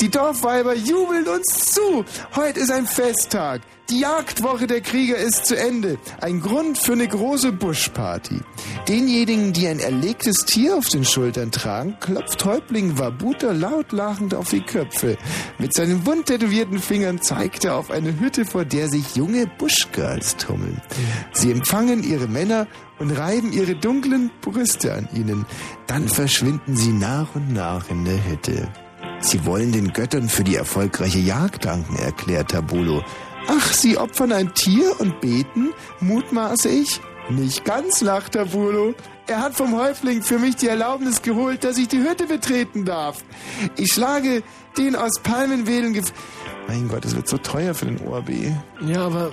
Die Dorfweiber jubeln uns zu. Heute ist ein Festtag. Die Jagdwoche der Krieger ist zu Ende. Ein Grund für eine große Buschparty. Denjenigen, die ein erlegtes Tier auf den Schultern tragen, klopft Häuptling Wabuter laut lachend auf die Köpfe. Mit seinen bunt tätowierten Fingern zeigt er auf eine Hütte, vor der sich junge Buschgirls tummeln. Sie empfangen ihre Männer und reiben ihre dunklen Brüste an ihnen. Dann verschwinden sie nach und nach in der Hütte. Sie wollen den Göttern für die erfolgreiche Jagd danken, erklärt Tabulo. Ach, sie opfern ein Tier und beten, mutmaße ich? Nicht ganz, lacht Tabulo. Er hat vom Häufling für mich die Erlaubnis geholt, dass ich die Hütte betreten darf. Ich schlage den aus Palmenwedeln gef... Mein Gott, das wird so teuer für den ORB. Ja, aber...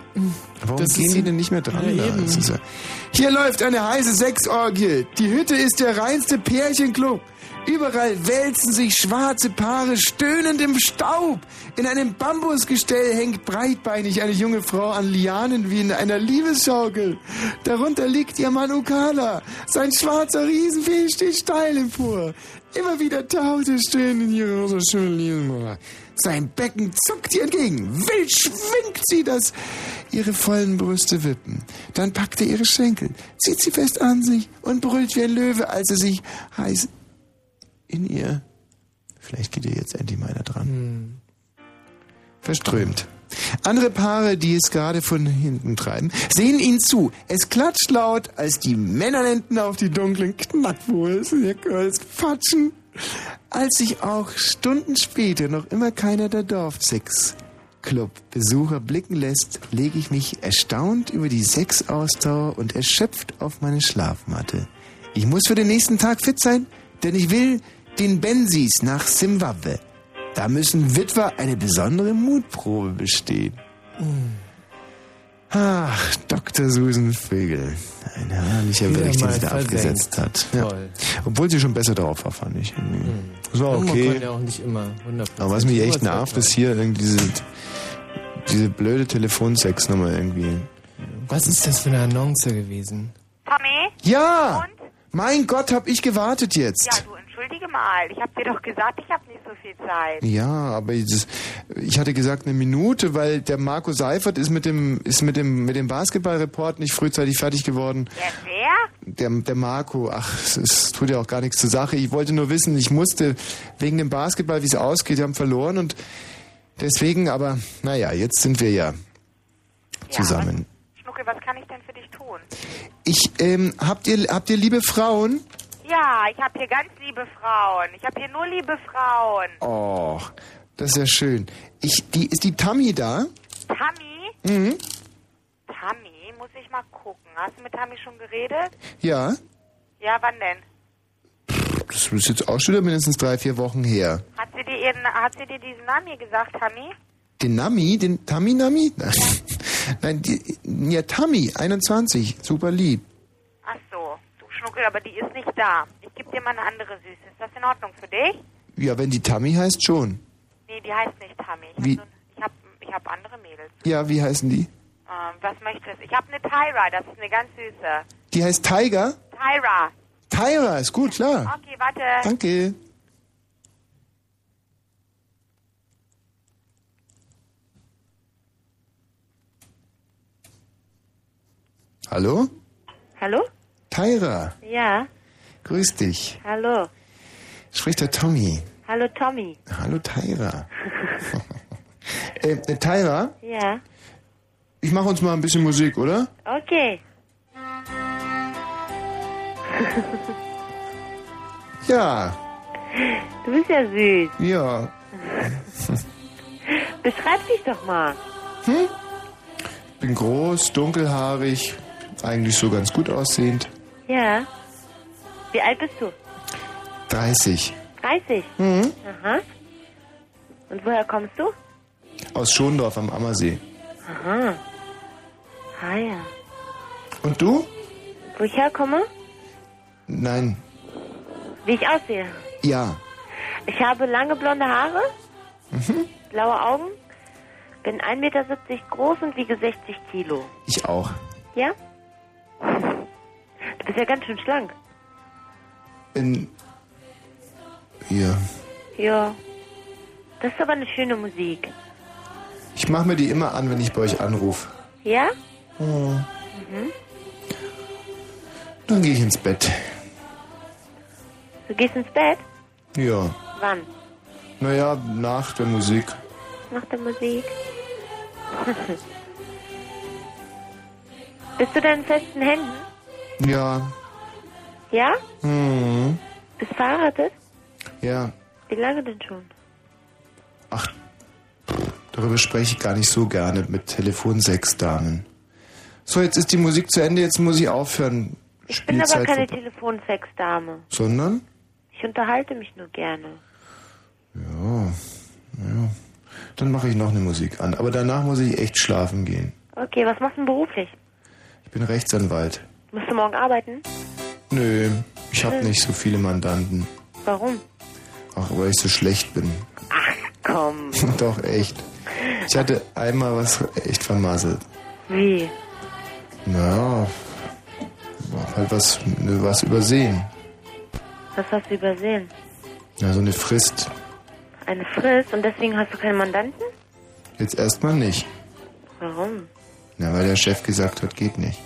Warum gehen die denn nicht mehr dran? Ja, ja- Hier läuft eine heiße Sexorgie. Die Hütte ist der reinste Pärchenclub. Überall wälzen sich schwarze Paare stöhnend im Staub. In einem Bambusgestell hängt breitbeinig eine junge Frau an Lianen wie in einer Liebesschaukel. Darunter liegt ihr Mann Ukala. Sein schwarzer Riesenvieh steht steil empor. Immer wieder taucht er stöhnend in ihre rosa schöne Lieben. Sein Becken zuckt ihr entgegen. Wild schwingt sie, dass ihre vollen Brüste wippen. Dann packt er ihre Schenkel, zieht sie fest an sich und brüllt wie ein Löwe, als er sich heiß in ihr. Vielleicht geht ihr jetzt endlich mal einer dran. Verströmt. Andere Paare, die es gerade von hinten treiben, sehen ihn zu. Es klatscht laut, als die Männerlenden auf die dunklen Knackwurzeln patschen. Als sich auch Stunden später noch immer keiner der Dorfsex-Club-Besucher blicken lässt, lege ich mich erstaunt über die Sexausdauer und erschöpft auf meine Schlafmatte. Ich muss für den nächsten Tag fit sein, denn ich will den Bensis nach Simbabwe. Da müssen Witwer eine besondere Mutprobe bestehen. Ach, Dr. Susan Vögel. Ein herrlicher Wieder Bericht, den sie da versenkt. abgesetzt hat. Ja. Toll. Obwohl sie schon besser drauf war, fand ich. irgendwie. Das war Man okay. ja auch nicht immer 100% Aber was mich echt nervt, ist hier irgendwie diese, diese blöde Telefonsexnummer irgendwie. Was ist das für eine Annonce gewesen? Tommy? Ja! Mein Gott, hab ich gewartet jetzt. Ja, du entschuldige mal. Ich habe dir doch gesagt, ich habe nicht so viel Zeit. Ja, aber das, ich hatte gesagt eine Minute, weil der Marco Seifert ist mit dem ist mit dem mit dem Basketballreport nicht frühzeitig fertig geworden. Der wer? Der, der Marco, ach, es, es tut ja auch gar nichts zur Sache. Ich wollte nur wissen, ich musste wegen dem Basketball, wie es ausgeht, wir haben verloren und deswegen, aber naja, jetzt sind wir ja zusammen. Schnucke, was kann ich denn für dich tun? Ich, ähm, habt ihr, habt ihr liebe Frauen? Ja, ich habe hier ganz liebe Frauen. Ich habe hier nur liebe Frauen. Oh, das ist ja schön. Ich, die, ist die Tammy da? Tammy? Mhm. Tammy, muss ich mal gucken. Hast du mit Tammy schon geredet? Ja. Ja, wann denn? Das ist jetzt auch schon wieder mindestens drei, vier Wochen her. Hat sie dir, ihren, hat sie dir diesen Namen gesagt, Tammy? Den Nami, den Tammy Nami? Nein, die, ja, Tammy, 21, super lieb. Schnuckel, aber die ist nicht da. Ich gebe dir mal eine andere Süße. Ist das in Ordnung für dich? Ja, wenn die Tammy heißt, schon. Nee, die heißt nicht Tammy. Ich Wie? habe so, ich hab, ich hab andere Mädels. Ja, wie heißen die? Ähm, was möchtest du? Ich habe eine Tyra, das ist eine ganz süße. Die heißt Tiger? Tyra. Tyra, ist gut, klar. Okay, warte. Danke. Hallo? Hallo? Tyra, Ja, grüß dich. hallo. Spricht der Tommy. Hallo Tommy. Hallo Tyra. äh, äh, Tyra, Ja, ich mache uns mal ein bisschen Musik, oder? okay. Ja, Du bist ja süß. ja. Beschreib dich doch mal. Hm? Bin groß, dunkelhaarig, eigentlich so ganz gut aussehend. Ja. Wie alt bist du? 30. 30. Mhm. Aha. Und woher kommst du? Aus Schondorf am Ammersee. Aha. Ah ja. Und du? Wo ich herkomme? Nein. Wie ich aussehe. Ja. Ich habe lange blonde Haare, Mhm. blaue Augen, bin 1,70 Meter groß und wiege 60 Kilo. Ich auch. Ja? Bist ja ganz schön schlank. In. Ja. Ja. Das ist aber eine schöne Musik. Ich mache mir die immer an, wenn ich bei euch anrufe. Ja? Dann gehe ich ins Bett. Du gehst ins Bett? Ja. Wann? Naja, nach der Musik. Nach der Musik? Bist du denn in festen Händen? Ja. Ja? Hm. Bist verheiratet? Ja. Wie lange denn schon? Ach, darüber spreche ich gar nicht so gerne mit Telefonsexdamen. So, jetzt ist die Musik zu Ende, jetzt muss ich aufhören. Ich bin aber Spielzeit keine vorbei. Telefonsexdame. Sondern? Ich unterhalte mich nur gerne. Ja, ja. Dann mache ich noch eine Musik an. Aber danach muss ich echt schlafen gehen. Okay, was machst du denn beruflich? Ich bin Rechtsanwalt. Musst du morgen arbeiten? Nö, ich habe nicht so viele Mandanten. Warum? Ach, weil ich so schlecht bin. Ach komm. Doch, echt. Ich hatte einmal was echt vermasselt. Wie? Naja, hab halt was, ne, was übersehen. Was hast du übersehen? Ja, so eine Frist. Eine Frist und deswegen hast du keinen Mandanten? Jetzt erstmal nicht. Warum? Na, weil der Chef gesagt hat, geht nicht.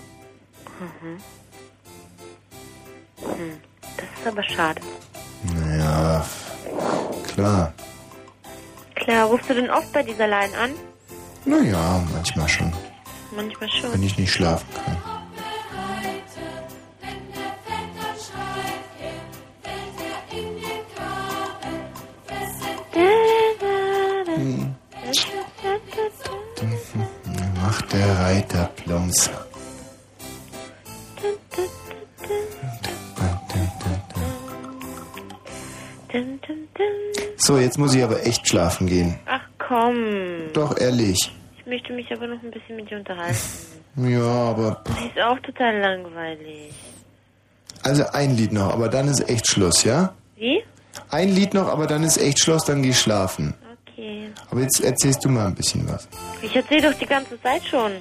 Das ist aber schade. Naja, klar. Klar, rufst du denn oft bei dieser Line an? Naja, manchmal schon. Manchmal schon. Wenn ich nicht schlafen kann. Macht der Reiter Plumps. Dun, dun, dun. So, jetzt muss ich aber echt schlafen gehen. Ach komm. Doch, ehrlich. Ich möchte mich aber noch ein bisschen mit dir unterhalten. Ja, aber. Die ist auch total langweilig. Also ein Lied noch, aber dann ist echt Schluss, ja? Wie? Ein Lied noch, aber dann ist echt Schluss, dann geh ich schlafen. Okay. Aber jetzt erzählst du mal ein bisschen was. Ich erzähle doch die ganze Zeit schon.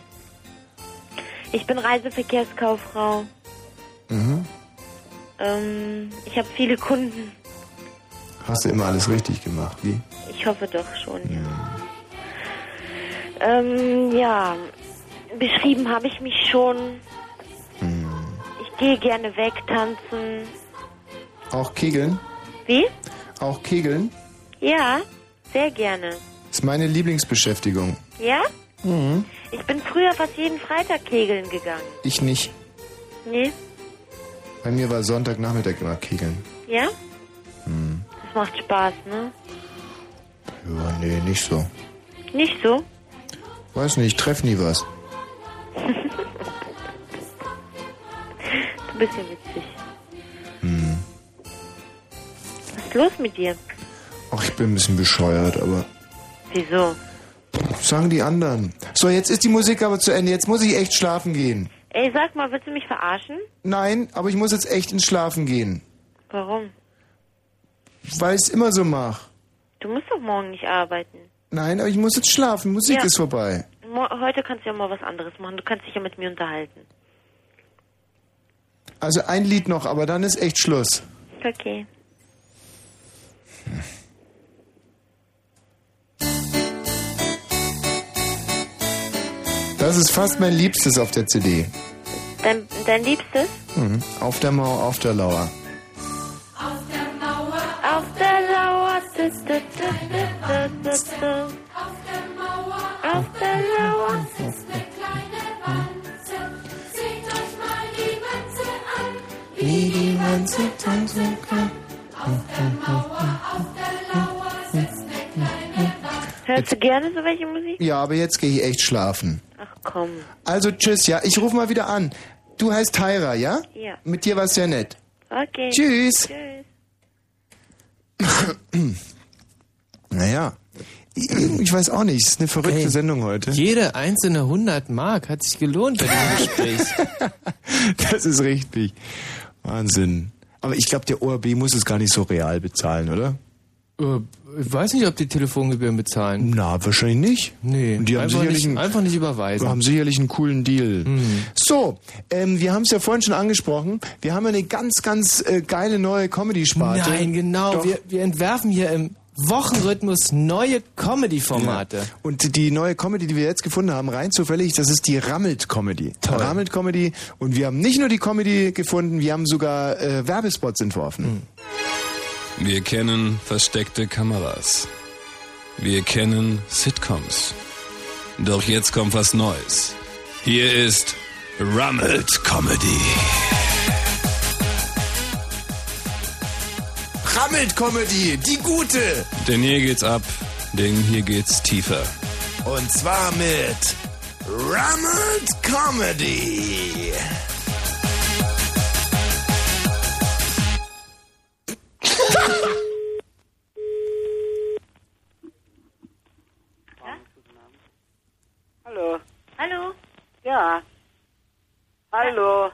Ich bin Reiseverkehrskauffrau. Mhm. Ähm, ich habe viele Kunden. Hast du immer alles richtig gemacht, wie? Ich hoffe doch schon, ja. Ähm, ja. Beschrieben habe ich mich schon. Ich gehe gerne weg tanzen. Auch Kegeln? Wie? Auch Kegeln? Ja, sehr gerne. Ist meine Lieblingsbeschäftigung. Ja? Ich bin früher fast jeden Freitag kegeln gegangen. Ich nicht. Nee? Bei mir war Sonntagnachmittag immer Kegeln. Ja? Macht Spaß, ne? Ja, nee, nicht so. Nicht so? Weiß nicht, ich treff nie was. Du bist ja witzig. Was ist los mit dir? Ach, ich bin ein bisschen bescheuert, aber Wieso? sagen die anderen. So, jetzt ist die Musik aber zu Ende. Jetzt muss ich echt schlafen gehen. Ey, sag mal, willst du mich verarschen? Nein, aber ich muss jetzt echt ins Schlafen gehen. Warum? Weil ich es immer so mache. Du musst doch morgen nicht arbeiten. Nein, aber ich muss jetzt schlafen. Musik Ja. ist vorbei. Mo heute kannst du ja mal was anderes machen. Du kannst dich ja mit mir unterhalten. Also ein Lied noch, aber dann ist echt Schluss. Okay. Das ist fast mein Liebstes auf der CD. Dein, dein Liebstes? Mhm. Auf der Mauer, auf der Lauer. Hörst du gerne so welche Musik? Ja, aber jetzt gehe ich echt schlafen. Ach komm. Also tschüss, ja. Ich rufe mal wieder an. Du heißt Tyra, ja? Ja. Mit dir war sehr nett. Okay. Tschüss. Tschüss. Naja. Ich weiß auch nicht, es ist eine verrückte Ey, Sendung heute. Jede einzelne 100 Mark hat sich gelohnt bei dem Gespräch. Das ist richtig. Wahnsinn. Aber ich glaube, der ORB muss es gar nicht so real bezahlen, oder? Äh, ich weiß nicht, ob die Telefongebühren bezahlen. Na, wahrscheinlich nicht. Nee, die haben einfach, sicherlich nicht, einen- einfach nicht Wir überweisen. haben sicherlich einen coolen Deal. So, ähm, wir haben es ja vorhin schon angesprochen. Wir haben eine ganz, ganz äh, geile neue Comedy-Sparte. Nein, genau. Doch. Wir, wir entwerfen hier im Wochenrhythmus neue Comedy-Formate. Und die neue Comedy, die wir jetzt gefunden haben, rein zufällig, das ist die Rammelt-Comedy. Toll. Rammelt-Comedy. Und wir haben nicht nur die Comedy gefunden, wir haben sogar äh, Werbespots entworfen. Wir kennen versteckte Kameras. Wir kennen Sitcoms. Doch jetzt kommt was Neues. Hier ist Rummelt Comedy. Rammelt-Comedy, die gute. Denn hier geht's ab, denn hier geht's tiefer. Und zwar mit Rammelt Comedy. Hallo. Hallo? Ja. Hallo.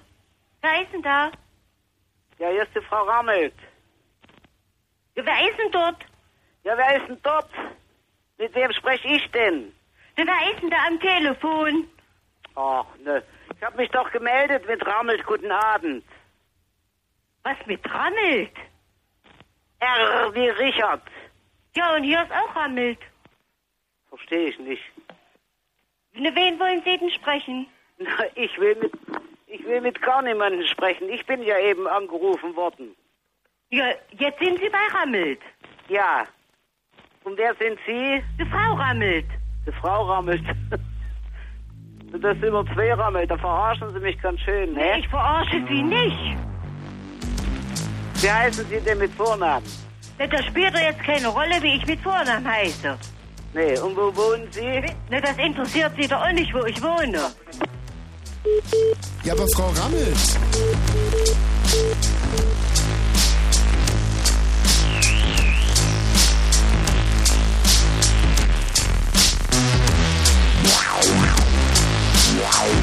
Wer ist denn da? Ja, hier ist die Frau Rammelt. Ja, wer ist denn dort? Ja, wer ist denn dort? Mit wem spreche ich denn? Ja, wer ist denn da am Telefon? Ach, ne. Ich habe mich doch gemeldet mit Rammelt. Guten Abend. Was mit Rammelt? R wie Richard. Ja, und hier ist auch Rammelt. Verstehe ich nicht. Ne, wen wollen Sie denn sprechen? Na, Ich will mit, ich will mit gar niemandem sprechen. Ich bin ja eben angerufen worden. Ja, jetzt sind Sie bei Rammelt. Ja. Und wer sind Sie? Die Frau Rammelt. Die Frau Rammelt. Das sind immer zwei Rammelt. Da verarschen Sie mich ganz schön, ne? Ich verarsche Sie nicht. Wie heißen Sie denn mit Vornamen? Das spielt doch jetzt keine Rolle, wie ich mit Vornamen heiße. Nee, und wo wohnen Sie? Ne, das interessiert Sie doch auch nicht, wo ich wohne. Ja, aber Frau Rammelt. Geht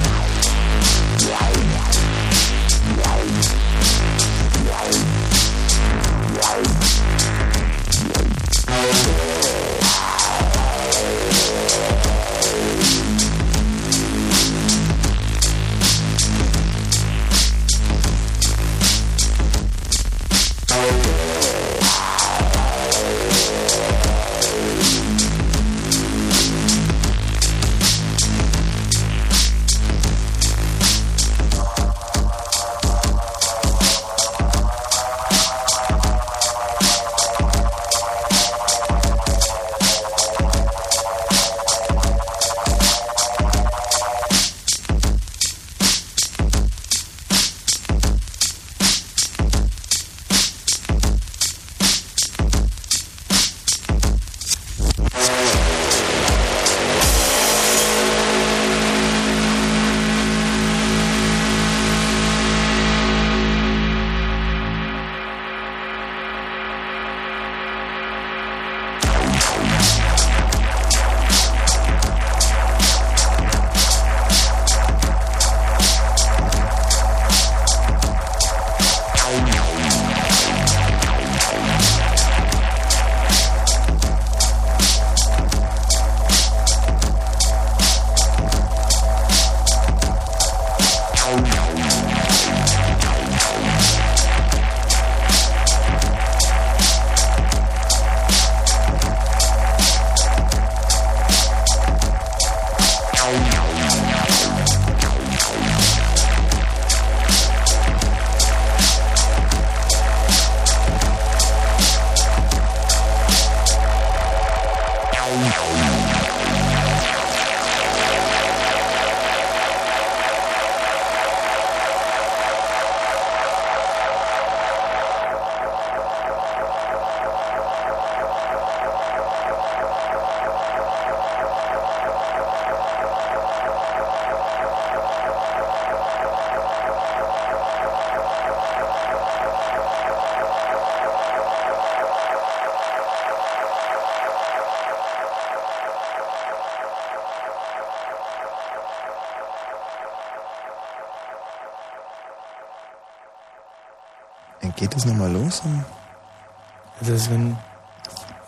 Also das wenn,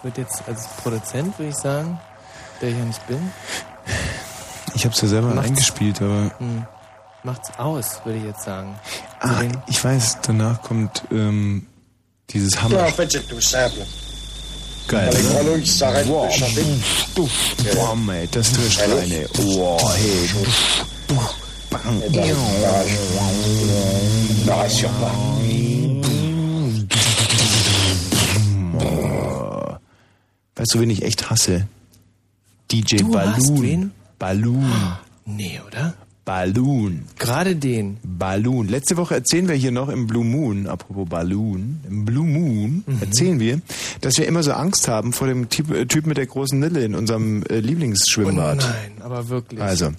wird jetzt als Produzent, würde ich sagen, der ich ja nicht bin, Ich habe es ja selber Macht's- eingespielt, aber hm, macht's aus, würde ich jetzt sagen. ah, ich weiß, danach kommt ähm, dieses Hammer. Fetch it to Sampler. Geil. S'arrêtent Wow. chanter. Bam, ey, das trifft rein, ey. Wow, hey. Bang. Eh ben, ne rassure- Weißt du, wen ich echt hasse? DJ Du hast Balloon. wen? Balloon. Nee, oder? Balloon. Gerade den. Balloon. Letzte Woche erzählen wir hier noch im Blue Moon, apropos Balloon, im Blue Moon Mhm. erzählen wir, dass wir immer so Angst haben vor dem Typ, äh, Typ mit der großen Nille in unserem äh, Oh Lieblingsschwimmbad. nein, aber wirklich. Also,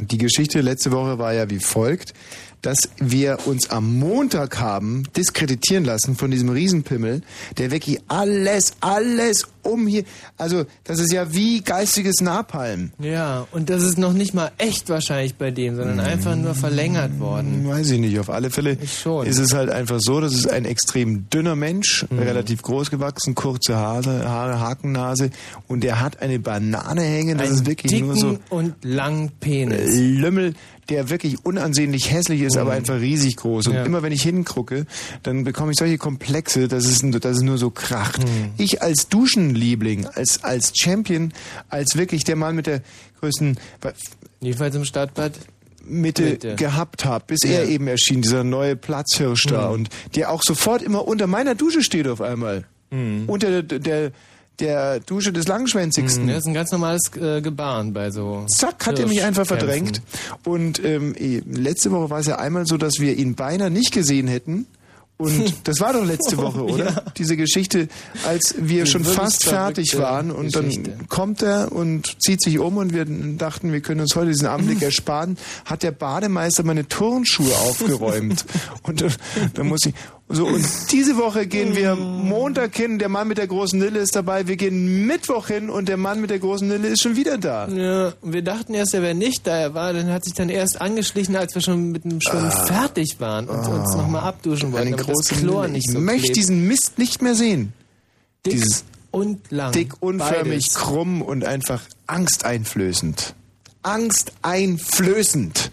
die Geschichte letzte Woche war ja wie folgt, dass wir uns am Montag haben diskreditieren lassen von diesem Riesenpimmel, der wirklich alles, alles um hier, also das ist ja wie geistiges Napalm. Ja, und das ist noch nicht mal echt wahrscheinlich bei dem, sondern einfach nur verlängert worden. Weiß ich nicht, auf alle Fälle ist es halt einfach so, das ist ein extrem dünner Mensch, Mhm. relativ groß gewachsen, kurze Haare, Haare, Hakennase und der hat eine Banane hängen, das Einen ist wirklich dicken nur so und langen Penis. Lümmel, der wirklich unansehnlich hässlich ist, aber einfach riesig groß. Und. Ja. immer wenn ich hingucke, dann bekomme ich solche Komplexe, dass es, dass es nur so kracht. Mhm. Ich als Duschenliebling, als, als Champion, als wirklich der Mann mit der größten Jedenfalls im Stadtbad. Mitte, Mitte. gehabt habe, bis Ja. er eben erschien, dieser neue Platzhirsch da Mhm. und der auch sofort immer unter meiner Dusche steht auf einmal. Mhm. Unter der, der, der Dusche des Langschwänzigsten. Das ist ein ganz normales äh, Gebaren bei so. Zack, hat er mich einfach verdrängt. Und ähm, eh, letzte Woche war es ja einmal so, dass wir ihn beinahe nicht gesehen hätten. Und das war doch letzte Woche, oder? Ja. Diese Geschichte, als wir Die schon fast fertig waren und dann Geschichte. kommt er und zieht sich um und wir dachten, wir können uns heute diesen Anblick ersparen, hat der Bademeister meine Turnschuhe aufgeräumt. und äh, da muss ich so und diese Woche gehen wir Montag hin, der Mann mit der großen Nille ist dabei, wir gehen Mittwoch hin und der Mann mit der großen Nille ist schon wieder da. Ja, und wir dachten erst, er wäre nicht da. Er war, dann hat sich dann erst angeschlichen, als wir schon mit dem Schwimmen fertig waren und uns nochmal abduschen wollten. Eine große Chlor Nille. nicht Ich so möchte klebt. diesen Mist nicht mehr sehen. dick dieses und lang. Dick, unförmig, Beides. krumm und einfach angsteinflößend. Angsteinflößend.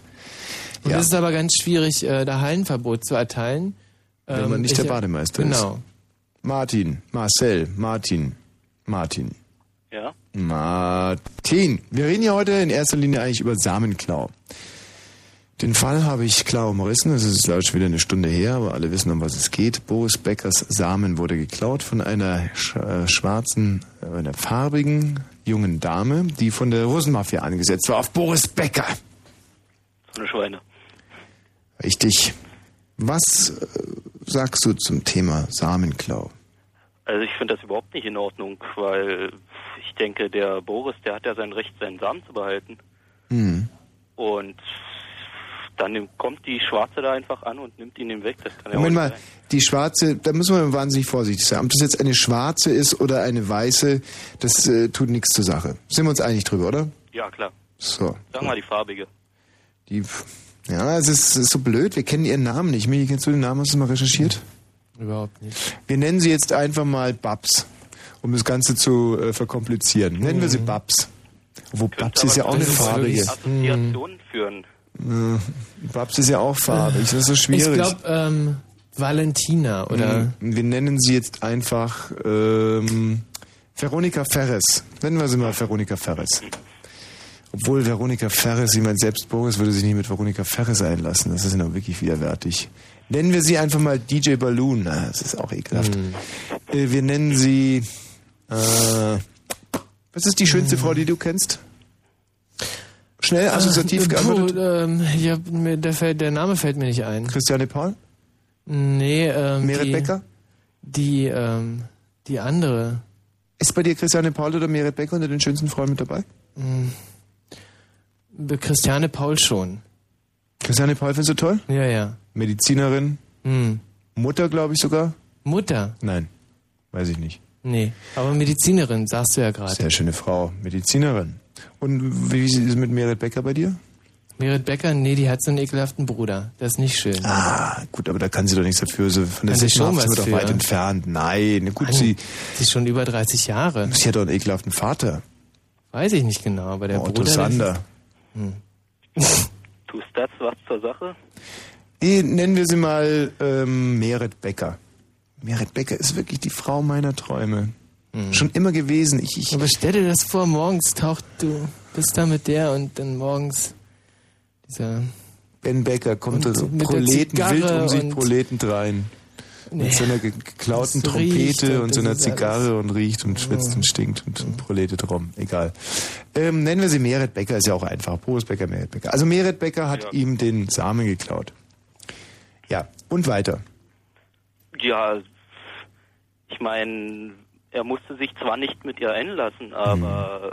Und Ja. das ist aber ganz schwierig, äh, da Hallenverbot zu erteilen. Wenn Ähm, man nicht ich- der Bademeister genau. ist. Martin, Marcel, Martin, Martin. Ja? Martin. Wir reden ja heute in erster Linie eigentlich über Samenklau. Den Fall habe ich klar umrissen. Es ist glaube ich wieder eine Stunde her, aber alle wissen, um was es geht. Boris Beckers Samen wurde geklaut von einer sch äh, schwarzen, äh, einer farbigen jungen Dame, die von der Russenmafia angesetzt war auf Boris Becker. So eine Schweine. Richtig. Was äh, sagst du zum Thema Samenklau? Also ich finde das überhaupt nicht in Ordnung, weil ich denke, der Boris, der hat ja sein Recht, seinen Samen zu behalten. Hm. Und dann kommt die Schwarze da einfach an und nimmt ihn ihm weg. Das kann ja Moment auch mal, die schwarze, da müssen wir wahnsinnig vorsichtig sein. Ob das jetzt eine schwarze ist oder eine weiße, das äh, tut nichts zur Sache. Sind wir uns einig drüber, oder? Ja, klar. So. Sag mal die farbige. Die, ja, es ist, es ist so blöd, wir kennen ihren Namen nicht. Michi, kennst du den Namen? Hast du mal recherchiert? Überhaupt nicht. Wir nennen sie jetzt einfach mal Babs, um das Ganze zu äh, verkomplizieren. Nennen wir sie Babs. Wo Babs ist ja auch eine wirklich- Assoziationen führen. Babs ist ja auch farbig, das ist so Ich schwierig. glaube, ähm, Valentina oder Mhm. Wir nennen sie jetzt einfach ähm, Veronika Ferres. Nennen wir sie mal Veronika Ferres. Obwohl Veronika Ferres, ich meine, selbst Boris würde sich nicht mit Veronika Ferres einlassen. Das ist ja noch wirklich widerwärtig. Nennen wir sie einfach mal DJ Balloon. Na, das ist auch ekelhaft. Äh, wir nennen sie. Äh, was ist die schönste Frau, die du kennst? Schnell, assoziativ Äh, geantwortet. puh, ähm, ich hab, mir, der, fällt, der Name fällt mir nicht ein. Christiane Paul? Nee, ähm, Merit die, Becker? Die, ähm, die andere. Ist bei dir Christiane Paul oder Merit Becker unter den schönsten Frauen mit dabei? Be- Christiane Paul schon. Christiane Paul findest du toll? Ja, ja. Medizinerin, Hm. Mutter, glaube ich sogar. Mutter? Nein, weiß ich nicht. Nee. Aber Medizinerin, sagst du ja gerade. Sehr schöne Frau, Medizinerin. Und wie ist es mit Merit Becker bei dir? Merit Becker, nee, die hat so einen ekelhaften Bruder. Das ist nicht schön. Ah, gut, aber da kann sie doch nichts dafür. So von der Kann sind wir doch weit entfernt. Nein, gut, Mann, sie, sie ist schon über 30 Jahre. sie hat doch einen ekelhaften Vater. Weiß ich nicht genau, aber der Otto Bruder... Sander. Tust das was zur Sache? Die nennen wir sie mal ähm, Merit Becker. Merit Becker ist wirklich die Frau meiner Träume. Schon immer gewesen. Ich, ich, Aber stell dir das vor, morgens taucht du, bist da mit der und dann morgens dieser ben Becker kommt Und da so Proleten, wild um sich proletend rein. Nee. Mit so einer ge- geklauten Das riecht Trompete und so einer Zigarre und riecht und schwitzt und stinkt und, und proletet rum. Egal. Ähm, nennen wir sie Meret Becker, ist ja auch einfach. Boris Becker, Meret Becker. Also Meret Becker hat Ja. ihm den Samen geklaut. Ja, und weiter. Ja, ich meine, er musste sich zwar nicht mit ihr einlassen, aber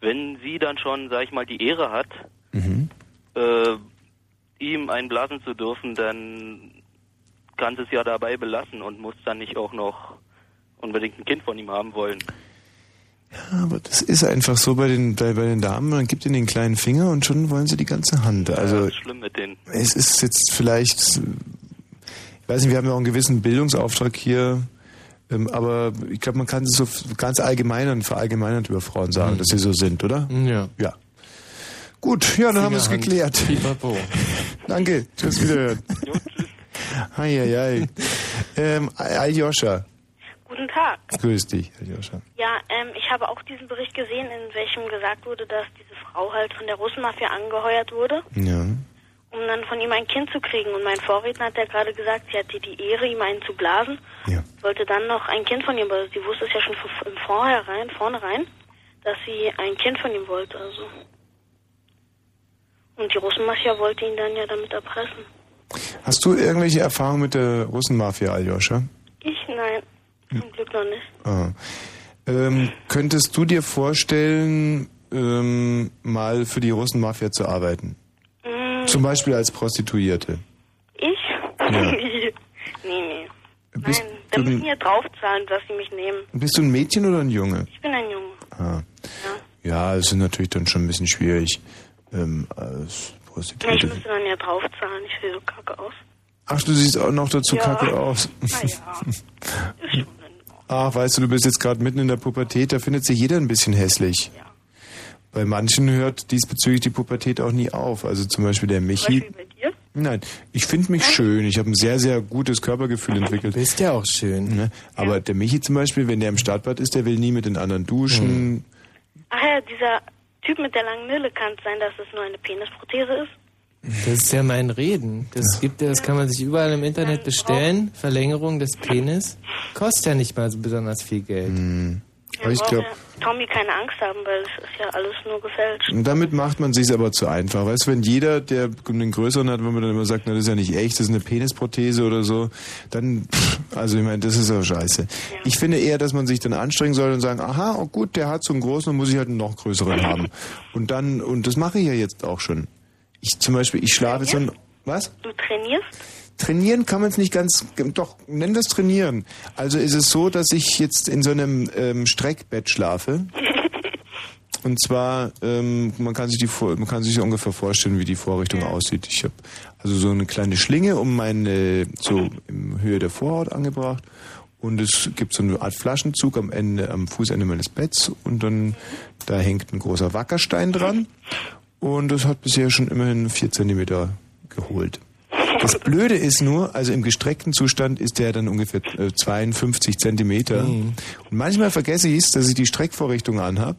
wenn sie dann schon, sag ich mal, die Ehre hat, äh, ihm einblasen zu dürfen, dann kann sie es ja dabei belassen und muss dann nicht auch noch unbedingt ein Kind von ihm haben wollen. Aber das ist einfach so bei den, bei, bei den Damen, man gibt ihnen den kleinen Finger und schon wollen sie die ganze Hand. ja, Also das ist schlimm mit denen. es ist jetzt vielleicht, ich weiß nicht, wir haben ja auch einen gewissen Bildungsauftrag hier, ähm, aber ich glaube, man kann es so ganz allgemein und verallgemeinert über Frauen sagen, dass sie so sind, oder? Ja. Ja. Gut, ja, dann haben wir es Fingerhand. geklärt. Danke, tschüss wiederhören. Hei, hei, hei. Ähm, Aljoscha, Guten Tag. grüß dich, Aljoscha. Ja, ähm, ich habe auch diesen Bericht gesehen, in welchem gesagt wurde, dass diese Frau halt von der Russenmafia angeheuert wurde, Ja. um dann von ihm ein Kind zu kriegen. Und mein Vorredner hat ja gerade gesagt, sie hatte die Ehre, ihm einen zu blasen, Ja. wollte dann noch ein Kind von ihm, aber sie wusste es ja schon von- im Vorhinein, vornherein, dass sie ein Kind von ihm wollte, also. Und die Russenmafia wollte ihn dann ja damit erpressen. Hast du irgendwelche Erfahrungen mit der Russenmafia, Aljoscha? Ich? Nein, zum Glück noch nicht. Ah. Ähm, könntest du dir vorstellen, ähm, mal für die Russenmafia zu arbeiten? Mm, Zum Beispiel als Prostituierte. Ich? Ja. nee, nee. Bist, Nein, da müssen ja draufzahlen, dass sie mich nehmen. bist du ein Mädchen oder ein Junge? Ich bin ein Junge. Ah. Ja, es ist natürlich dann schon ein bisschen schwierig. Ähm, als Ja, ich Prostituierte. müsste dann ja draufzahlen. Ich sehe so kacke aus. Ach, du siehst auch noch dazu Ja. kacke aus. Na ja. Ist schon in Ach, weißt du, du bist jetzt gerade mitten in der Pubertät, da findet sich jeder ein bisschen hässlich. Ja. Bei manchen hört diesbezüglich die Pubertät auch nie auf. Also zum Beispiel der Michi. Beispiel bei dir. Nein, ich finde mich schön. Ich habe ein sehr, sehr gutes Körpergefühl entwickelt. Bist ja auch schön. Ne? Aber der Michi zum Beispiel, wenn der im Stadtbad ist, der will nie mit den anderen duschen. Ach ja, dieser Typ mit der langen Nille kann es sein, dass es nur eine Penisprothese ist. Das ist ja mein Reden. Das gibt ja, das kann man sich überall im Internet bestellen. Verlängerung des Penis. Kostet ja nicht mal so besonders viel Geld. Ja, Aber ich braucht glaub- ja Tommy keine Angst haben, weil es ist ja alles nur gefälscht. Und damit macht man sich aber zu einfach. Weißt du, wenn jeder, der einen größeren hat, wenn man dann immer sagt, na, das ist ja nicht echt, das ist eine Penisprothese oder so, dann, pff, also ich meine, das ist auch scheiße. Ich finde eher, dass man sich dann anstrengen soll und sagen, aha, oh gut, der hat so einen großen, dann muss ich halt einen noch größeren haben. Und dann, und das mache ich ja jetzt auch schon. Ich zum Beispiel, ich schlafe so ein, was? Du trainierst? Trainieren kann man es nicht ganz, doch, nenn das trainieren. Also ist es so, dass ich jetzt in so einem ähm, Streckbett schlafe. Und zwar, ähm, man kann sich die man kann sich ungefähr vorstellen, wie die Vorrichtung aussieht. Ich habe also so eine kleine Schlinge um meine so in Höhe der Vorhaut angebracht und es gibt so eine Art Flaschenzug am Ende am Fußende meines Betts und dann da hängt ein großer Wackerstein dran und das hat bisher schon immerhin vier Zentimeter geholt. Das Blöde ist nur, also im gestreckten Zustand ist der dann ungefähr äh, 52 Zentimeter. Und manchmal vergesse ich es, dass ich die Streckvorrichtung anhab.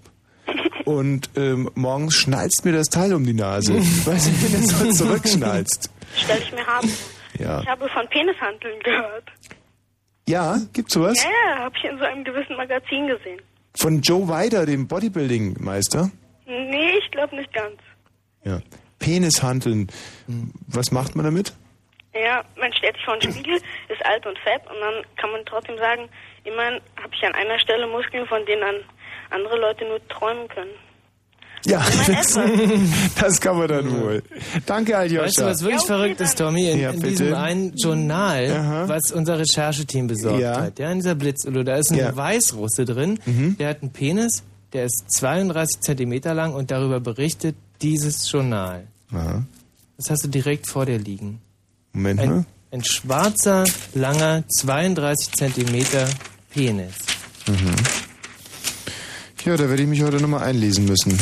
Und ähm, morgens schnalzt mir das Teil um die Nase. Weiß nicht, wenn es so zurückschnalzt. Stell ich mir haben. Ja. Ich habe von Penishandeln gehört. Ja, gibt's sowas? Ja, ja, habe ich in so einem gewissen Magazin gesehen. Von Joe Weider, dem Bodybuilding-Meister. Nee, ich glaube nicht ganz. Ja. Penishanteln. Was macht man damit? Ja, man stellt sich vor einen Spiegel, ist alt und fett und dann kann man trotzdem sagen, immerhin habe ich an einer Stelle Muskeln, von denen an andere Leute nur träumen können. Ja, das, das kann man dann wohl. Danke, Aljoscha. Weißt du, was wirklich Ja, okay, verrückt ist, Tommy? In, Ja, in diesem einen Journal, Aha. was unser Rechercheteam besorgt Ja. hat, ja, in dieser Blitzulo, da ist ein Ja. Mhm. Weißrusse drin, der hat einen Penis, der ist 32 Zentimeter lang und darüber berichtet dieses Journal. Aha. Das hast du direkt vor dir liegen. Moment Ein, mal. ein schwarzer, langer, 32 Zentimeter Penis. Ja, da werde ich mich heute nochmal einlesen müssen.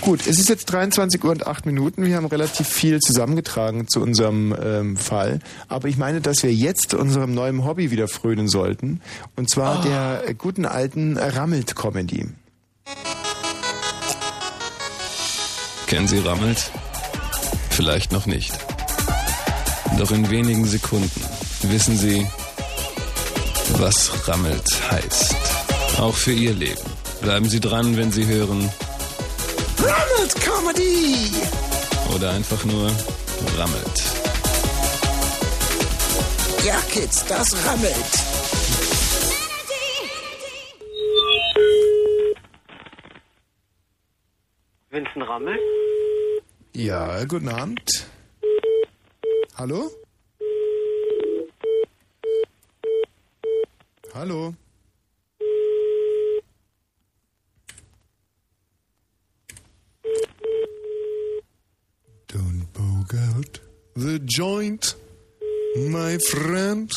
Gut, es ist jetzt 23 Uhr und 8 Minuten. Wir haben relativ viel zusammengetragen zu unserem ähm, Fall. Aber ich meine, dass wir jetzt unserem neuen Hobby wieder frönen sollten. Und zwar der äh, guten alten Rammelt-Comedy. Kennen Sie Rammelt? Vielleicht noch nicht. Doch in wenigen Sekunden wissen Sie, was Rammelt heißt. Auch für Ihr Leben. Bleiben Sie dran, wenn Sie hören Rammelt-Comedy! oder einfach nur Rammelt. Ja, Kids, das rammelt. Vincent Rammel? Ja, guten Abend. Hallo? Hallo? Don't bogart the joint, my friend.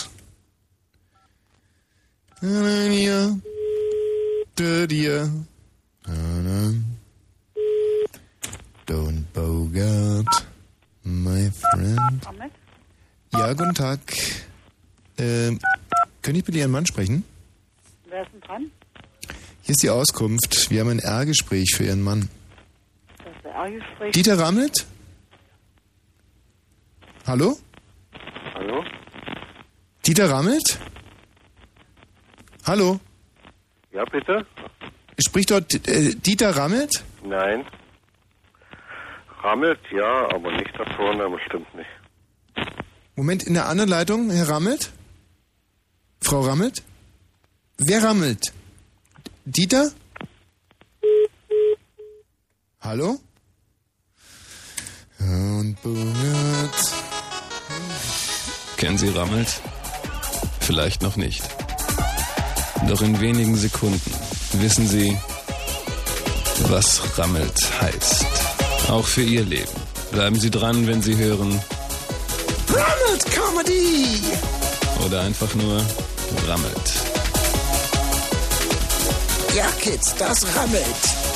Ja, dir. Don't friend. Ja, guten Tag. Ähm, können ich bitte Ihren Mann sprechen? Wer ist denn dran? Hier ist die Auskunft. Wir haben ein R-Gespräch für Ihren Mann. Das ist der R-Gespräch. Dieter Rammelt? Hallo? Hallo? Dieter Rammelt? Hallo? Ja, bitte? Spricht dort äh, Dieter Rammelt? Nein. Rammelt, ja, aber nicht der Vorname stimmt nicht. Moment, in der anderen Leitung, Herr Rammelt? Frau Rammelt? Wer rammelt? Dieter? Hallo? Und Bungert. Kennen Sie Rammelt? Vielleicht noch nicht. Doch in wenigen Sekunden wissen Sie, was Rammelt heißt. Auch für Ihr Leben. Bleiben Sie dran, wenn Sie hören Rammelt Comedy! oder einfach nur Rammelt. Ja, Kids, das rammelt.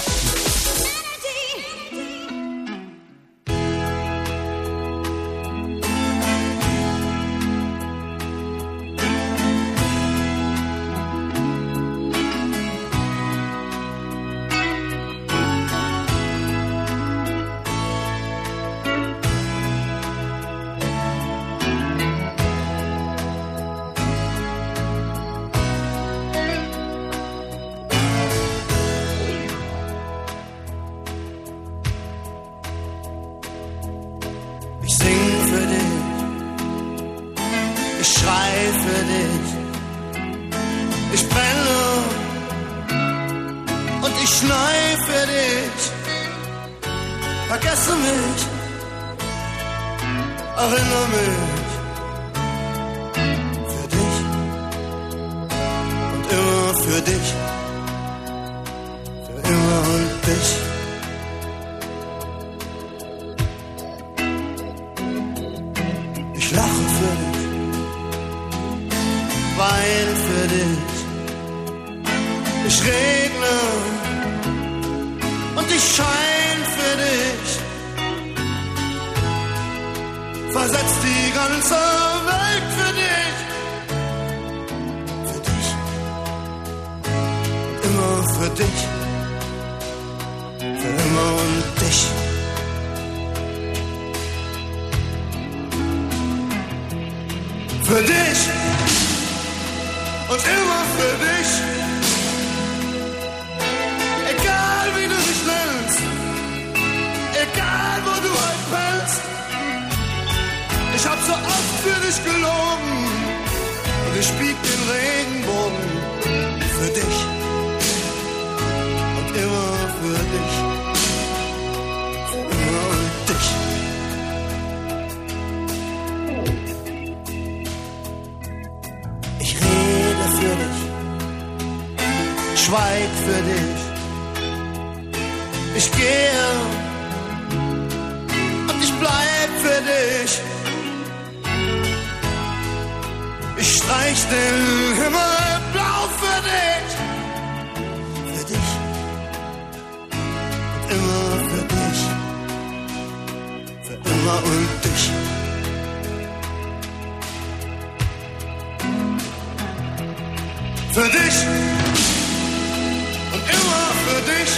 Dich.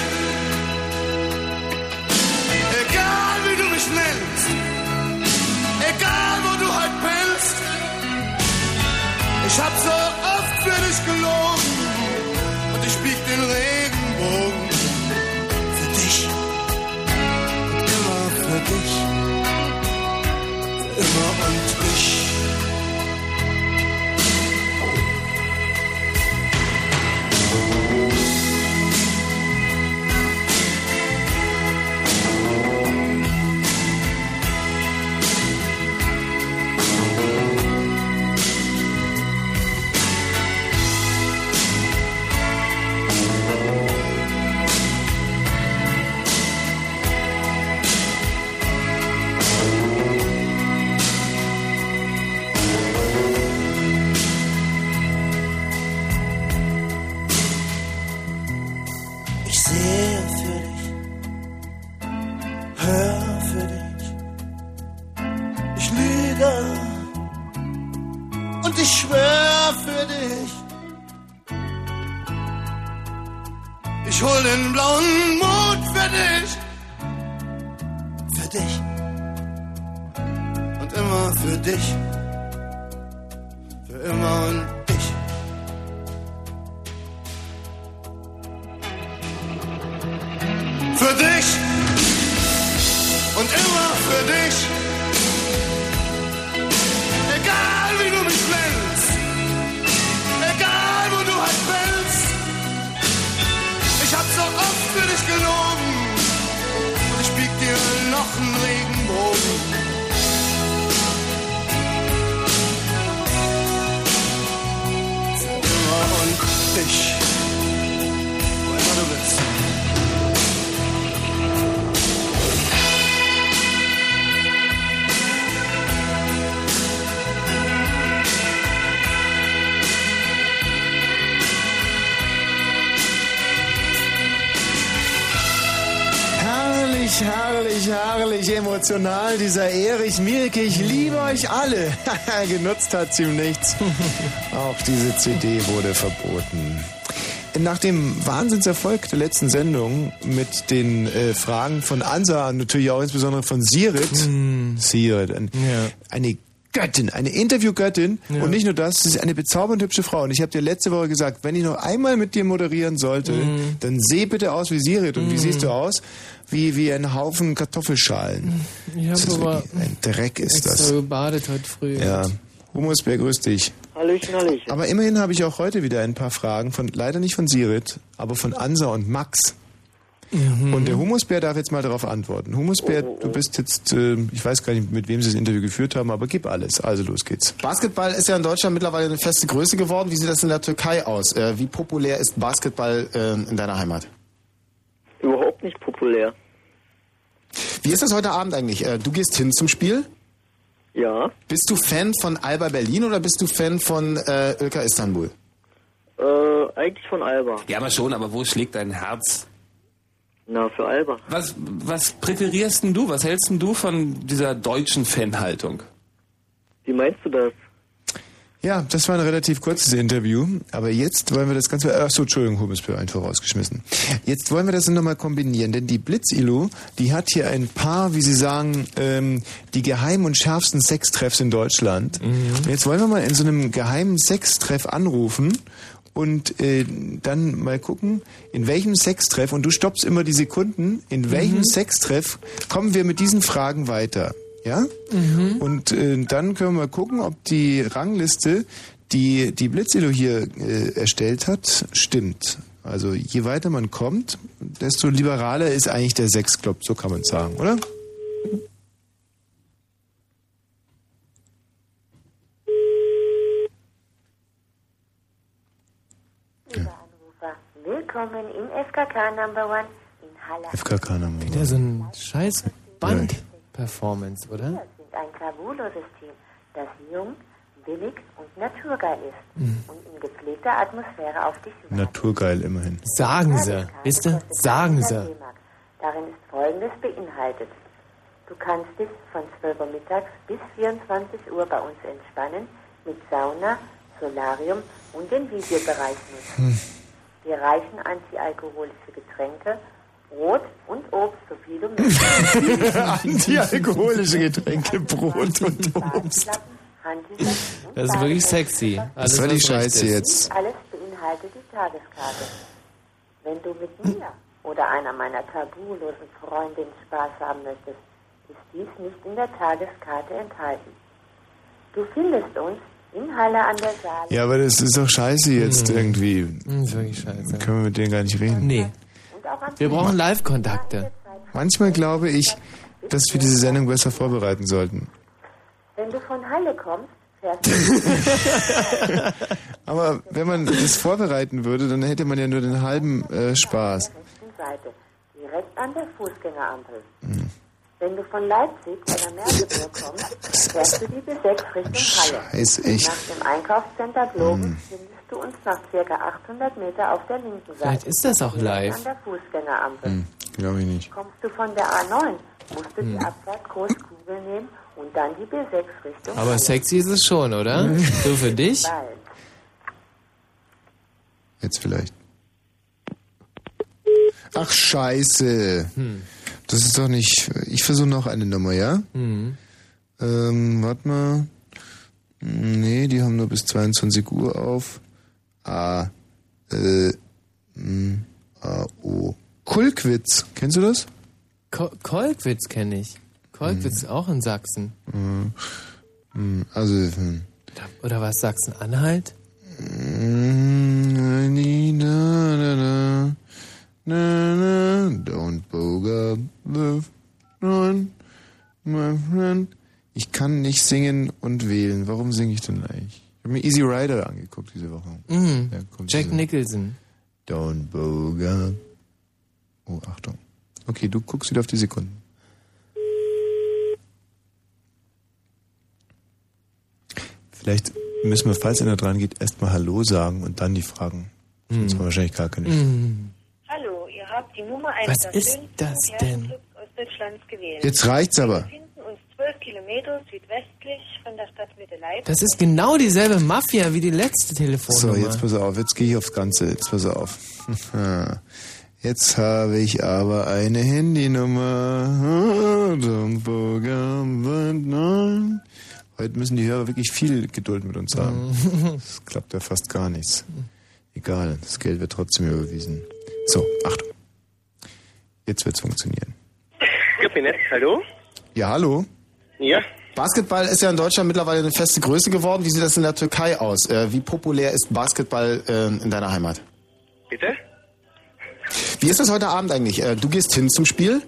Egal wie du mich nennst, egal wo du heute pennst. Ich hab so oft für dich gelogen und ich bieg den Regenbogen für dich immer für dich, immer und. Ich emotional, dieser Erich Mielke. Ich liebe euch alle. Genutzt hat sie ihm nichts. Auch diese CD wurde verboten. Nach dem Wahnsinnserfolg der letzten Sendung mit den äh, Fragen von Ansa und natürlich auch insbesondere von Sirit, Sirit, ein, eine Göttin, eine Interviewgöttin Ja. und nicht nur das, sie ist eine bezaubernd hübsche Frau. Und ich habe dir letzte Woche gesagt, wenn ich noch einmal mit dir moderieren sollte, Mhm. dann seh bitte aus wie Sirit. Und wie siehst du aus? Wie, wie ein Haufen Kartoffelschalen. Ich Das habe ist aber ein Dreck ist extra das. gebadet heute früh. Ja. Humusbär, grüß dich. Hallöchen, Hallöchen. Aber immerhin habe ich auch heute wieder ein paar Fragen von, leider nicht von Sirit, aber von Ansa und Max. Mhm. Und der Humusbär darf jetzt mal darauf antworten. Humusbär, du bist jetzt, äh, ich weiß gar nicht, mit wem sie das Interview geführt haben, aber gib alles. Also los geht's. Basketball ist ja in Deutschland mittlerweile eine feste Größe geworden. Wie sieht das in der Türkei aus? Äh, wie populär ist Basketball äh, in deiner Heimat? Populär. Wie ist das heute Abend eigentlich? Äh, du gehst hin zum Spiel? Ja. Bist du Fan von Alba Berlin oder bist du Fan von äh, Ilka Istanbul? Äh, eigentlich von Alba. Ja, aber schon, aber wo schlägt dein Herz? Na, für Alba. Was, was präferierst denn du? Was hältst denn du von dieser deutschen Fanhaltung? Wie meinst du das? Ja, das war ein relativ kurzes Interview, aber jetzt wollen wir das Ganze, ach so, Entschuldigung, Humusbär, einfach rausgeschmissen. Jetzt wollen wir das nochmal kombinieren, denn die Blitzilu, die hat hier ein paar, wie Sie sagen, ähm, die geheimen und schärfsten Sextreffs in Deutschland. Und jetzt wollen wir mal in so einem geheimen Sextreff anrufen und äh, dann mal gucken, in welchem Sextreff, und du stoppst immer die Sekunden, in welchem Mhm. Sextreff kommen wir mit diesen Fragen weiter. Ja? Mhm. Und äh, dann können wir mal gucken, ob die Rangliste, die die Blitzilo hier äh, erstellt hat, stimmt. Also je weiter man kommt, desto liberaler ist eigentlich der Sexclub, so kann man sagen, oder? Willkommen im FKK Number One in Halle. FKK Number Wieder so ein scheiß Band-Performance, oder? Wir sind ein fabuloses Team, das jung, billig und naturgeil ist Mhm. und in gepflegter Atmosphäre auf dich Naturgeil immerhin. Sagen sie, wisst ihr? Sagen sie. Darin ist Folgendes beinhaltet. Du kannst dich von 12 Uhr mittags bis 24 Uhr bei uns entspannen mit Sauna, Solarium und den Videobereich nutzen. Wir reichen antialkoholische Getränke, Brot und Obst, so viel du möchtest. Antialkoholische Getränke, Brot und Obst. Das ist wirklich sexy. Was soll die was recht Scheiße ist. jetzt? Alles beinhaltet die Tageskarte. Wenn du mit mir oder einer meiner tabulosen Freundinnen Spaß haben möchtest, ist dies nicht in der Tageskarte enthalten. Du findest uns in Halle an der Saale. Ja, aber das ist doch scheiße jetzt irgendwie. Das ist wirklich scheiße. Können wir mit denen gar nicht reden. Nee. Wir brauchen Live-Kontakte. Manchmal glaube ich, dass wir diese Sendung besser vorbereiten sollten. Wenn du von Halle kommst, fährst du Aber wenn man das vorbereiten würde, dann hätte man ja nur den halben äh, Spaß. Seite, direkt an der Fußgängerampel. Wenn du von Leipzig oder Merseburg kommst, fährst du die B6 Richtung Halle. Scheiß, echt. Nach dem Einkaufscenter Globen Hm. findest du uns nach ca. 800 Meter auf der linken Seite. Vielleicht ist das auch live. An der Fußgängerampel. Hm, Glaube ich nicht. Kommst du von der A9, musst du Hm. die Abfahrt Großkugel nehmen und dann die B6 Richtung Aber sexy ist es schon, oder? So für dich? Bald. Jetzt vielleicht. Ach, scheiße. Das ist doch nicht... Ich versuche noch eine Nummer, ja? Mhm. Ähm, warte mal. Nee, die haben nur bis 22 Uhr auf. A, äh, M, A, O. Kulkwitz. Kennst du das? Ko Kolkwitz kenne ich. Kolkwitz ist auch in Sachsen. Mhm. Hm, Also, hm. Oder was, Sachsen-Anhalt? Mm, Don't run, my friend. Ich kann nicht singen und wählen. Warum singe ich denn eigentlich? Ich habe mir Easy Rider angeguckt diese Woche. Mhm. Jack diese- Nicholson. Don't bogart. Oh, Achtung. Okay, du guckst wieder auf die Sekunden. Vielleicht müssen wir, falls einer dran geht, erstmal Hallo sagen und dann die Fragen. Sonst haben wir wahrscheinlich gar keine. Mhm. Hallo, ihr habt die Nummer eines Was der ist das gewählt. Jetzt reicht's aber. Wir befinden uns zwölf Kilometer südwestlich von der Stadtmitte Leipzig. Das ist genau dieselbe Mafia wie die letzte Telefonnummer. So, jetzt pass auf, jetzt gehe ich aufs Ganze, jetzt pass auf. Jetzt habe ich aber eine Handynummer. Heute müssen die Hörer wirklich viel Geduld mit uns haben. Das klappt ja fast gar nichts. Egal, das Geld wird trotzdem überwiesen. So, Achtung. Jetzt wird's funktionieren. Kabinett, hallo? Ja, hallo? Ja? Basketball ist ja in Deutschland mittlerweile eine feste Größe geworden. Wie sieht das in der Türkei aus? Äh, wie populär ist Basketball äh, in deiner Heimat? Bitte? Wie ist das heute Abend eigentlich? Äh, du gehst hin zum Spiel?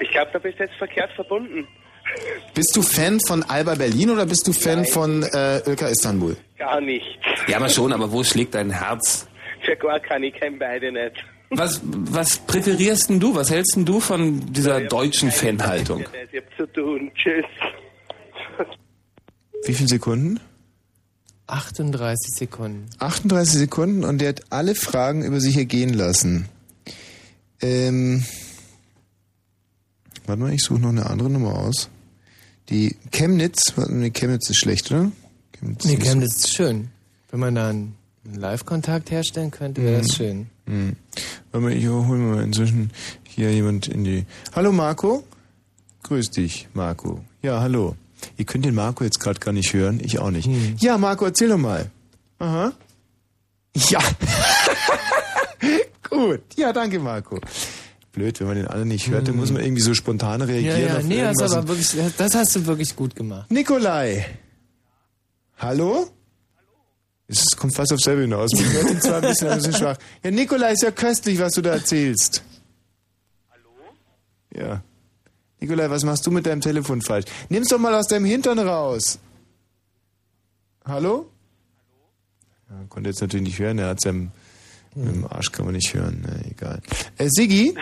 Ich glaube, da bist du jetzt verkehrt verbunden. Bist du Fan von Alba Berlin oder bist du Fan Nein. von äh, Ilka Istanbul? Gar nicht. Ja, aber schon, aber wo schlägt dein Herz? Für gar kann ich kein beide nicht. Was, was präferierst denn du? Was hältst denn du von dieser deutschen Fanhaltung? Ich hab zu tun. Tschüss. Wie viele Sekunden? 38 Sekunden. 38 Sekunden und der hat alle Fragen über sich ergehen lassen. Ähm, warte mal, ich suche noch eine andere Nummer aus. Die Chemnitz, warte mal, nee, Chemnitz ist schlecht, oder? Chemnitz Nee, ist- Chemnitz ist schön. Wenn man da einen einen Live-Kontakt herstellen könnte, wäre das schön. Hm. Warte mal, ich hole mir mal inzwischen hier jemand in die... Hallo Marco? Grüß dich, Marco. Ja, hallo. Ihr könnt den Marco jetzt gerade gar nicht hören, ich auch nicht. Ja, Marco, erzähl doch mal. Aha. Ja. Gut. Ja, danke, Marco. Blöd, wenn man den anderen nicht hört, dann muss man irgendwie so spontan Ja, reagieren. ja, auf nee, das, aber wirklich, das hast du wirklich gut gemacht. Nikolai. Hallo? Es kommt fast aufs selbe hinaus. Man hört ihn zwar ein bisschen, aber ein bisschen schwach. Ja, Nikolai, ist ja köstlich, was du da erzählst. Hallo? Ja. Nikolai, was machst du mit deinem Telefon falsch? Nimm's doch mal aus deinem Hintern raus. Hallo? Ja, konnte jetzt natürlich nicht hören, er hat's ja im, im Arsch kann man nicht hören. Na, egal. Äh, Siggi?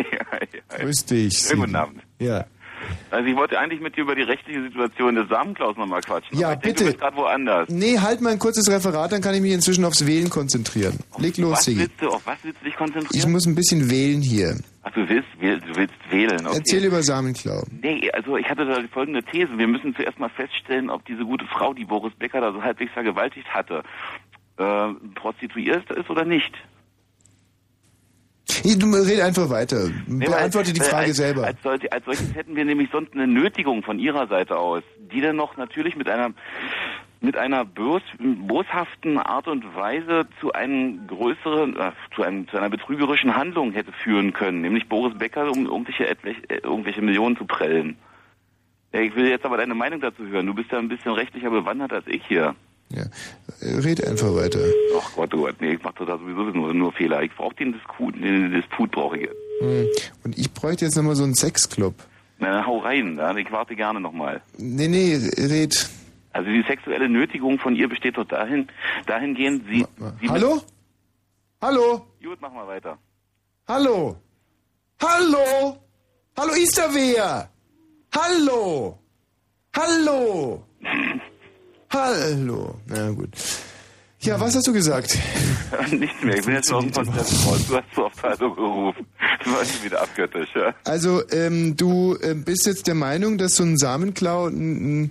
Grüß dich. Schönen guten Abend. Ja. Also ich wollte eigentlich mit dir über die rechtliche Situation des Samenklaus nochmal quatschen. Ja, ich denke, bitte. Du bist gerade woanders. Nee, halt mal ein kurzes Referat, dann kann ich mich inzwischen aufs Wählen konzentrieren. Leg los, was willst du, auf was willst du dich konzentrieren? Ich muss ein bisschen wählen hier. Ach, du willst, du willst wählen, okay. Erzähl über Samenklau. Nee, also ich hatte da die folgende These. Wir müssen zuerst mal feststellen, ob diese gute Frau, die Boris Becker da so halbwegs vergewaltigt hatte, äh, prostituiert ist oder nicht. Du red einfach weiter. Nee, Beantworte die weil Frage als, selber. Als, als solches hätten wir nämlich sonst eine Nötigung von ihrer Seite aus, die dann noch natürlich mit einer mit einer bös, boshaften Art und Weise zu einem größeren, äh, zu, einem, zu einer betrügerischen Handlung hätte führen können, nämlich Boris Becker, um irgendwelche, äh, irgendwelche Millionen zu prellen. Ich will jetzt aber deine Meinung dazu hören. Du bist ja ein bisschen rechtlicher bewandert als ich hier. Ja. Äh, Red einfach weiter. Ach Gott, oh Gott, nee, ich mache da sowieso nur, nur Fehler. Ich brauche den Disput, den Disput brauche ich jetzt. Hm. Und ich bräuchte jetzt nochmal so einen Sexclub. Na, dann hau rein, ich warte gerne nochmal. Nee, nee, red. Also die sexuelle Nötigung von ihr besteht doch dahin, dahingehend, sie... sie Hallo? Hallo? Gut, mach mal weiter. Hallo? Hallo? Hallo, ist da wer? Hallo? Hallo? Hallo? Na gut. Ja, was hast du gesagt? Nichts mehr, ich bin jetzt noch im Konzept raus. Du hast so oft Hallo gerufen. Du warst wieder abgöttisch, ja? Also, ähm, du äh, bist jetzt der Meinung, dass so ein Samenklau n, n,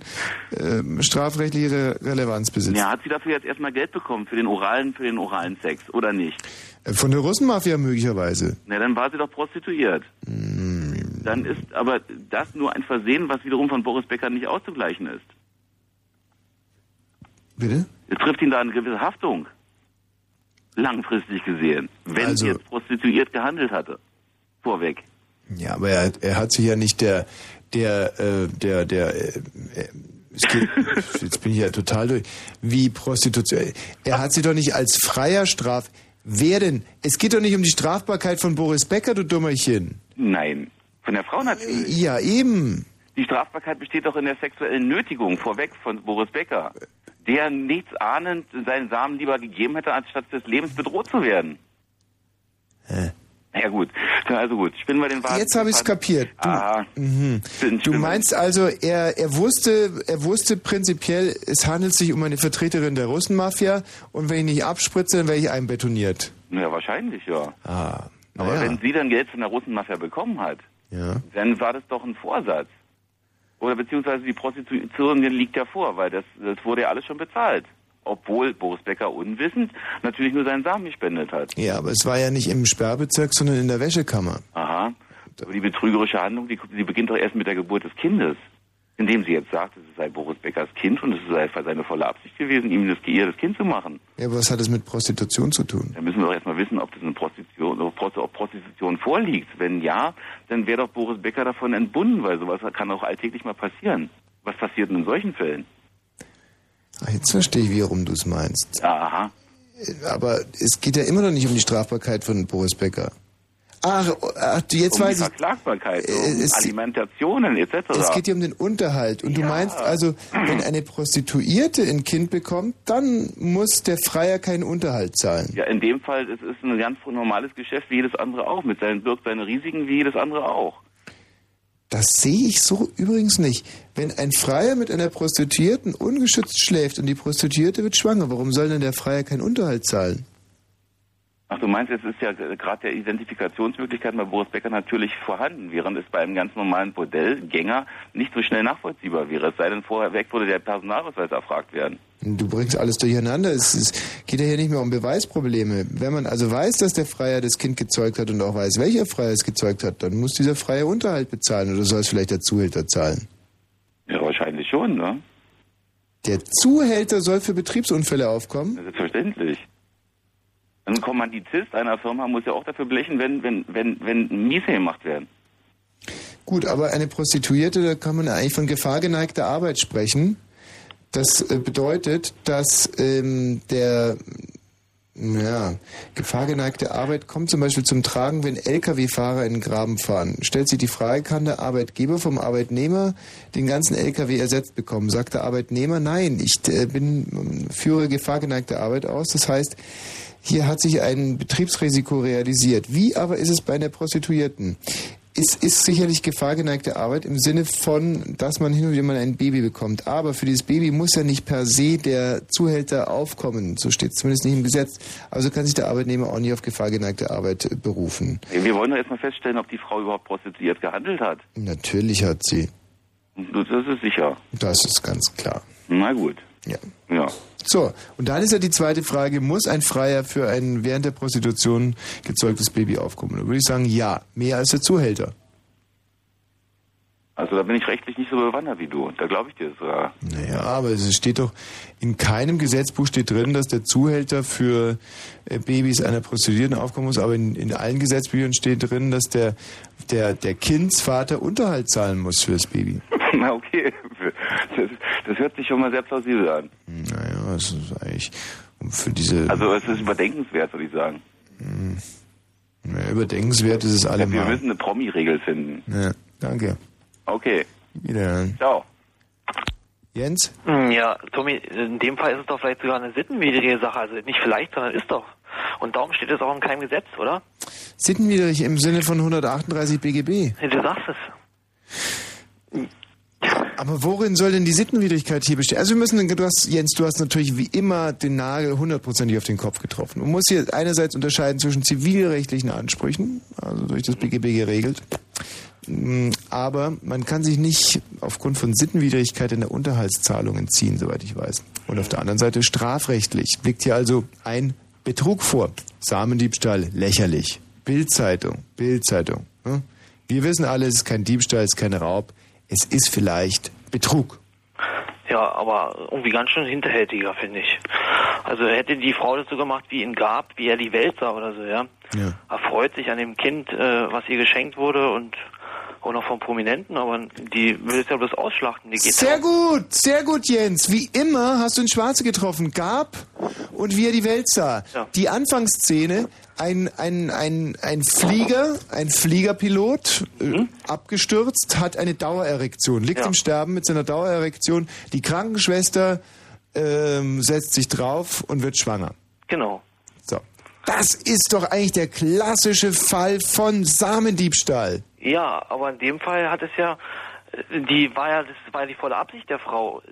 ähm, strafrechtliche Re Relevanz besitzt? Ja, hat sie dafür jetzt erstmal Geld bekommen für den oralen, für den oralen Sex, oder nicht? Äh, Von der Russenmafia möglicherweise. Na, dann war sie doch prostituiert. Hm. Dann ist aber das nur ein Versehen, was wiederum von Boris Becker nicht auszugleichen ist. Bitte? Es trifft ihn da eine gewisse Haftung. Langfristig gesehen. Wenn Also- sie jetzt prostituiert gehandelt hatte. Vorweg. Ja, aber er, er hat sich ja nicht der, der, äh, der, der, äh, äh, es geht, jetzt bin ich ja total durch, wie Prostitution. Er hat sie doch nicht als freier Straf. Wer denn? Es geht doch nicht um die Strafbarkeit von Boris Becker, du Dummerchen. Nein. Von der Frau natürlich. Ja, eben. Die Strafbarkeit besteht doch in der sexuellen Nötigung vorweg von Boris Becker, der nichts ahnend seinen Samen lieber gegeben hätte, anstatt des Lebens bedroht zu werden. Hä? Ja gut, also gut, spinnen wir den Wagen. Jetzt habe ich es kapiert. Du, mhm. du meinst also, er, er wusste, er wusste prinzipiell, es handelt sich um eine Vertreterin der Russenmafia und wenn ich nicht abspritze, dann werde ich einbetoniert. Ja, wahrscheinlich, ja. Ah, Aber naja. wenn sie dann Geld von der Russenmafia bekommen hat, Ja. dann war das doch ein Vorsatz. Oder beziehungsweise die Prostitution liegt ja vor, weil das, das wurde ja alles schon bezahlt. Obwohl Boris Becker unwissend natürlich nur seinen Samen gespendet hat. Ja, aber es war ja nicht im Sperrbezirk, sondern in der Wäschekammer. Aha. Aber die betrügerische Handlung, die, die beginnt doch erst mit der Geburt des Kindes. Indem sie jetzt sagt, es sei Boris Beckers Kind und es sei seine volle Absicht gewesen, ihm das das Kind zu machen. Ja, aber was hat es mit Prostitution zu tun? Dann müssen wir doch erstmal wissen, ob das eine Prostitution, ob Prost- ob Prostitution vorliegt. Wenn ja, dann wäre doch Boris Becker davon entbunden, weil sowas kann auch alltäglich mal passieren. Was passiert denn in solchen Fällen? Ach, jetzt verstehe ich, wie rum du es meinst. Aha. Aber es geht ja immer noch nicht um die Strafbarkeit von Boris Becker. Ach, ach jetzt um weiß ich. Verklagbarkeit, Äh, um es- Alimentationen etc. Es geht ja um den Unterhalt. Und du meinst also, wenn eine Prostituierte ein Kind bekommt, dann muss der Freier keinen Unterhalt zahlen. ja, in dem Fall es ist ein ganz normales Geschäft wie jedes andere auch. Mit seinen birgt seine Risiken wie jedes andere auch. Das sehe ich so übrigens nicht. Wenn ein Freier mit einer Prostituierten ungeschützt schläft und die Prostituierte wird schwanger, warum soll denn der Freier keinen Unterhalt zahlen? Ach, du meinst, es ist ja gerade der Identifikationsmöglichkeit bei Boris Becker natürlich vorhanden, während es bei einem ganz normalen Bordellgänger nicht so schnell nachvollziehbar wäre. Es sei denn, vorher weg würde der Personalausweis erfragt werden. Du bringst alles durcheinander. Es, es geht ja hier nicht mehr um Beweisprobleme. Wenn man also weiß, dass der Freier das Kind gezeugt hat und auch weiß, welcher Freier es gezeugt hat, dann muss dieser Freier Unterhalt bezahlen oder soll es vielleicht der Zuhälter zahlen? Ja, wahrscheinlich schon, ne? Der Zuhälter soll für Betriebsunfälle aufkommen? Selbstverständlich. Ein Kommanditist einer Firma muss ja auch dafür blechen, wenn, wenn, wenn, wenn Miese gemacht werden. Gut, aber eine Prostituierte, da kann man eigentlich von gefahrgeneigter Arbeit sprechen. Das äh, bedeutet, dass ähm, der ja, gefahrgeneigte Arbeit kommt zum Beispiel zum Tragen, wenn Lkw-Fahrer in den Graben fahren. Stellt sich die Frage, kann der Arbeitgeber vom Arbeitnehmer den ganzen Lkw ersetzt bekommen? Sagt der Arbeitnehmer, nein, ich äh, bin, führe gefahrgeneigte Arbeit aus. Das heißt, hier hat sich ein Betriebsrisiko realisiert. Wie aber ist es bei einer Prostituierten? es ist sicherlich gefahrgeneigte Arbeit im Sinne von, dass man hin und wieder mal ein Baby bekommt. Aber für dieses Baby muss ja nicht per se der Zuhälter aufkommen. So steht es zumindest nicht im Gesetz. Also kann sich der Arbeitnehmer auch nicht auf gefahrgeneigte Arbeit äh, berufen. Wir wollen doch erstmal feststellen, ob die Frau überhaupt prostituiert gehandelt hat. Natürlich hat sie. Das ist sicher. Das ist ganz klar. Na gut. Ja. Ja. So, und dann ist ja die zweite Frage, muss ein Freier für ein während der Prostitution gezeugtes Baby aufkommen? Da würde ich sagen, ja, mehr als der Zuhälter. Also da bin ich rechtlich nicht so bewandert wie du. Da glaube ich dir sogar. Naja, aber es steht doch, in keinem Gesetzbuch steht drin, dass der Zuhälter für äh, Babys einer Prostituierten aufkommen muss, aber in, in allen Gesetzbüchern steht drin, dass der, der, der Kindsvater Unterhalt zahlen muss fürs Baby. Na okay. Das, hört sich schon mal sehr plausibel an. Naja, es ist eigentlich für diese... Also es ist überdenkenswert, würde ich sagen. Ja, überdenkenswert ist es Wir allemal. müssen eine Promi-Regel finden. Ja, danke. Okay. Wiederhören. Ciao. Jens? Hm, Ja, Tommy, in dem Fall ist es doch vielleicht sogar eine sittenwidrige Sache. Also nicht vielleicht, sondern ist doch. Und darum steht es auch in keinem Gesetz, oder? Sittenwidrig im Sinne von 138 BGB. Ja, Du sagst es. Aber worin soll denn die Sittenwidrigkeit hier bestehen? Also wir müssen, du hast, Jens, du hast natürlich wie immer den Nagel hundertprozentig auf den Kopf getroffen. Man muss hier einerseits unterscheiden zwischen zivilrechtlichen Ansprüchen, also durch das BGB geregelt, Mm, aber man kann sich nicht aufgrund von Sittenwidrigkeit in der Unterhaltszahlung entziehen, soweit ich weiß. Und auf der anderen Seite strafrechtlich liegt hier also ein Betrug vor. Samendiebstahl, lächerlich. Bildzeitung, Bildzeitung. Ne? Wir wissen alle, es ist kein Diebstahl, es ist kein Raub. Es ist vielleicht Betrug. Ja, aber irgendwie ganz schön hinterhältiger, finde ich. Also hätte die Frau das so gemacht, wie ihn gab, wie er die Welt sah oder so, ja. Ja. Er freut sich an dem Kind, äh, was ihr geschenkt wurde und auch noch von Prominenten, aber die will es ja bloß ausschlachten. Die geht Sehr gut, sehr gut, Jens. Wie immer hast du ins Schwarze getroffen. Gab und wie er die Welt sah. Die Anfangsszene, ein, ein, ein, ein Flieger, ein Fliegerpilot, äh, abgestürzt, hat eine Dauererektion, liegt im Sterben mit seiner Dauererektion. Die Krankenschwester ähm, setzt sich drauf und wird schwanger. Genau. So. Das ist doch eigentlich der klassische Fall von Samendiebstahl. Ja, aber in dem Fall hat es ja, äh, die war ja, das war ja die volle Absicht der Frau.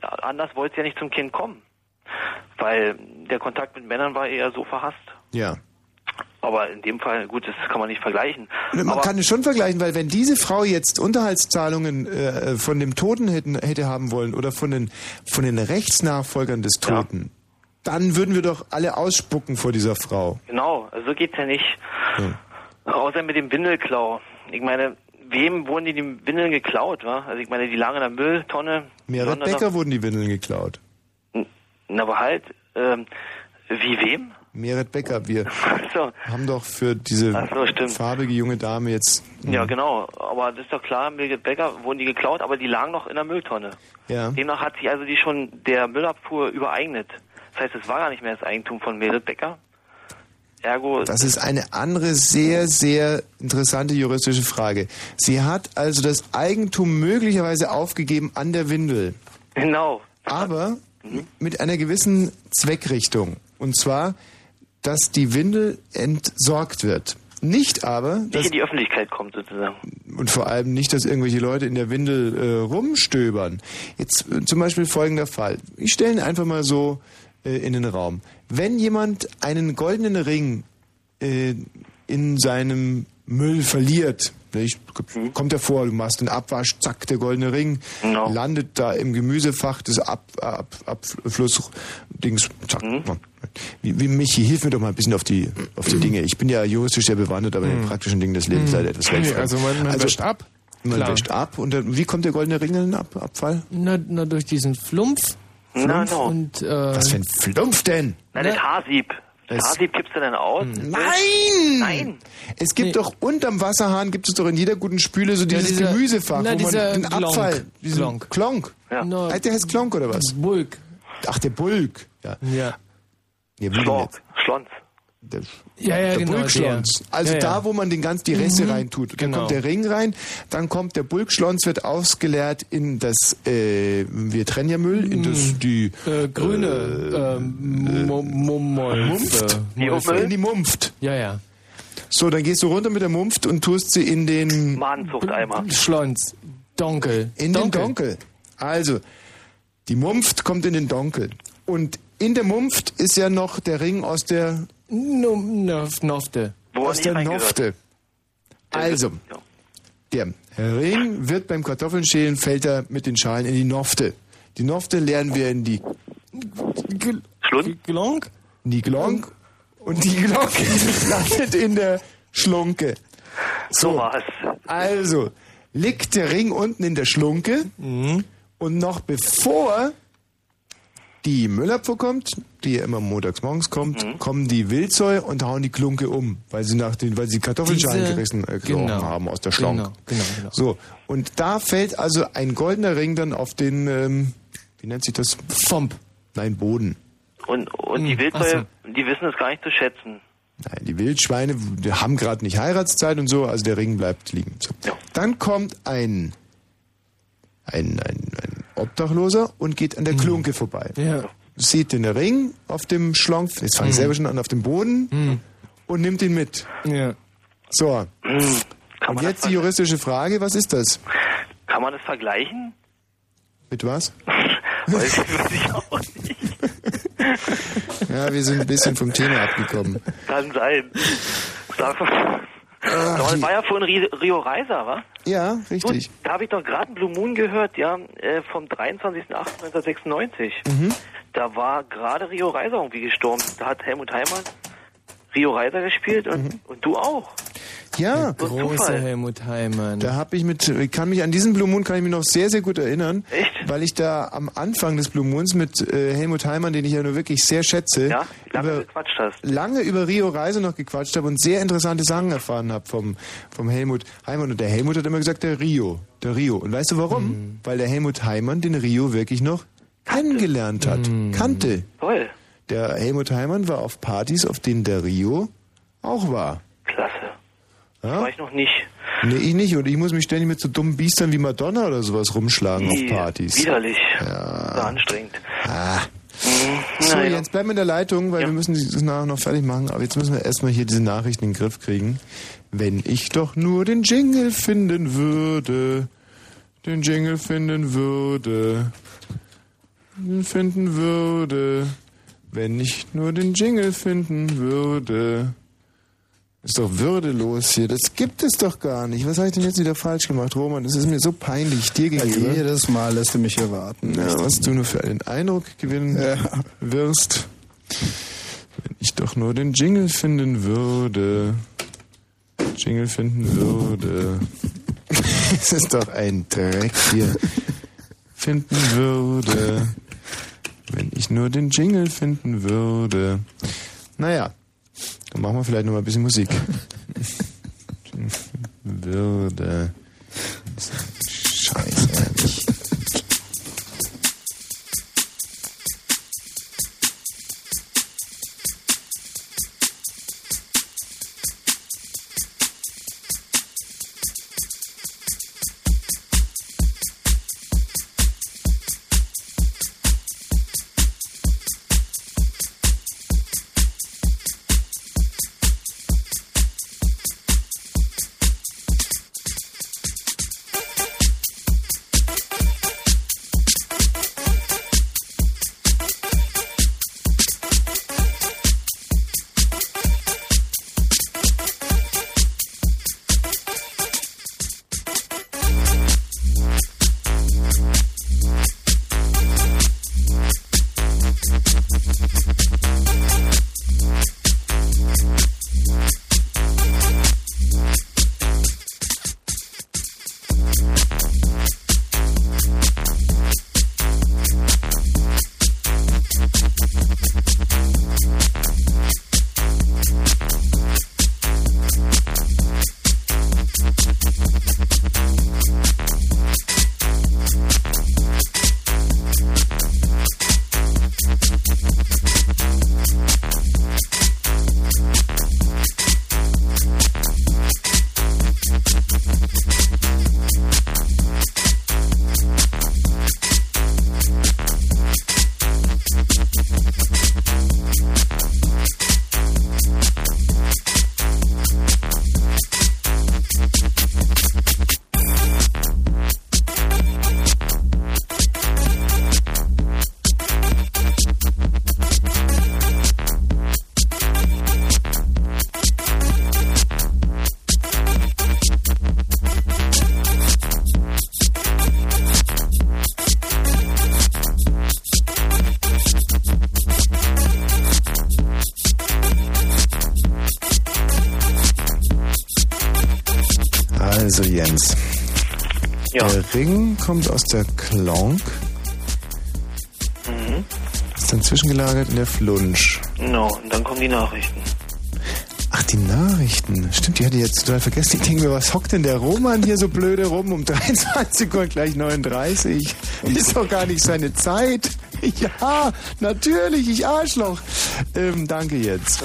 Anders wollte sie ja nicht zum Kind kommen. Weil der Kontakt mit Männern war eher so verhasst. Ja. Aber in dem Fall, gut, das kann man nicht vergleichen. Man aber, kann es schon vergleichen, weil wenn diese Frau jetzt Unterhaltszahlungen äh, von dem Toten hätten, hätte haben wollen oder von den, von den Rechtsnachfolgern des Toten, dann würden wir doch alle ausspucken vor dieser Frau. Genau, also so geht's ja nicht. Außer mit dem Windelklau. Ich meine, wem wurden die, die Windeln geklaut, wa? Also ich meine, die lagen in der Mülltonne. Merit Sondern- Becker wurden die Windeln geklaut. Na, aber halt, ähm, wie wem? Merit Becker, wir So. haben doch für diese so, farbige junge Dame jetzt... Ja, genau. Aber das ist doch klar, Birgit Becker wurden die geklaut, aber die lagen noch in der Mülltonne. Ja. Demnach hat sich also die schon der Müllabfuhr übereignet. Das heißt, es war gar nicht mehr das Eigentum von Merit Becker. Ergo, Das ist eine andere sehr, sehr interessante juristische Frage. Sie hat also das Eigentum möglicherweise aufgegeben an der Windel. genau. Aber mit einer gewissen Zweckrichtung. Und zwar, dass die Windel entsorgt wird. Nicht aber, Nicht dass, in die Öffentlichkeit kommt sozusagen. und vor allem nicht, dass irgendwelche Leute in der Windel äh, rumstöbern. Jetzt äh, zum Beispiel folgender Fall. Ich stelle ihn einfach mal so äh, in den Raum. Wenn jemand einen goldenen Ring äh, in seinem Müll verliert, nicht? kommt er vor, du machst einen Abwasch, zack, der goldene Ring, landet da im Gemüsefach des Ab, Ab, Abflussdings, zack. Wie, wie Michi, hilf mir doch mal ein bisschen auf die, auf die Dinge. Ich bin ja juristisch sehr bewandert, aber in den praktischen Dingen des Lebens Mhm. leider etwas weltfremd. also man- man wäscht ab. Man Klar. wäscht ab und dann, wie kommt der goldene Ring in den Ab Abfall? Na, na durch diesen Flumpf. Na, Flumpf no. und, äh, Was für ein Flumpf denn? Na, das Haarsieb. Haarsieb kippst du dann aus? Nein! Nein! Es gibt doch unterm Wasserhahn gibt es doch in jeder guten Spüle so Ja, dieses dieser- Gemüsefach, na, wo man dieser den Glonk. Abfall, diesen Glonk. Klonk. Ja. Na, Heißt der heißt Klonk oder was? Bulk. Ach, der Bulk. Ja. Ja. Ja, jetzt? Schlons. Der, Ja, ja, der genau, Bulkschlons. Also Ja, ja. da, wo man den ganz die Reste Mhm, reintut. Dann genau. kommt der Ring rein, dann kommt der Bulkschlons, wird ausgeleert in das, äh, wir trennen ja Müll, in das, die, Äh, grüne äh, Mumpft. äh, Molfe. In die Mumpft. Ja, ja. So, dann gehst du runter mit der Mumpft und tust sie in den Mahnzuchteimer. Schlons. Donkel. In den Donkel. Also, die Mumpft kommt in den Donkel. Und in der Mumpft ist ja noch der Ring aus der Nofte. Wo aus der. Nofte. Also, der Ring wird beim Kartoffelschälen, fällt er mit den Schalen in die Nofte. Die Nofte leeren wir in die? Glonk? in die Glonk und die Glocke landet in der Schlunke. So war's. Also, liegt der Ring unten in der Schlunke und noch bevor die Müllabfuhr kommt, die ja immer montags morgens kommt, Mhm. kommen die Wildzeu und hauen die Klunke um, weil sie nach den, weil sie Kartoffelschalen gerissen äh, genau. haben aus der Schlonk. Genau, genau, genau. So, und da fällt also ein goldener Ring dann auf den, ähm, wie nennt sich das? Fomp. Nein, Boden. Und, und Hm, die ach Wildsäue, die wissen es gar nicht zu schätzen. Nein, die Wildschweine die haben gerade nicht Heiratszeit und so, also der Ring bleibt liegen. So. Dann kommt ein, ein, ein, ein Obdachloser und geht an der Klunke vorbei. Ja. Sieht den Ring auf dem Schlonk, jetzt fange ich Mhm. selber schon an, auf dem Boden und nimmt ihn mit. Ja. So. Und jetzt die juristische Frage, was ist das? Kann man das vergleichen? Mit was? Weiß, weiß ich auch nicht. Ja, wir sind ein bisschen vom Thema abgekommen. Kann sein. Sag mal. Doch, das war ja von Ri- Rio Reiser, wa? Ja, richtig. Gut, da habe ich doch gerade einen Blue Moon gehört, ja, äh, vom 23.08.1996. Mhm. Da war gerade Rio Reiser irgendwie gestorben. Da hat Helmut Heimann Rio Reiser gespielt und, Mhm. und du auch. Ja, Großer Helmut Heimann. Da habe ich mit, ich kann mich an diesen Blue Moon kann ich mich noch sehr, sehr gut erinnern. Echt? Weil ich da am Anfang des Blue Moons mit äh, Helmut Heimann, den ich ja nur wirklich sehr schätze, Ja, lange über, gequatscht hast. lange über Rio Reise noch gequatscht habe und sehr interessante Sachen erfahren habe vom, vom Helmut Heimann. Und der Helmut hat immer gesagt, der Rio, der Rio. Und weißt du warum? Mhm. Weil der Helmut Heimann den Rio wirklich noch kennengelernt hat, kannte. Toll. Der Helmut Heimann war auf Partys, auf denen der Rio auch war. Klasse. Ja? War ich noch nicht. Nee, ich nicht. Und ich muss mich ständig mit so dummen Biestern wie Madonna oder sowas rumschlagen Ih, auf Partys. Widerlich. Ja. Sehr anstrengend. Ah. Mhm. So, jetzt bleiben wir in der Leitung, weil wir müssen das nachher noch fertig machen. Aber jetzt müssen wir erstmal hier diese Nachrichten in den Griff kriegen. Wenn ich doch nur den Jingle finden würde, den Jingle finden würde, den finden würde, wenn ich nur den Jingle finden würde. Ist doch würdelos hier. Das gibt es doch gar nicht. Was habe ich denn jetzt wieder falsch gemacht, Roman? Das ist mir so peinlich dir gegenüber. jedes Mal lässt du mich hier warten. Ja, was du nur für einen Eindruck gewinnen wirst. Wenn ich doch nur den Jingle finden würde. Jingle finden würde. Es ist doch ein Dreck hier. Finden würde. Wenn ich nur den Jingle finden würde. Naja, dann machen wir vielleicht noch mal ein bisschen Musik. würde. Scheiß Ja. Der Ring kommt aus der Klonk, Mhm. ist dann zwischengelagert in der Flunsch. No, und dann kommen die Nachrichten. Ach, die Nachrichten. Stimmt, die hatte ich jetzt total vergessen. Ich denke mir, was hockt denn der Roman hier so blöde rum um 23 Uhr gleich 39? Ist doch gar nicht seine Zeit. Ja, natürlich, ich Arschloch. Ähm, danke jetzt.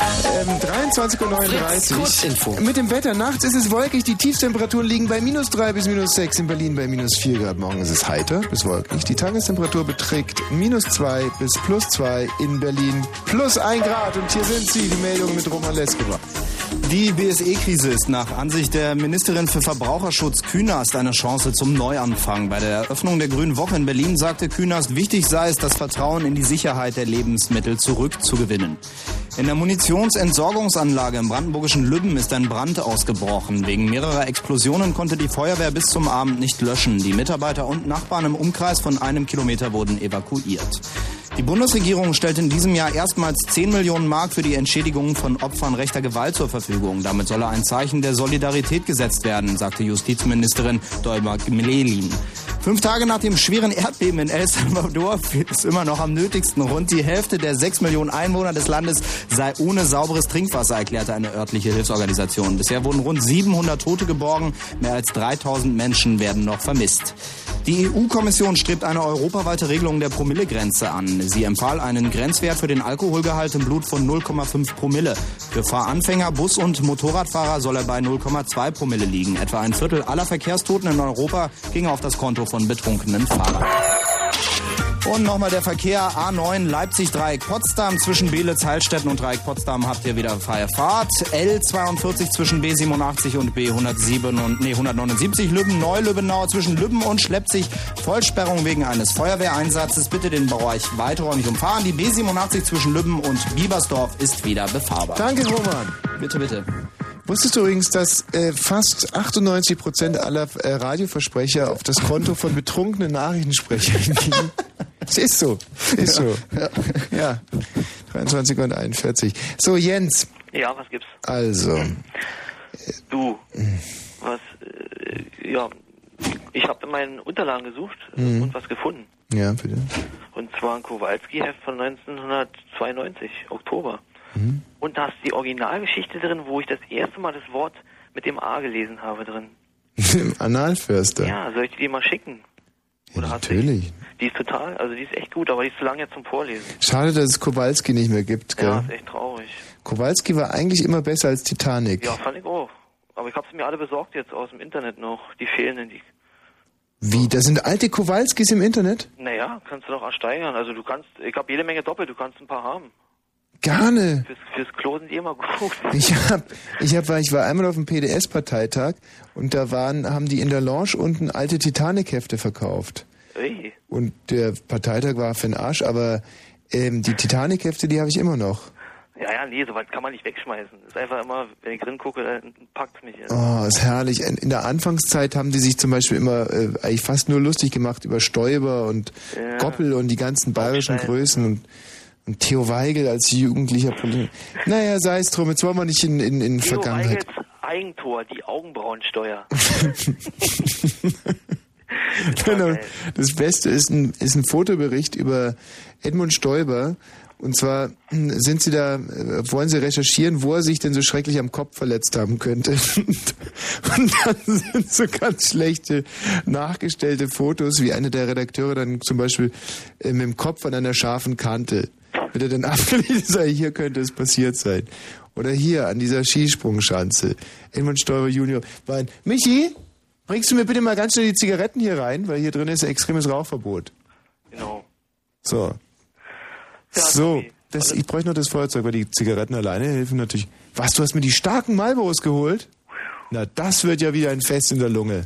Ähm, 23.39 Uhr. Mit dem Wetter. Nachts ist es wolkig. Die Tiefstemperaturen liegen bei minus 3 bis minus 6. In Berlin bei minus 4 Grad. Morgen ist es heiter bis wolkig. Die Tagestemperatur beträgt minus 2 bis plus 2. In Berlin plus 1 Grad. Und hier sind sie, die Meldungen mit Roman Leskova. Die BSE-Krise ist nach Ansicht der Ministerin für Verbraucherschutz Künast eine Chance zum Neuanfang. Bei der Eröffnung der Grünen Woche in Berlin sagte Künast, wichtig sei es, das Vertrauen in die Sicherheit der Lebensmittel zurückzugewinnen. In der Munitionsentsorgungsanlage im brandenburgischen Lübben ist ein Brand ausgebrochen. Wegen mehrerer Explosionen konnte die Feuerwehr bis zum Abend nicht löschen. Die Mitarbeiter und Nachbarn im Umkreis von einem Kilometer wurden evakuiert. Die Bundesregierung stellt in diesem Jahr erstmals 10 Millionen Mark für die Entschädigungen von Opfern rechter Gewalt zur Verfügung. Damit solle ein Zeichen der Solidarität gesetzt werden, sagte Justizministerin Dolma Gmelin. Fünf Tage nach dem schweren Erdbeben in El Salvador fehlt es immer noch am nötigsten. Rund die Hälfte der 6 Millionen Einwohner des Landes sei ohne sauberes Trinkwasser, erklärte eine örtliche Hilfsorganisation. Bisher wurden rund 700 Tote geborgen, mehr als 3000 Menschen werden noch vermisst. Die EU-Kommission strebt eine europaweite Regelung der Promillegrenze an. Sie empfahl einen Grenzwert für den Alkoholgehalt im Blut von 0,5 Promille. Für Fahranfänger, Bus- und Motorradfahrer soll er bei 0,2 Promille liegen. Etwa ein Viertel aller Verkehrstoten in Europa ginge auf das Konto von betrunkenen Fahrern. Und nochmal der Verkehr A9 Leipzig Dreieck Potsdam zwischen Beelitz Heilstätten und Dreieck Potsdam habt ihr wieder freie Fahrt. L42 zwischen B87 und B107 und nee 179 Lübben Neulübbenau zwischen Lübben und Schleppzig Vollsperrung wegen eines Feuerwehreinsatzes. Bitte den Bereich weiträumig umfahren. Die B87 zwischen Lübben und Biebersdorf ist wieder befahrbar. Danke, Roman. Bitte, bitte. Wusstest du übrigens, dass äh, fast 98 Prozent aller äh, Radioversprecher auf das Konto von betrunkenen Nachrichtensprechern gingen? Es ist so. Ist so. Ja. 23 und 41. So, Jens. Ja, was gibt's? Also. Du, was, äh, ja, ich habe in meinen Unterlagen gesucht äh, Mhm. und was gefunden. Ja, bitte. Und zwar ein Kowalski-Heft von 1992, Oktober. Mhm. Und da ist die Originalgeschichte drin, wo ich das erste Mal das Wort mit dem A gelesen habe drin. Analförster. Ja, soll ich die dir mal schicken? Du Natürlich. Die ist total, also die ist echt gut, aber die ist zu lang jetzt zum Vorlesen. Schade, dass es Kowalski nicht mehr gibt, gell? Ja, ist echt traurig. Kowalski war eigentlich immer besser als Titanic. Ja, fand ich auch. Aber ich habe sie mir alle besorgt jetzt aus dem Internet noch, die fehlenden. Die, Wie? Da sind alte Kowalskis im Internet? naja, kannst du noch ersteigern. Also du kannst, ich habe jede Menge doppelt, du kannst ein paar haben. Gerne. Fürs, fürs Klo sind die immer gut. Ich hab, ich hab, ich war einmal auf dem PDS-Parteitag und da waren, haben die in der Lounge unten alte Titanic-Hefte verkauft. Ey. Und der Parteitag war für den Arsch, aber ähm, die Titanic-Hefte, die habe ich immer noch. Ja, ja, nee, sowas kann man nicht wegschmeißen. Ist einfach immer, wenn ich drin gucke, dann packt mich. Also. Oh, ist herrlich. In in der Anfangszeit haben die sich zum Beispiel immer äh, eigentlich fast nur lustig gemacht über Stoiber und Ja. Goppel und die ganzen bayerischen Größen und, und Theo Weigel als jugendlicher Politiker. Naja, sei es drum, jetzt wollen wir nicht in, in, in Theo Vergangenheit. Weigels Eigentor, die Augenbrauensteuer. Genau. Das Beste ist ein, ist ein Fotobericht über Edmund Stoiber. Und zwar hm, sind sie da, äh, wollen sie recherchieren, wo er sich denn so schrecklich am Kopf verletzt haben könnte. Und dann sind so ganz schlechte nachgestellte Fotos, wie einer der Redakteure dann zum Beispiel äh, mit dem Kopf an einer scharfen Kante. Wird er dann abgelegt, sei, hier könnte es passiert sein. Oder hier an dieser Skisprungschanze. Edmund Stoiber Junior. War ein, Michi, bringst du mir bitte mal ganz schnell die Zigaretten hier rein, weil hier drin ist ein extremes Rauchverbot. Genau. So. so, das, ich bräuchte noch das Feuerzeug, weil die Zigaretten alleine helfen natürlich. Was, du hast mir die starken Marlboros geholt? Na, das wird ja wieder ein Fest in der Lunge.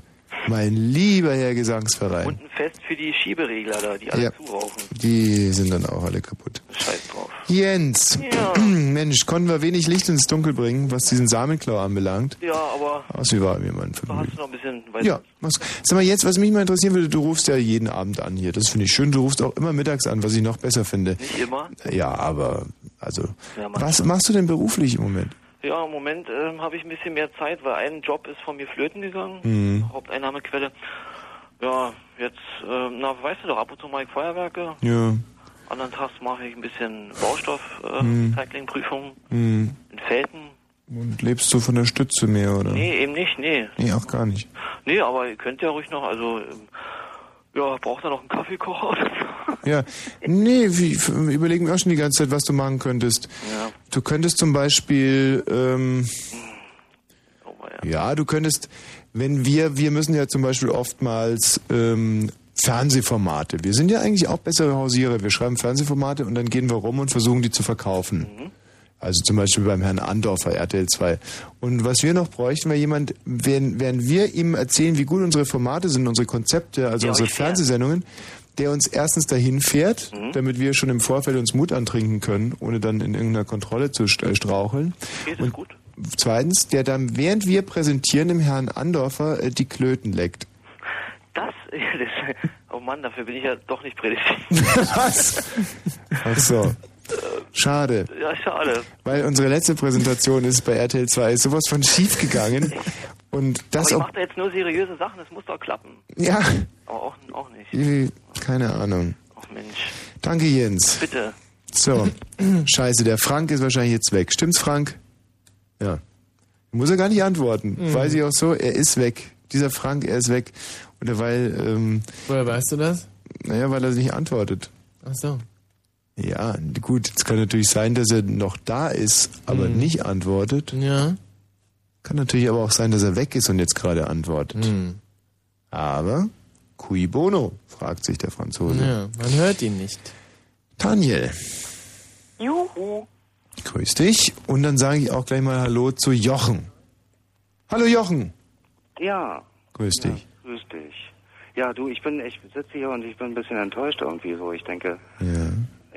Mein lieber Herr Gesangsverein. Und ein Fest für die Schieberegler da, die alle Ja. zurauchen. Die sind dann auch alle kaputt. Scheiß drauf. Jens, Mensch, konnten wir wenig Licht ins Dunkel bringen, was diesen Samenklau anbelangt. Ja, aber Aus wie war mir mein Vergnügen. hast du noch ein bisschen weiter. Ja, was, sag mal jetzt, was mich mal interessieren würde, du rufst ja jeden Abend an hier. Das finde ich schön. Du rufst auch immer mittags an, was ich noch besser finde. Nicht immer. Ja, aber also, Ja, was machst du denn beruflich im Moment? Ja, im Moment ähm, habe ich ein bisschen mehr Zeit, weil ein Job ist von mir flöten gegangen. Mhm. Haupteinnahmequelle. Ja, jetzt, ähm, na, weißt du doch, ab und zu mache ich Feuerwerke. Ja. Anderen Tags mache ich ein bisschen Baustoff, äh, Mhm. Recyclingprüfungen Mhm. in Felten. Und lebst du von der Stütze mehr, oder? Nee, eben nicht, nee. Nee, auch gar nicht. Nee, aber ihr könnt ja ruhig noch, also, ähm, ja, braucht ihr noch einen Kaffeekocher oder so? Ja, nee, wie, überlegen wir auch schon die ganze Zeit, was du machen könntest. Ja. Du könntest zum Beispiel, ähm, ja, du könntest, wenn wir, wir müssen ja zum Beispiel oftmals ähm, Fernsehformate. Wir sind ja eigentlich auch bessere Hausierer. Wir schreiben Fernsehformate und dann gehen wir rum und versuchen die zu verkaufen. Also zum Beispiel beim Herrn Andorfer, RTL 2. Und was wir noch bräuchten, wäre jemand, wenn, während wir ihm erzählen, wie gut unsere Formate sind, unsere Konzepte, also Ja, unsere. Fernsehsendungen, der uns erstens dahin fährt, Mhm. damit wir schon im Vorfeld uns Mut antrinken können, ohne dann in irgendeiner Kontrolle zu äh, straucheln. Okay, ist gut. Zweitens, der dann, während wir präsentieren, dem Herrn Andorfer äh, die Klöten leckt. Das, das, oh Mann, dafür bin ich ja doch nicht prädestiniert. Was? Ach so. Schade. Ja, schade. Weil unsere letzte Präsentation ist bei RTL 2 ist sowas von schief gegangen. Und Aber das ich auch, mache da jetzt nur seriöse Sachen, das muss doch klappen. ja, Aber auch, auch nicht. keine Ahnung. Ach Mensch. Danke, Jens. Bitte. So. Scheiße, der Frank ist wahrscheinlich jetzt weg. Stimmt's, Frank? Ja. Muss er gar nicht antworten. Mhm. Weiß ich auch so, er ist weg. Dieser Frank, er ist weg. Und derweil, ähm, Woher weißt du das? naja, weil er nicht antwortet. Ach so. Ja, gut, es kann natürlich sein, dass er noch da ist, aber Mhm. nicht antwortet. Ja. Kann natürlich aber auch sein, dass er weg ist und jetzt gerade antwortet. Mhm. Aber, cui bono, fragt sich der Franzose. Ja, man hört ihn nicht. Daniel, Juhu. grüß dich. Und dann sage ich auch gleich mal Hallo zu Jochen. Hallo Jochen. Ja, Grüß dich. grüß dich. Ja, du, ich bin, ich sitze hier und ich bin ein bisschen enttäuscht irgendwie so. Ich denke, Ja.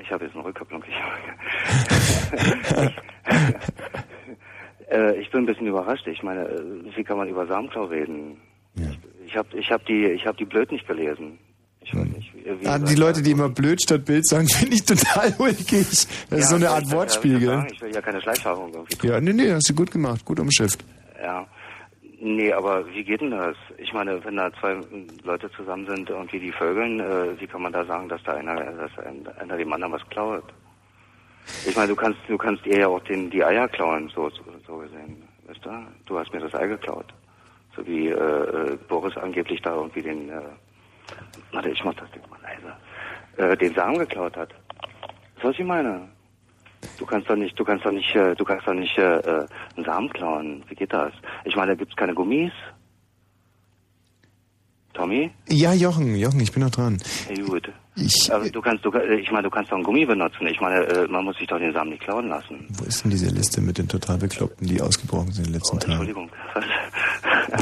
ich habe jetzt eine Rückkopplung. Ich, äh, ich bin ein bisschen überrascht. Ich meine, äh, wie kann man über Samenklau reden? Ich, ich habe ich hab die, ich habe die blöd nicht gelesen. Ich weiß nicht, wie, Ah, die Leute, die immer blöd statt Bild sagen, finde ich total ulkig. Das Ja, ist so eine Art Wortspiel, ja, ich gell? Ich will ja keine Schleichwerbung irgendwie. Ja, nee, nee, hast du gut gemacht, gut umschifft. Ja. Nee, aber wie geht denn das? Ich meine, wenn da zwei Leute zusammen sind, irgendwie die vögeln, äh, wie kann man da sagen, dass da einer, dass ein- einer dem anderen was klaut? Ich meine, du kannst, du kannst ihr ja auch den, die Eier klauen, so, so, so gesehen. Weißt du? Du hast mir das Ei geklaut. So wie, äh, äh, Boris angeblich da irgendwie den, äh, warte, ich mach das Ding mal leise, äh, den Samen geklaut hat. Das was ich meine. Du kannst doch nicht, du kannst doch nicht, äh, du kannst doch nicht äh, äh, einen Samen klauen. Wie geht das? Ich meine, da gibt's keine Gummis. Tommy? Ja, Jochen, Jochen, ich bin noch dran. Ja, gut. Ich, Aber du kannst, du, äh, ich meine, du kannst doch einen Gummi benutzen. Ich meine, äh, man muss sich doch den Samen nicht klauen lassen. Wo ist denn diese Liste mit den total Bekloppten, die ausgebrochen sind in den letzten Tagen? Entschuldigung. Was?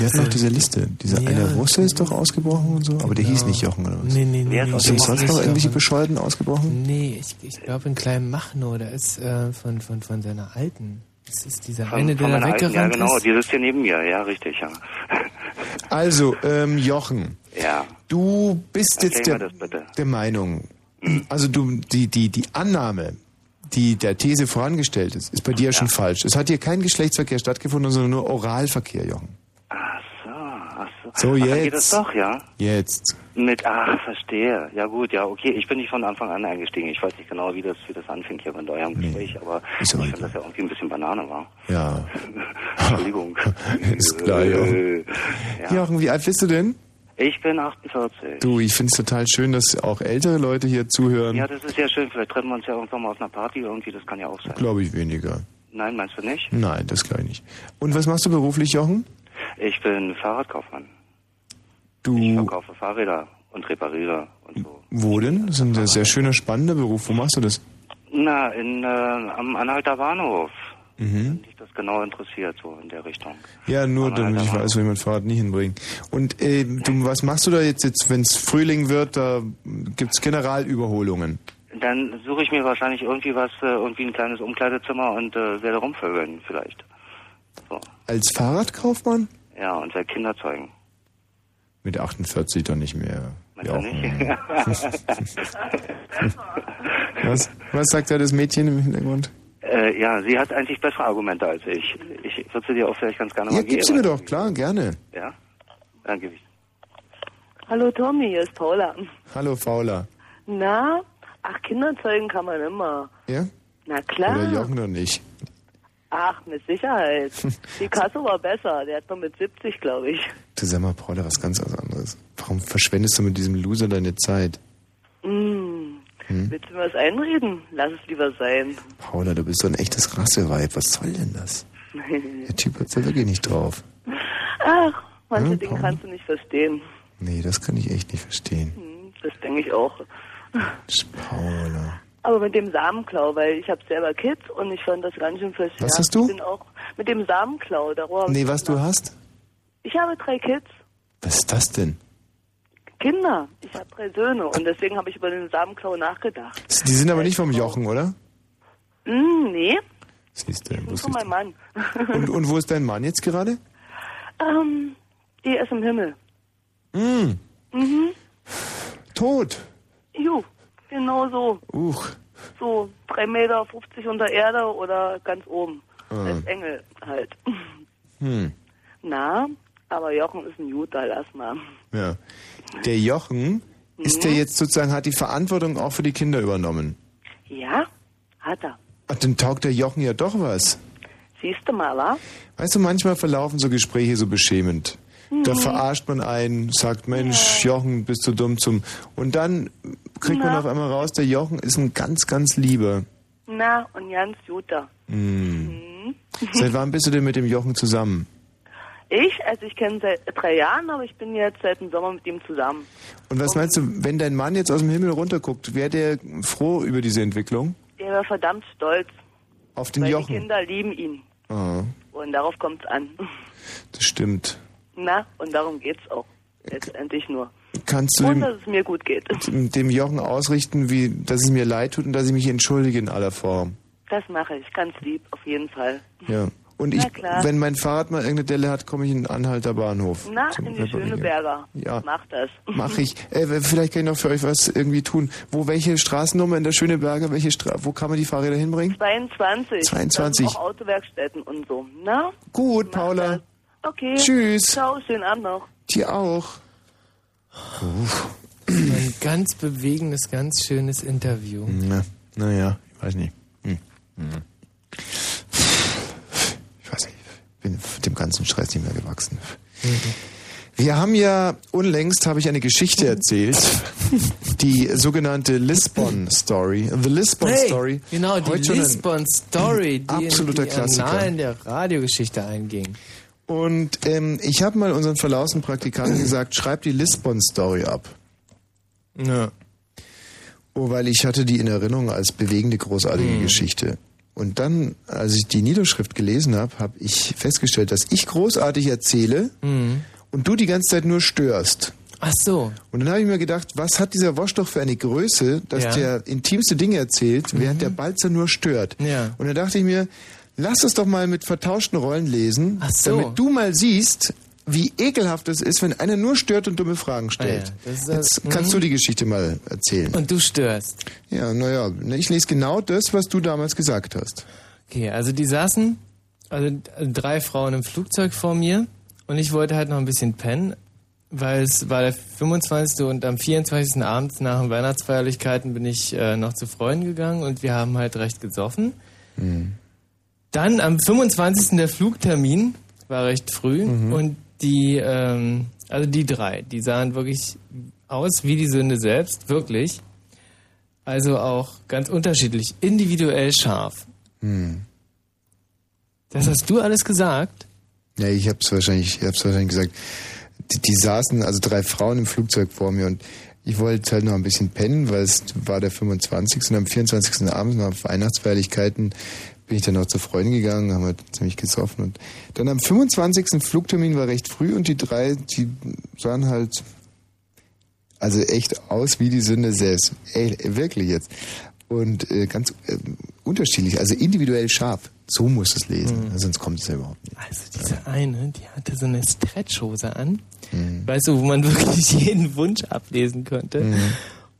Wir hatten noch diese Liste. Dieser Ja. eine Russe ist doch ausgebrochen und so, aber der hieß nicht Jochen oder was? Nee, nee, nee. Ist sonst noch nicht irgendwelche Jochen. Bescheuerten ausgebrochen? Nee, ich, ich glaube in kleinem Machno, der ist äh, von, von, von seiner Alten. Das ist dieser Von, eine, der da meiner alten, ja weggerannt genau, ist. die sitzt hier neben mir, ja, richtig, ja. Also, ähm, Jochen, Ja. du bist jetzt der, der Meinung, also du, die, die, die Annahme, die der These vorangestellt ist, ist bei dir ja schon falsch. Es hat hier kein Geschlechtsverkehr stattgefunden, sondern nur Oralverkehr, Jochen. Ach so, ach so. So, ach, jetzt. geht das doch, ja? Jetzt. Mit, ach, verstehe. Ja gut, ja, okay. Ich bin nicht von Anfang an eingestiegen. Ich weiß nicht genau, wie das, wie das anfing hier bei eurem Gespräch, aber ich finde das ja irgendwie ein bisschen Banane war. Ja. Entschuldigung. Ist klar, Jochen. Äh, ja. Jochen, wie alt bist du denn? Ich bin 48. Du, ich finde es total schön, dass auch ältere Leute hier zuhören. Ja, das ist ja schön. Vielleicht treffen wir uns ja irgendwann mal auf einer Party irgendwie. Das kann ja auch sein. Glaube ich weniger. Nein, meinst du nicht? Nein, das glaube ich nicht. Und was machst du beruflich, Jochen? Ich bin Fahrradkaufmann. Ich Du, verkaufe Fahrräder und repariere und so. wo denn? Das ist ein sehr schöner, spannender Beruf. Wo machst du das? Na, in, äh, am Anhalter Bahnhof. Mhm. Dich das genau interessiert, so in der Richtung. Ja, nur Am damit ich Anhalter weiß, wo ich mein Fahrrad nie hinbringe. Und äh, du, was machst du da jetzt, jetzt wenn es Frühling wird, da gibt's Generalüberholungen. Dann suche ich mir wahrscheinlich irgendwie was, äh, irgendwie ein kleines Umkleidezimmer und äh, werde rumvögeln vielleicht. Als Fahrradkaufmann? Ja, und werde Kinder zeugen. Mit 48 doch nicht mehr. Meinst du Jochen. Was, was sagt da das Mädchen im Hintergrund? Äh, ja, sie hat eigentlich bessere Argumente als ich. Ich würde sie dir auch vielleicht ganz gerne Ja, mal gib geben. sie mir doch, klar, gerne. Ja? Dann gebe ich. Hallo Tommy, hier ist Paula. Hallo, Fauler. Na? Ach, Kinder zeugen kann man immer. Ja? Na klar. Oder Jochen noch nicht? Ach, mit Sicherheit. Picasso war besser. Der hat noch mit 70, glaube ich. Du sag mal, Paula, was ganz anderes. Warum verschwendest du mit diesem Loser deine Zeit? Hm. Hm? Willst du mir was einreden? Lass es lieber sein. Paula, du bist so ein echtes Rasseweib. Was soll denn das? Der Typ hat's ja wirklich nicht drauf. Ach, manche Hm, Dinge Paula? kannst du nicht verstehen. Nee, das kann ich echt nicht verstehen. Hm, Das denke ich auch. Paula. Aber mit dem Samenklau, weil ich habe selber Kids und ich fand das ganz schön verschärft. Was hast du? Ich bin auch mit dem Samenklau. Darüber Nee, was du hast? Ich habe drei Kids, Was ist das denn? Kinder. Ich habe drei Söhne und deswegen habe ich über den Samenklau nachgedacht. Die sind aber nicht vom Jochen, oder? Hm, nee, Siehst du, ist wusste von ich. meinem Mann. Und, und wo ist dein Mann jetzt gerade? ähm, die ist im Himmel. Hm, Mhm. tot. Jo, genau so. Uch. So 3,50 Meter unter Erde oder ganz oben. Ah. Als Engel halt. Hm, Na, aber Jochen ist ein Juter, lass mal. ja. Der Jochen, ist Mhm. der jetzt sozusagen, hat die Verantwortung auch für die Kinder übernommen? Ja, hat er. Ach, dann taugt der Jochen ja doch was. Siehst du mal, wa? Weißt du, manchmal verlaufen so Gespräche so beschämend. Da Mhm. verarscht man einen, sagt, Mensch, Jochen, bist du dumm zum... Und dann kriegt man Na. auf einmal raus, der Jochen ist ein ganz, ganz lieber. Na, und ganz Juter. Hm. Mhm. Seit wann bist du denn mit dem Jochen zusammen? Ich, also ich kenne ihn seit drei Jahren, aber ich bin jetzt seit dem Sommer mit ihm zusammen. Und was meinst du, wenn dein Mann jetzt aus dem Himmel runterguckt, wäre der froh über diese Entwicklung? Der war verdammt stolz, Auf den weil die Jochen? Kinder lieben ihn. Ah, Und darauf kommt's an. das stimmt. Na, und darum geht's auch. Letztendlich nur. Kannst du Und dem, dass es mir gut geht. dem Jochen ausrichten, wie, dass es mir leid tut und dass ich mich entschuldige in aller Form? Das mache ich, ganz lieb, auf jeden Fall. Ja. Und ich, wenn mein Fahrrad mal irgendeine Delle hat, komme ich in den Anhalter Bahnhof. Na, in die. Schöneberger. Ja. Mach das. Mach ich. Äh, vielleicht kann ich noch für euch was irgendwie tun. Wo, welche Straßennummer in der Schöneberger, welche Stra wo kann man die Fahrräder hinbringen? 22. 22. Das sind auch Autowerkstätten und so. Na? Gut, Paula. Okay. Tschüss. Ciao, schönen Abend noch. Dir auch. Ein ganz bewegendes, ganz schönes Interview. Na, naja, ich weiß nicht. Hm. Hm. Ich weiß nicht, ich bin dem ganzen Stress nicht mehr gewachsen. Wir haben ja unlängst habe ich eine Geschichte erzählt, die sogenannte Lisbon Story, The Lisbon Hey, Story. Genau, die Heute Lisbon Story, die absoluter in die Klassiker. Der Radiogeschichte einging. Und ähm, ich habe mal unseren verlausten Praktikanten gesagt, schreib die Lisbon Story ab. Ja. Oh, weil ich hatte die in Erinnerung als bewegende, großartige Geschichte. Und dann, als ich die Niederschrift gelesen habe, habe ich festgestellt, dass ich großartig erzähle Mhm. und du die ganze Zeit nur störst. Ach so. Und dann habe ich mir gedacht, was hat dieser Wosch doch für eine Größe, dass Ja. Mhm. der intimste Dinge erzählt, während der Balzer nur stört. Ja. Und dann dachte ich mir, lass es doch mal mit vertauschten Rollen lesen, so. damit du mal siehst, wie ekelhaft es ist, wenn einer nur stört und dumme Fragen stellt. Ah ja, das ist das- Jetzt kannst mhm. du die Geschichte mal erzählen. Und du störst. Ja, naja, ich lese genau das, was du damals gesagt hast. Okay, also die saßen, also drei Frauen im Flugzeug vor mir und ich wollte halt noch ein bisschen pennen, weil es war der 25. und am 24. abends nach den Weihnachtsfeierlichkeiten bin ich äh, noch zu Freunden gegangen und wir haben halt recht gesoffen. Dann am 25. der Flugtermin war recht früh und die, ähm, also die drei, die sahen wirklich aus wie die Sünde selbst, wirklich. Also auch ganz unterschiedlich, individuell scharf. Hm. Das hast du alles gesagt? Ja, ich hab's wahrscheinlich, ich hab's wahrscheinlich gesagt. Die, die saßen, also drei Frauen im Flugzeug vor mir und ich wollte halt noch ein bisschen pennen, weil es war der 25. und am 24. abends nach Weihnachtsfeierlichkeiten bin ich dann noch zu Freunden gegangen, haben halt ziemlich gesoffen und dann am 25. Flugtermin war recht früh und die drei, die sahen halt also echt aus wie die Sünde selbst. Ey, wirklich jetzt. Und äh, ganz äh, unterschiedlich, also individuell scharf. So muss es lesen, sonst kommt es ja überhaupt nicht. Also diese eine, die hatte so eine Stretchhose an, Mhm. weißt du, wo man wirklich jeden Wunsch ablesen könnte. Mhm.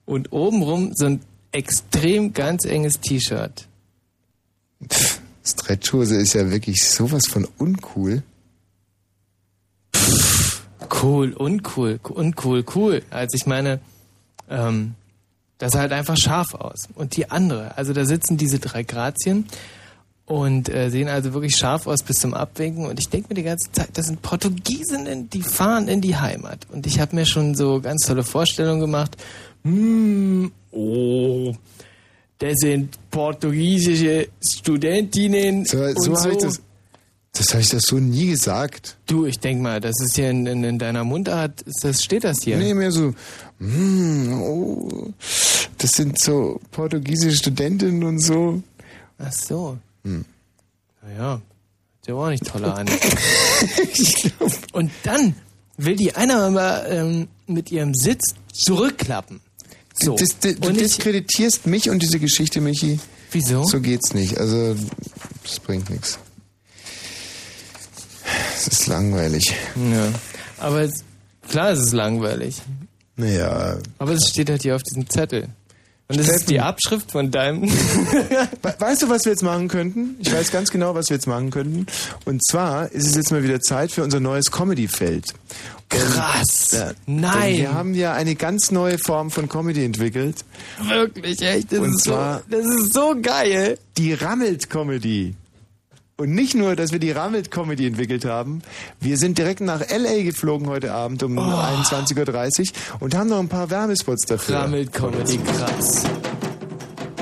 Und obenrum so ein extrem ganz enges T-Shirt. Stretchhose ist ja wirklich sowas von uncool. Cool, uncool, uncool, cool. Also ich meine, ähm, das sah halt einfach scharf aus. Und die andere, also da sitzen diese drei Grazien und äh, sehen also wirklich scharf aus bis zum Abwinken. Und ich denke mir die ganze Zeit, das sind Portugiesinnen, die fahren in die Heimat. Und ich habe mir schon so ganz tolle Vorstellungen gemacht. Hm, oh, das sind portugiesische Studentinnen. So, und so so. habe ich das. Das habe ich das so nie gesagt. Du, ich denk mal, das ist hier in, in, in deiner Mundart, ist das, steht das hier? Nee, mehr so, mm, oh, das sind so portugiesische Studentinnen und so. Ach so. Hm. Naja, der war auch nicht toller an. Und dann will die einer mal ähm, mit ihrem Sitz zurückklappen. So. Das, das, du Und ich- diskreditierst mich und diese Geschichte, Michi. Wieso? So geht's nicht. Also, das bringt nichts. Es ist langweilig. Ja. Aber es, klar, es ist langweilig. Naja. Aber es steht halt hier auf diesem Zettel. Und das ist die Abschrift von deinem. We- Weißt du, was wir jetzt machen könnten? Ich weiß ganz genau, was wir jetzt machen könnten. Und zwar ist es jetzt mal wieder Zeit für unser neues Comedy-Feld. Krass. Ja, Nein. denn Wir haben ja eine ganz neue Form von Comedy entwickelt. Wirklich, echt. Das, Und ist, zwar so, das ist so geil. die Rammelt-Comedy. Und nicht nur, dass wir die Rammelt-Comedy entwickelt haben, wir sind direkt nach L.A. geflogen heute Abend um 21.30 Uhr und haben noch ein paar Werbespots dafür. Rammelt-Comedy, krass.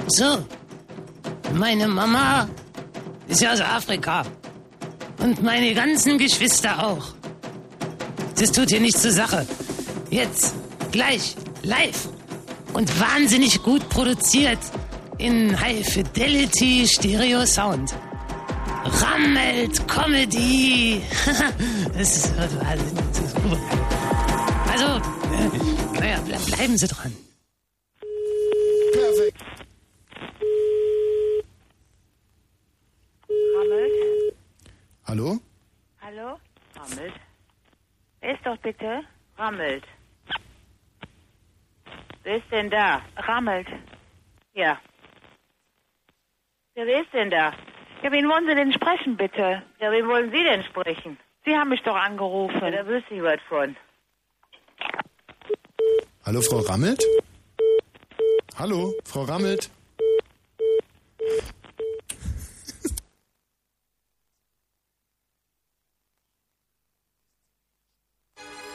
So, meine Mama ist ja aus Afrika. Und meine ganzen Geschwister auch. Das tut hier nichts zur Sache. Jetzt, gleich, live und wahnsinnig gut produziert in High Fidelity Stereo Sound. Rammelt Comedy. das ist, ist also, äh, naja, ble bleiben Sie dran. Perfekt. Rammelt? Hallo? Hallo? Rammelt? Wer ist doch bitte? Rammelt. Wer ist denn da? Rammelt. Ja, wer ist denn da? Ja, wen wollen Sie denn sprechen, bitte? Ja, wen wollen Sie denn sprechen? Sie haben mich doch angerufen. Ja, da wüsste ich was von. Hallo, Frau Rammelt? Hallo, Frau Rammelt?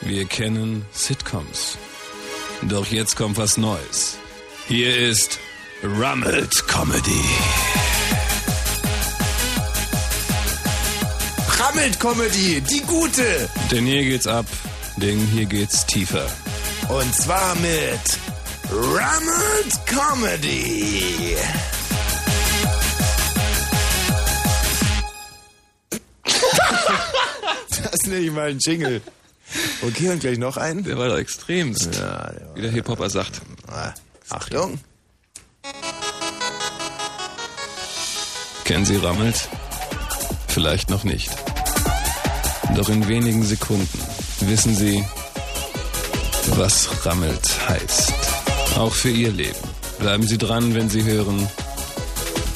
Wir kennen Sitcoms. Doch jetzt kommt was Neues. Hier ist Rummelt Comedy. Rammelt Comedy, die gute! Denn hier geht's ab, denn hier geht's tiefer. Und zwar mit Rammelt Comedy. das nenne ich mal ein Jingle. Okay, und gleich noch einen? Der war doch extremst. Ja, Wie der Hip-Hopper sagt. Achtung. Kennen Sie Rammelt? Vielleicht noch nicht. Doch in wenigen Sekunden wissen Sie, was Rammelt heißt. Auch für Ihr Leben. Bleiben Sie dran, wenn Sie hören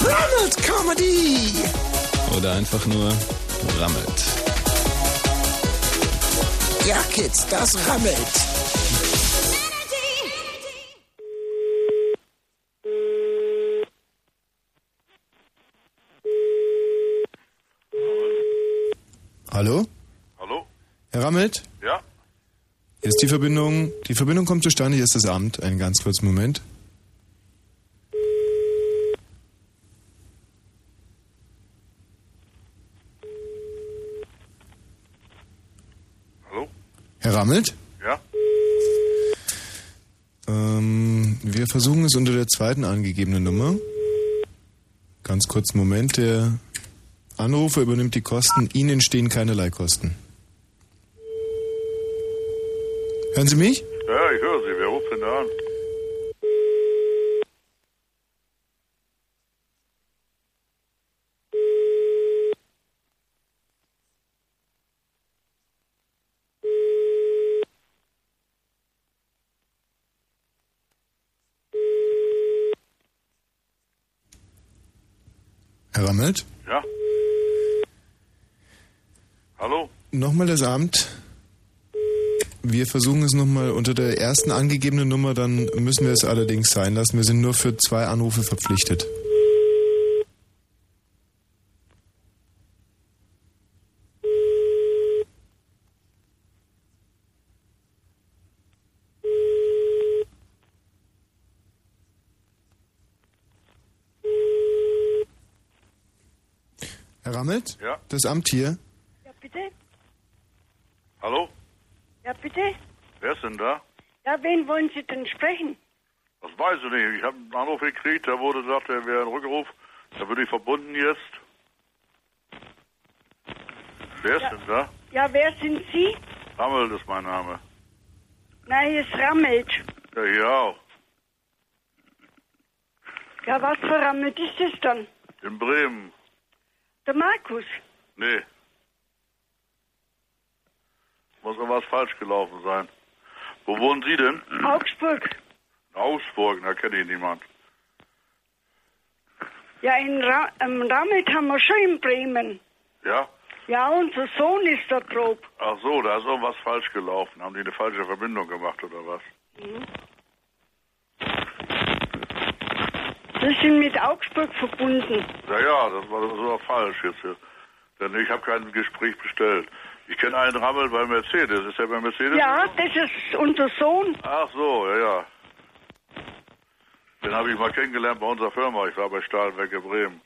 Rammelt Comedy! oder einfach nur Rammelt. Ja, Kids, das rammelt. Hallo? Herr Rammelt? Ja? Ist die Verbindung. Die Verbindung kommt zustande. Hier ist das Amt. Einen ganz kurzen Moment. Hallo? Herr Rammelt? Ja? Ähm, wir versuchen es unter der zweiten angegebenen Nummer. Ganz kurzen Moment. Der Anrufer übernimmt die Kosten. Ihnen entstehen keinerlei Kosten. Hören Sie mich? Ja, ich höre Sie. Wer ruft denn da an? Herr Rammelt? Ja? Hallo? Nochmal das Amt. Wir versuchen es nochmal unter der ersten angegebenen Nummer, dann müssen wir es allerdings sein lassen. Wir sind nur für zwei Anrufe verpflichtet. Herr Rammelt? Ja? Das Amt hier? Ja, bitte? Hallo? Ja, bitte? Wer ist denn da? Ja, wen wollen Sie denn sprechen? Das weiß ich nicht. Ich habe einen Anruf gekriegt, da wurde gesagt, er wäre ein Rückruf. Da würde ich verbunden jetzt. Wer ist Ja. denn da? Ja, wer sind Sie? Rammel ist mein Name. Nein, hier ist Rammelt. Ja, hier auch. Ja, was für Rammelt ist das dann? In Bremen. Der Markus. Nee. Muss irgendwas falsch gelaufen sein. Wo wohnen Sie denn? Augsburg. In Augsburg, da kenne ich niemand. Ja, in Ra ähm, Rammelt haben wir schon in Bremen. Ja? Ja, unser Sohn ist da grob. Ach so, da ist irgendwas falsch gelaufen. Haben die eine falsche Verbindung gemacht oder was? Mhm. Wir sind mit Augsburg verbunden. Ja, ja, das war, das war falsch jetzt hier. Denn ich habe kein Gespräch bestellt. Ich kenne einen Rammel bei Mercedes. Ist der bei Mercedes? Ja, das ist unser Sohn. Ach so, ja, ja. Den habe ich mal kennengelernt bei unserer Firma. Ich war bei Stahlwerke Bremen.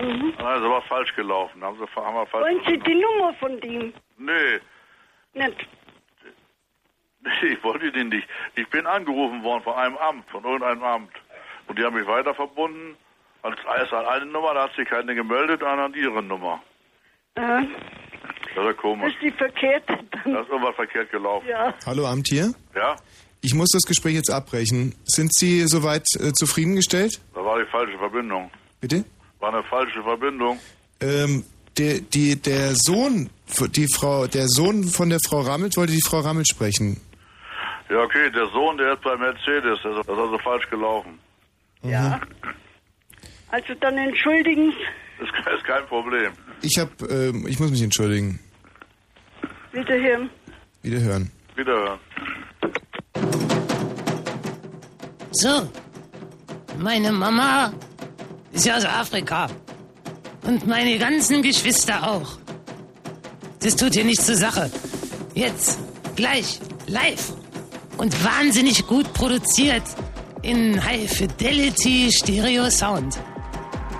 Mhm. Also war falsch gelaufen. Haben sie haben wir falsch Wollen Sie die Nummer von dem? Nee, Nicht. nee, ich wollte den nicht. Ich bin angerufen worden von einem Amt, von irgendeinem Amt. Und die haben mich weiter verbunden. Als erst an eine Nummer, da hat sich keine gemeldet, dann an ihre Nummer. Äh, Das ist das komisch. ist die verkehrte. Da ist irgendwas verkehrt gelaufen. Ja. Hallo Amt hier? Ja? Ich muss das Gespräch jetzt abbrechen. Sind Sie soweit äh, zufriedengestellt? Da war die falsche Verbindung. Bitte? War eine falsche Verbindung. Ähm, der, die, der Sohn, die Frau, der Sohn von der Frau Rammelt wollte die Frau Rammelt sprechen. Ja, okay, der Sohn, der ist bei Mercedes. Das ist also falsch gelaufen. Ja. Also dann entschuldigen Sie. Das ist kein Problem. Ich hab, ähm, ich muss mich entschuldigen. Wiederhören. Wiederhören. Wiederhören. So, meine Mama ist ja aus Afrika. Und meine ganzen Geschwister auch. Das tut hier nichts zur Sache. Jetzt, gleich, live und wahnsinnig gut produziert in High Fidelity Stereo Sound.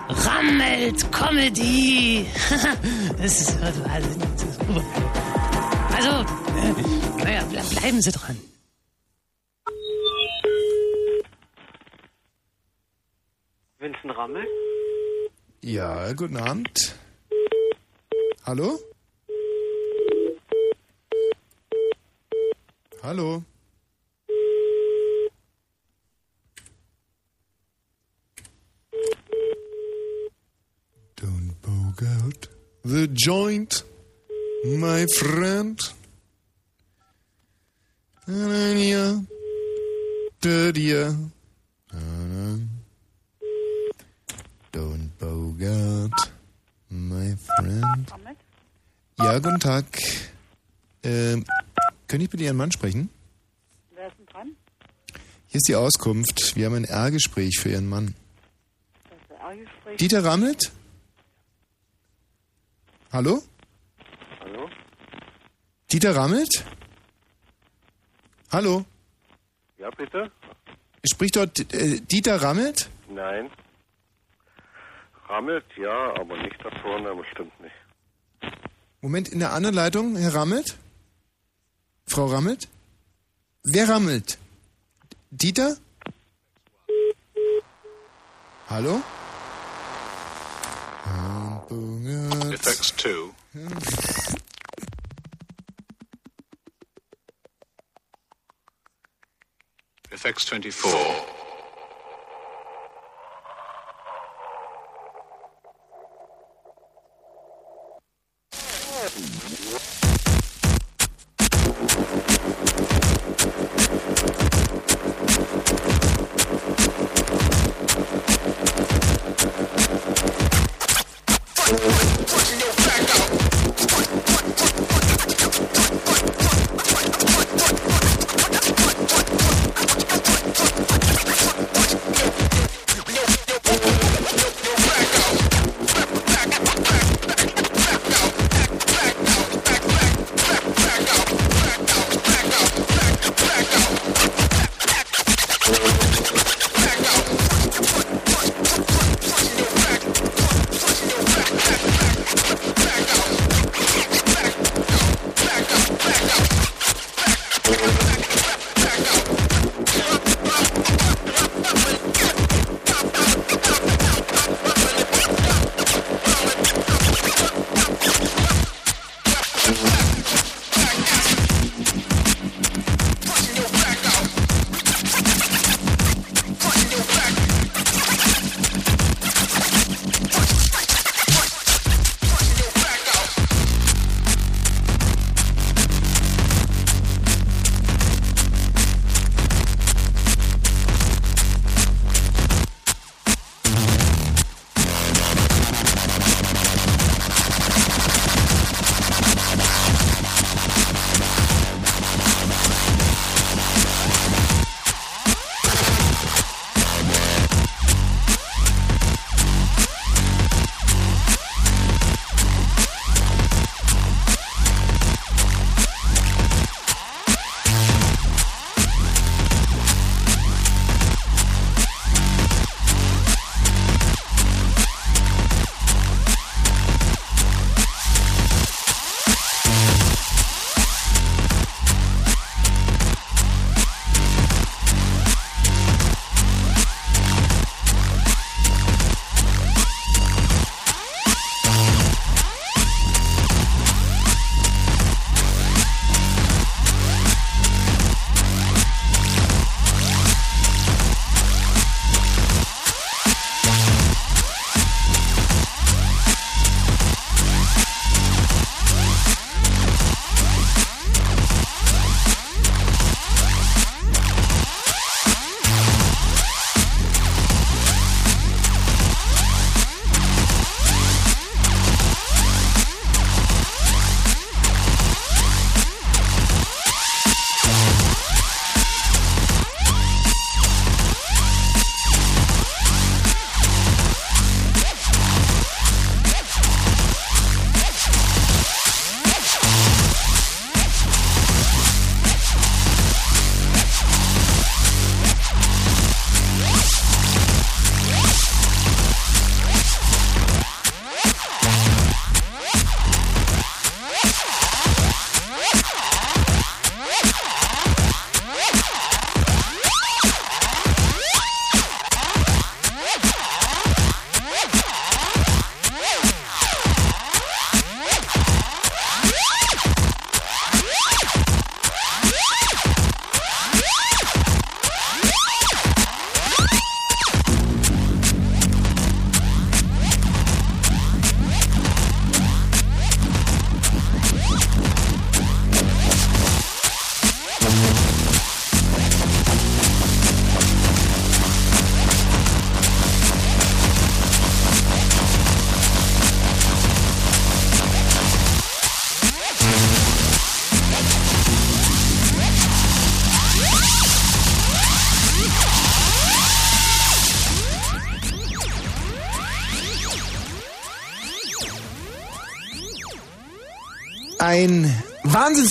Rammelt Comedy. das ist also, also äh, naja, ble- bleiben Sie dran. Vincent Rammel? Ja, guten Abend. Hallo? Hallo? Don't poke out the joint, my friend. Da-da-da, da-da. Da-da. Don't poke out, my friend. Ja, guten Tag. Ähm, können ich bitte Ihren Mann sprechen? Wer ist denn dran? Hier ist die Auskunft. Wir haben ein R-Gespräch für Ihren Mann. Das ist ein A-Gespräch. Dieter? Hallo? Hallo? Dieter Rammelt? Hallo? Ja, bitte? Spricht dort äh, Dieter Rammelt? Nein. Rammelt, ja, aber nicht da vorne, bestimmt nicht. Moment, in der anderen Leitung, Herr Rammelt? Frau Rammelt? Wer rammelt? Dieter? Hallo? Effects 2. FX24.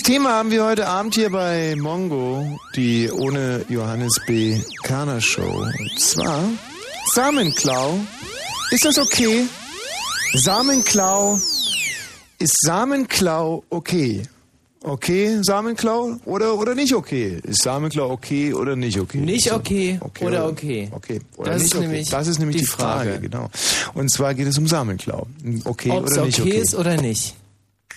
Wahnsinnsthema haben wir heute Abend hier bei Mongo, die ohne Johannes B. Kerner Show. Und zwar Samenklau. Ist das okay? Samenklau. Ist Samenklau okay? Okay, Samenklau oder, oder nicht okay? Ist Samenklau okay oder nicht okay? Nicht So. okay, oder okay. Okay. Oder Das ist okay. nämlich das ist nämlich die die, Frage. Frage. genau. Und zwar geht es um Samenklau. Okay Ob es oder okay, nicht okay? ist oder nicht.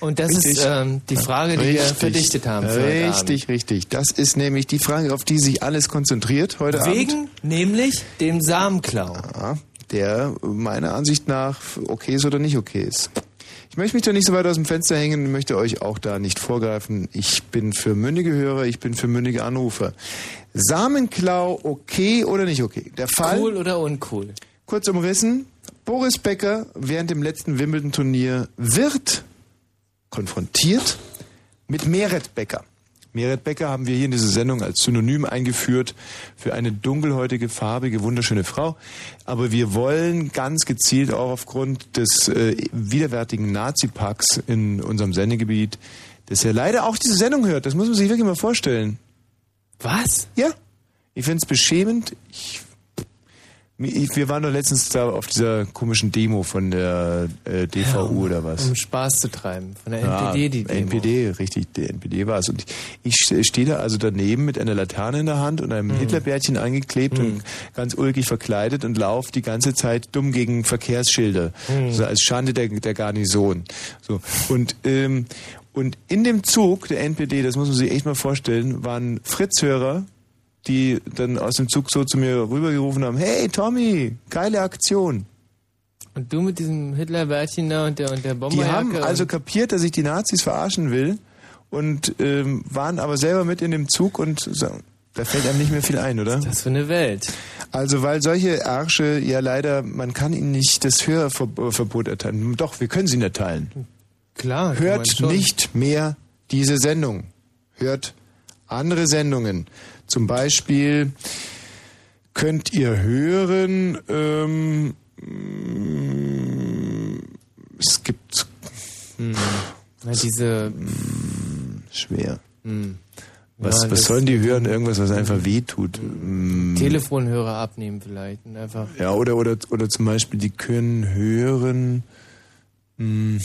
Und das Richtig. ist ähm, die Frage, die wir verdichtet haben. Richtig, richtig. Das ist nämlich die Frage, auf die sich alles konzentriert heute Abend. Wegen nämlich dem Samenklau. Ja, der meiner Ansicht nach okay ist oder nicht okay ist. Ich möchte mich da nicht so weit aus dem Fenster hängen möchte euch auch da nicht vorgreifen. Ich bin für mündige Hörer, ich bin für mündige Anrufer. Samenklau okay oder nicht okay? Der Fall. Cool oder uncool? Kurz umrissen. Boris Becker während dem letzten Wimbledon-Turnier wird konfrontiert mit Meret Becker. Meret Becker haben wir hier in dieser Sendung als Synonym eingeführt für eine dunkelhäutige, farbige, wunderschöne Frau. Aber wir wollen ganz gezielt auch aufgrund des äh, widerwärtigen Nazi-Packs in unserem Sendegebiet, dass er leider auch diese Sendung hört. Das muss man sich wirklich mal vorstellen. Was? Ja. Ich finde es beschämend. Ich, ich, wir waren doch letztens da auf dieser komischen Demo von der äh, DVU oder was. Um Spaß zu treiben. Von der Ja, NPD, die Demo. NPD, richtig, der NPD war es. Und ich stehe da also daneben mit einer Laterne in der Hand und einem Hitlerbärtchen eingeklebt und ganz ulkig verkleidet und laufe die ganze Zeit dumm gegen Verkehrsschilder. Mhm. So als Schande der, der Garnison. So. Und, ähm, und in dem Zug der NPD, das muss man sich echt mal vorstellen, waren Fritzhörer, die dann aus dem Zug so zu mir rübergerufen haben, hey Tommy, geile Aktion. Und du mit diesem Hitlerbärtchen da und der, und der Bomberjacke. Die haben also kapiert, dass ich die Nazis verarschen will und ähm, waren aber selber mit in dem Zug und so, da fällt einem nicht mehr viel ein, oder? das für eine Welt. Also weil solche Ärsche ja leider, man kann ihnen nicht das Hörverbot erteilen. Doch, wir können sie ihnen erteilen. Klar. Hört nicht mehr diese Sendung. Hört andere Sendungen. Zum Beispiel könnt ihr hören, ähm, mm, es gibt Hm. Na, diese. schwer. Hm. Was, Ja, was sollen die hören? Irgendwas, was einfach wehtut. Mm. Telefonhörer abnehmen vielleicht einfach. Ja, oder, oder, oder zum Beispiel, die können hören. mh,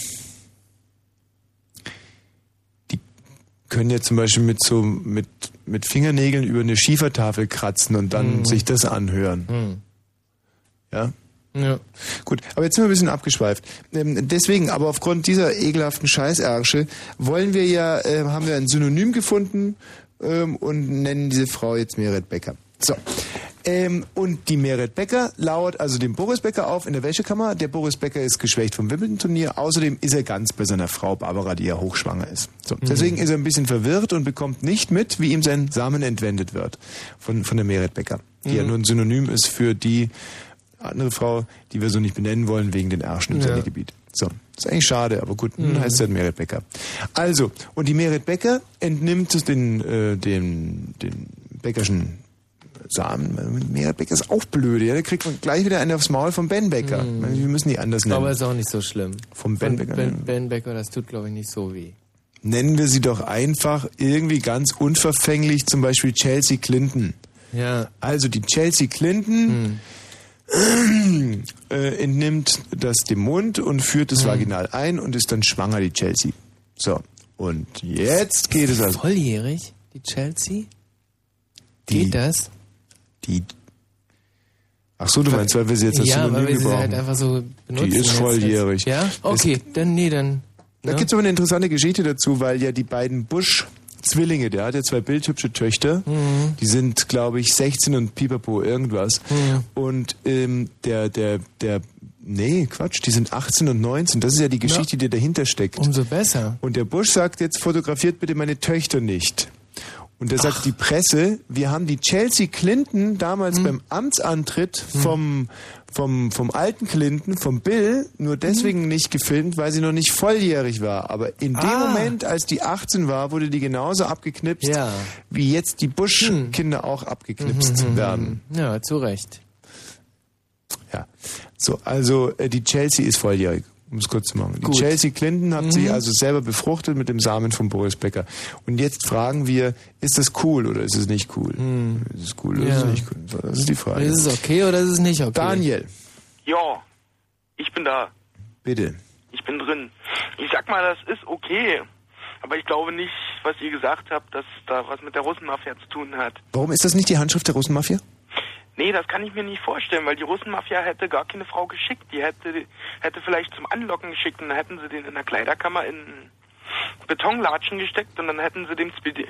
Die können ja zum Beispiel mit so mit, mit Fingernägeln über eine Schiefertafel kratzen und dann Mhm. sich das anhören. Hm. Ja? Ja. Gut, aber jetzt sind wir ein bisschen abgeschweift. Ähm, deswegen, aber aufgrund dieser ekelhaften Scheißärsche wollen wir ja, äh, haben wir ein Synonym gefunden ähm, und nennen diese Frau jetzt Meret Becker. So. Ähm, und die Meret Becker lauert also dem Boris Becker auf in der Wäschekammer. Der Boris Becker ist geschwächt vom Wimbledon-Turnier. Außerdem ist er ganz bei seiner Frau Barbara, die ja hochschwanger ist. So. Deswegen ist er ein bisschen verwirrt und bekommt nicht mit, wie ihm sein Samen entwendet wird von, von der Meret Becker, die ja Mhm. nur ein Synonym ist für die andere Frau, die wir so nicht benennen wollen wegen den Ärschen im Ja. Sendegebiet. So, ist eigentlich schade, aber gut, Mhm. mhm. heißt halt Merit Becker. Also, und die Merit Becker entnimmt den, äh, den, den Bäckerschen Samen. Merit Becker ist auch blöde, ja, da kriegt man gleich wieder eine aufs Maul vom Ben Becker. Mhm. Wir müssen die anders nennen. Aber ist auch nicht so schlimm. Vom Ben Becker. Ben, ben Becker, das tut glaube ich nicht so weh. Nennen wir sie doch einfach irgendwie ganz unverfänglich, zum Beispiel Chelsea Clinton. Ja. Also die Chelsea Clinton äh, entnimmt das dem Mund und führt es vaginal ein und ist dann schwanger, die Chelsea. So, und jetzt geht es also. Volljährig, die Chelsea? Die- Geht das? Die. Ach so, du meinst, weil wir sie jetzt als Ja, weil Synonym wir sie halt einfach so benutzen. Die ist volljährig. Ja? Okay, dann nee, dann. Da ne? gibt es aber eine interessante Geschichte dazu, weil ja die beiden Bush-Zwillinge, der hat ja zwei bildhübsche Töchter, Mhm. die sind, glaube ich, 16 und pipapo irgendwas. Mhm. Und ähm, der, der, der, nee, Quatsch, die sind 18 und 19. Das ist ja die Geschichte, die dahinter steckt. Umso besser. Und der Bush sagt jetzt, fotografiert bitte meine Töchter nicht. Und da sagt die Presse, wir haben die Chelsea Clinton damals Hm. beim Amtsantritt vom, vom, vom alten Clinton, vom Bill, nur deswegen nicht gefilmt, weil sie noch nicht volljährig war. Aber in dem Hm. Ah. Moment, als die 18 war, wurde die genauso abgeknipst, Ja. wie jetzt die Bush-Kinder auch abgeknipst Mhm, werden. Ja, zu Recht. Ja. So, also äh, die Chelsea ist volljährig. Um es kurz zu machen. Die Gut. Chelsea Clinton hat Mhm. sich also selber befruchtet mit dem Samen von Boris Becker. Und jetzt fragen wir, ist das cool oder ist es nicht cool? Ist es cool oder ist es Ja. nicht cool? Das ist die Frage. Ist es okay oder ist es nicht okay? Daniel, Ja, ich bin da. bitte. Ich bin drin. Ich sag mal, das ist okay. Aber ich glaube nicht, was ihr gesagt habt, dass da was mit der Russenmafia zu tun hat. Warum ist das nicht die Handschrift der Russenmafia? Nee, das kann ich mir nicht vorstellen, weil die Russenmafia hätte gar keine Frau geschickt. Die hätte, hätte vielleicht zum Anlocken geschickt und dann hätten sie den in der Kleiderkammer in Betonlatschen gesteckt und dann hätten sie dem Spedi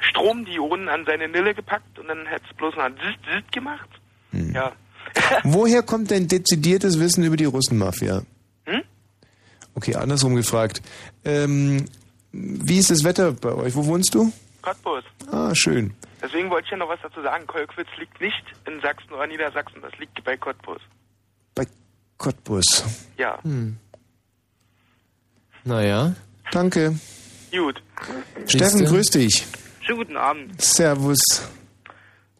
Stromdioden an seine Nille gepackt und dann hätte es bloß noch zit, zit gemacht. Ja. Woher kommt denn dezidiertes Wissen über die Russenmafia? Hm? Okay, andersrum gefragt. Ähm, wie ist das Wetter bei euch? Wo wohnst du? Cottbus. Ah, schön. Deswegen wollte ich ja noch was dazu sagen. Kolkwitz liegt nicht in Sachsen oder Niedersachsen, das liegt bei Cottbus. Cottbus. Ja. Hm. Naja. Danke. Gut. Steffen, grüß dich. Schönen guten Abend. Servus.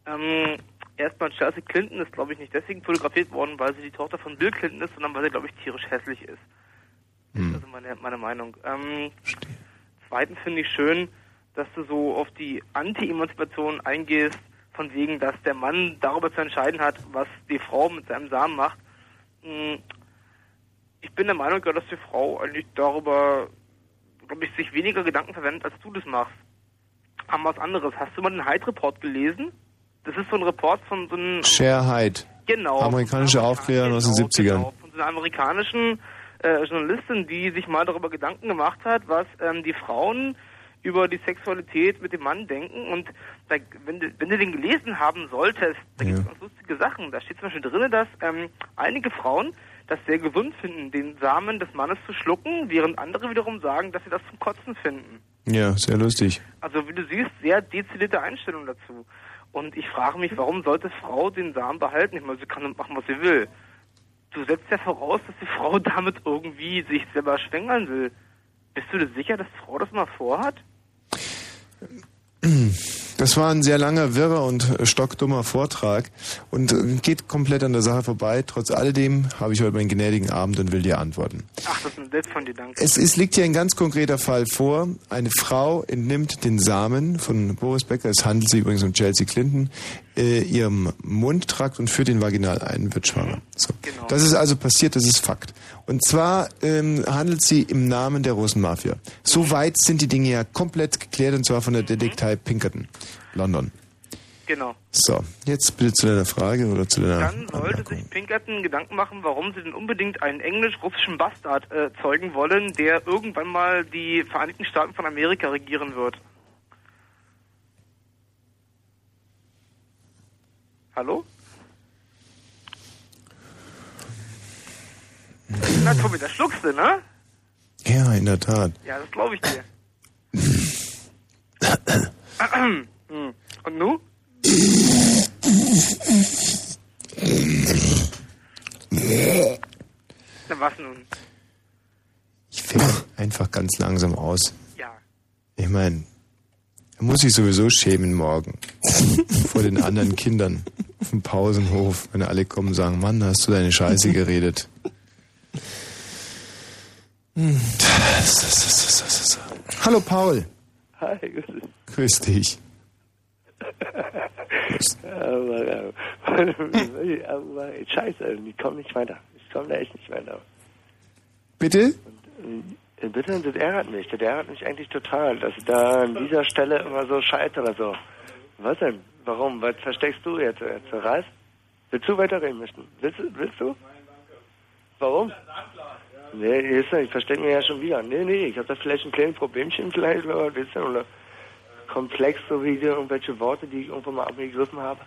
Ähm, erstmal, Chelsea Clinton ist, glaube ich, nicht deswegen fotografiert worden, weil sie die Tochter von Bill Clinton ist, sondern weil sie, glaube ich, tierisch hässlich ist. Das ist also meine, meine Meinung. Ähm, zweitens finde ich schön, dass du so auf die Anti-Emanzipation eingehst, von wegen, dass der Mann darüber zu entscheiden hat, was die Frau mit seinem Samen macht. Hm, Ich bin der Meinung, dass die Frau eigentlich darüber, glaube ich, sich weniger Gedanken verwendet, als du das machst. Aber was anderes. Hast du mal den Hyde-Report gelesen? Das ist so ein Report von so einem... Share Hyde. Genau. Amerikanische Aufklärer aus den 70ern. von so einer amerikanischen äh, Journalistin, die sich mal darüber Gedanken gemacht hat, was ähm, die Frauen über die Sexualität mit dem Mann denken. Und da, wenn, du, wenn du den gelesen haben solltest, da gibt es ganz lustige Sachen. Da steht zum Beispiel drin, dass ähm, einige Frauen das sehr gesund finden, den Samen des Mannes zu schlucken, während andere wiederum sagen, dass sie das zum Kotzen finden. Ja, sehr lustig. Also wie du siehst, sehr dezidierte Einstellung dazu. Und ich frage mich, warum sollte Frau den Samen behalten? Ich meine, sie kann machen, was sie will. Du setzt ja voraus, dass die Frau damit irgendwie sich selber schwängern will. Bist du dir sicher, dass die Frau das mal vorhat? Das war ein sehr langer, wirrer und stockdummer Vortrag und äh, geht komplett an der Sache vorbei. Trotz alledem habe ich heute meinen gnädigen Abend und will dir antworten. Ach, das ist nett von dir, danke. Es, es liegt hier ein ganz konkreter Fall vor. Eine Frau entnimmt den Samen von Boris Becker, es handelt sich übrigens um Chelsea Clinton, äh, ihrem Mundtrakt und führt ihn vaginal ein, wird schwanger. So. Das ist also passiert, das ist Fakt. Und zwar ähm, handelt sie im Namen der Russenmafia. So weit sind die Dinge ja komplett geklärt und zwar von der Detektei Pinkerton, London. Genau. So, jetzt bitte zu deiner Frage oder zu deiner Dann sollte sich Pinkerton Gedanken machen, warum sie denn unbedingt einen englisch-russischen Bastard äh, zeugen wollen, der irgendwann mal die Vereinigten Staaten von Amerika regieren wird. Hallo? Na Tobi, da schluckst du, ne? Ja, in der Tat. Ja, das glaube ich dir. Und nu? Na was nun? Ich fällt einfach ganz langsam aus. Ja. Ich meine, muss sich sowieso schämen morgen. Vor den anderen Kindern auf dem Pausenhof, wenn alle kommen und sagen, Mann, hast du deine Scheiße geredet. Hallo Paul. Hi, grüß dich. Grüß dich. aber, aber, aber, scheiße, ich komme nicht weiter. Ich komme da echt nicht weiter. Bitte? Äh, Bitte, das ärgert mich. Das ärgert mich eigentlich total, dass ich da an dieser Stelle immer so scheitere. So. Was denn? Warum? Was versteckst du jetzt? jetzt Reis? Willst du weiterreden möchten? Willst, du- willst du? Warum? Nee, ist ja, ich verstecke mich ja schon wieder. Nee, nee, ich habe da vielleicht ein kleines Problemchen vielleicht, oder, weißt du, oder komplex, so wie irgendwelche Worte, die ich irgendwo mal abgegriffen habe.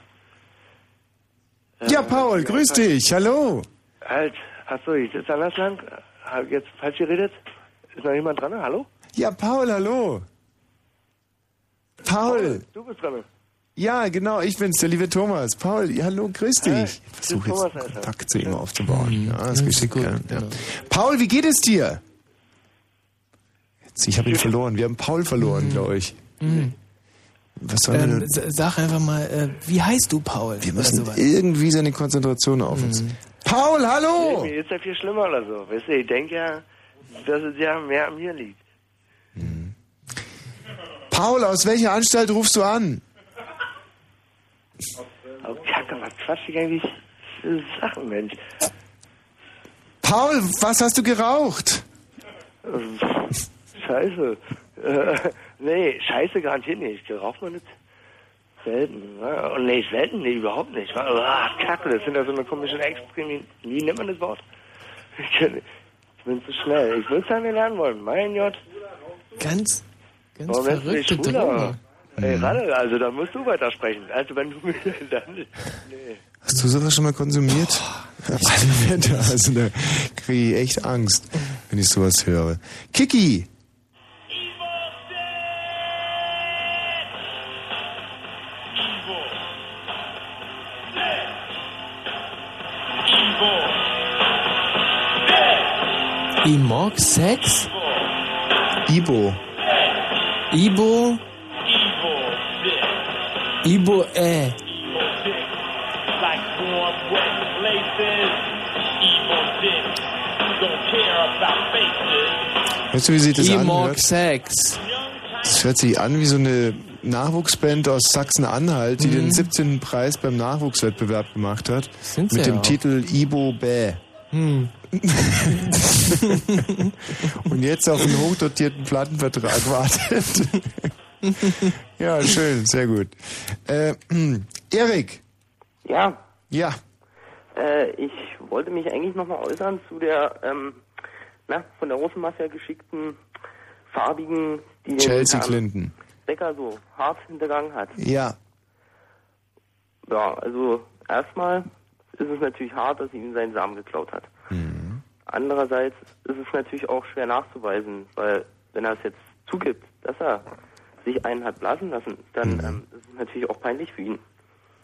Ja, Paul, grüß dich. Hallo. Halt, achso, ich sitze anders lang. Hab jetzt falsch geredet? Ist noch jemand dran? Hallo? Ja, Paul, hallo. Paul. Du bist dran. Ja, genau, ich bin's, der liebe Thomas. Paul, ja, hallo, grüß dich. Ich versuche jetzt Thomas. Kontakt zu ihm aufzubauen. Ja, das ist geschickt. Ja. genau. Ja. Paul, wie geht es dir? Jetzt, ich habe ihn verloren. Wir haben Paul verloren, glaube ich. Mhm. Was wir Ähm, denn? sag einfach mal, äh, wie heißt du, Paul? Wir müssen irgendwie seine Konzentration auf uns. Mhm. Paul, hallo! Nee, mir ist ja viel schlimmer oder so. Weißt du, ich denke ja, dass es ja mehr an mir liegt. Paul, aus welcher Anstalt rufst du an? Oh, Kacke, was quatsch ich eigentlich für Sachen, Mensch? Paul, was hast du geraucht? Scheiße. Äh, nee, Scheiße garantiert nicht. Raucht man nicht selten. Ne? Und nee, selten, nee, überhaupt nicht. Kacke, das sind ja so eine komische Extremen. Wie nennt man das Wort? Ich kann- ich bin zu schnell. Ich will es ja nicht lernen wollen. Mein Gott. Ganz, ganz Warum verrückte? Droge. Ey, Ralle, also da musst du weitersprechen. Also wenn du mir dann... Nee. Hast du sowas schon mal konsumiert? Alle Werte, also da kriege ich echt Angst, wenn ich sowas höre. Kiki! Imog Sex? Ibo. Ibo? Ibo, äh. Weißt du, wie sich das Imog anhört? Sex. Das hört sich an wie so eine Nachwuchsband aus Sachsen-Anhalt, die den 17. Preis beim Nachwuchswettbewerb gemacht hat. Sind sie mit dem auch. Titel Ibo Bäh. Hm. Und jetzt auf einen hochdotierten Plattenvertrag wartet. ja, schön, sehr gut. Äh, Erik. Ja, Ja. äh, ich wollte mich eigentlich nochmal äußern zu der ähm, na, von der Russenmafia geschickten farbigen, die Chelsea Clinton. Becker so hart hintergangen hat. Ja. Ja, also erstmal ist es natürlich hart, dass sie ihm seinen Samen geklaut hat. Andererseits ist es natürlich auch schwer nachzuweisen, weil wenn er es jetzt zugibt, dass er sich einen hat blasen lassen, dann Mhm. ähm, ist es natürlich auch peinlich für ihn.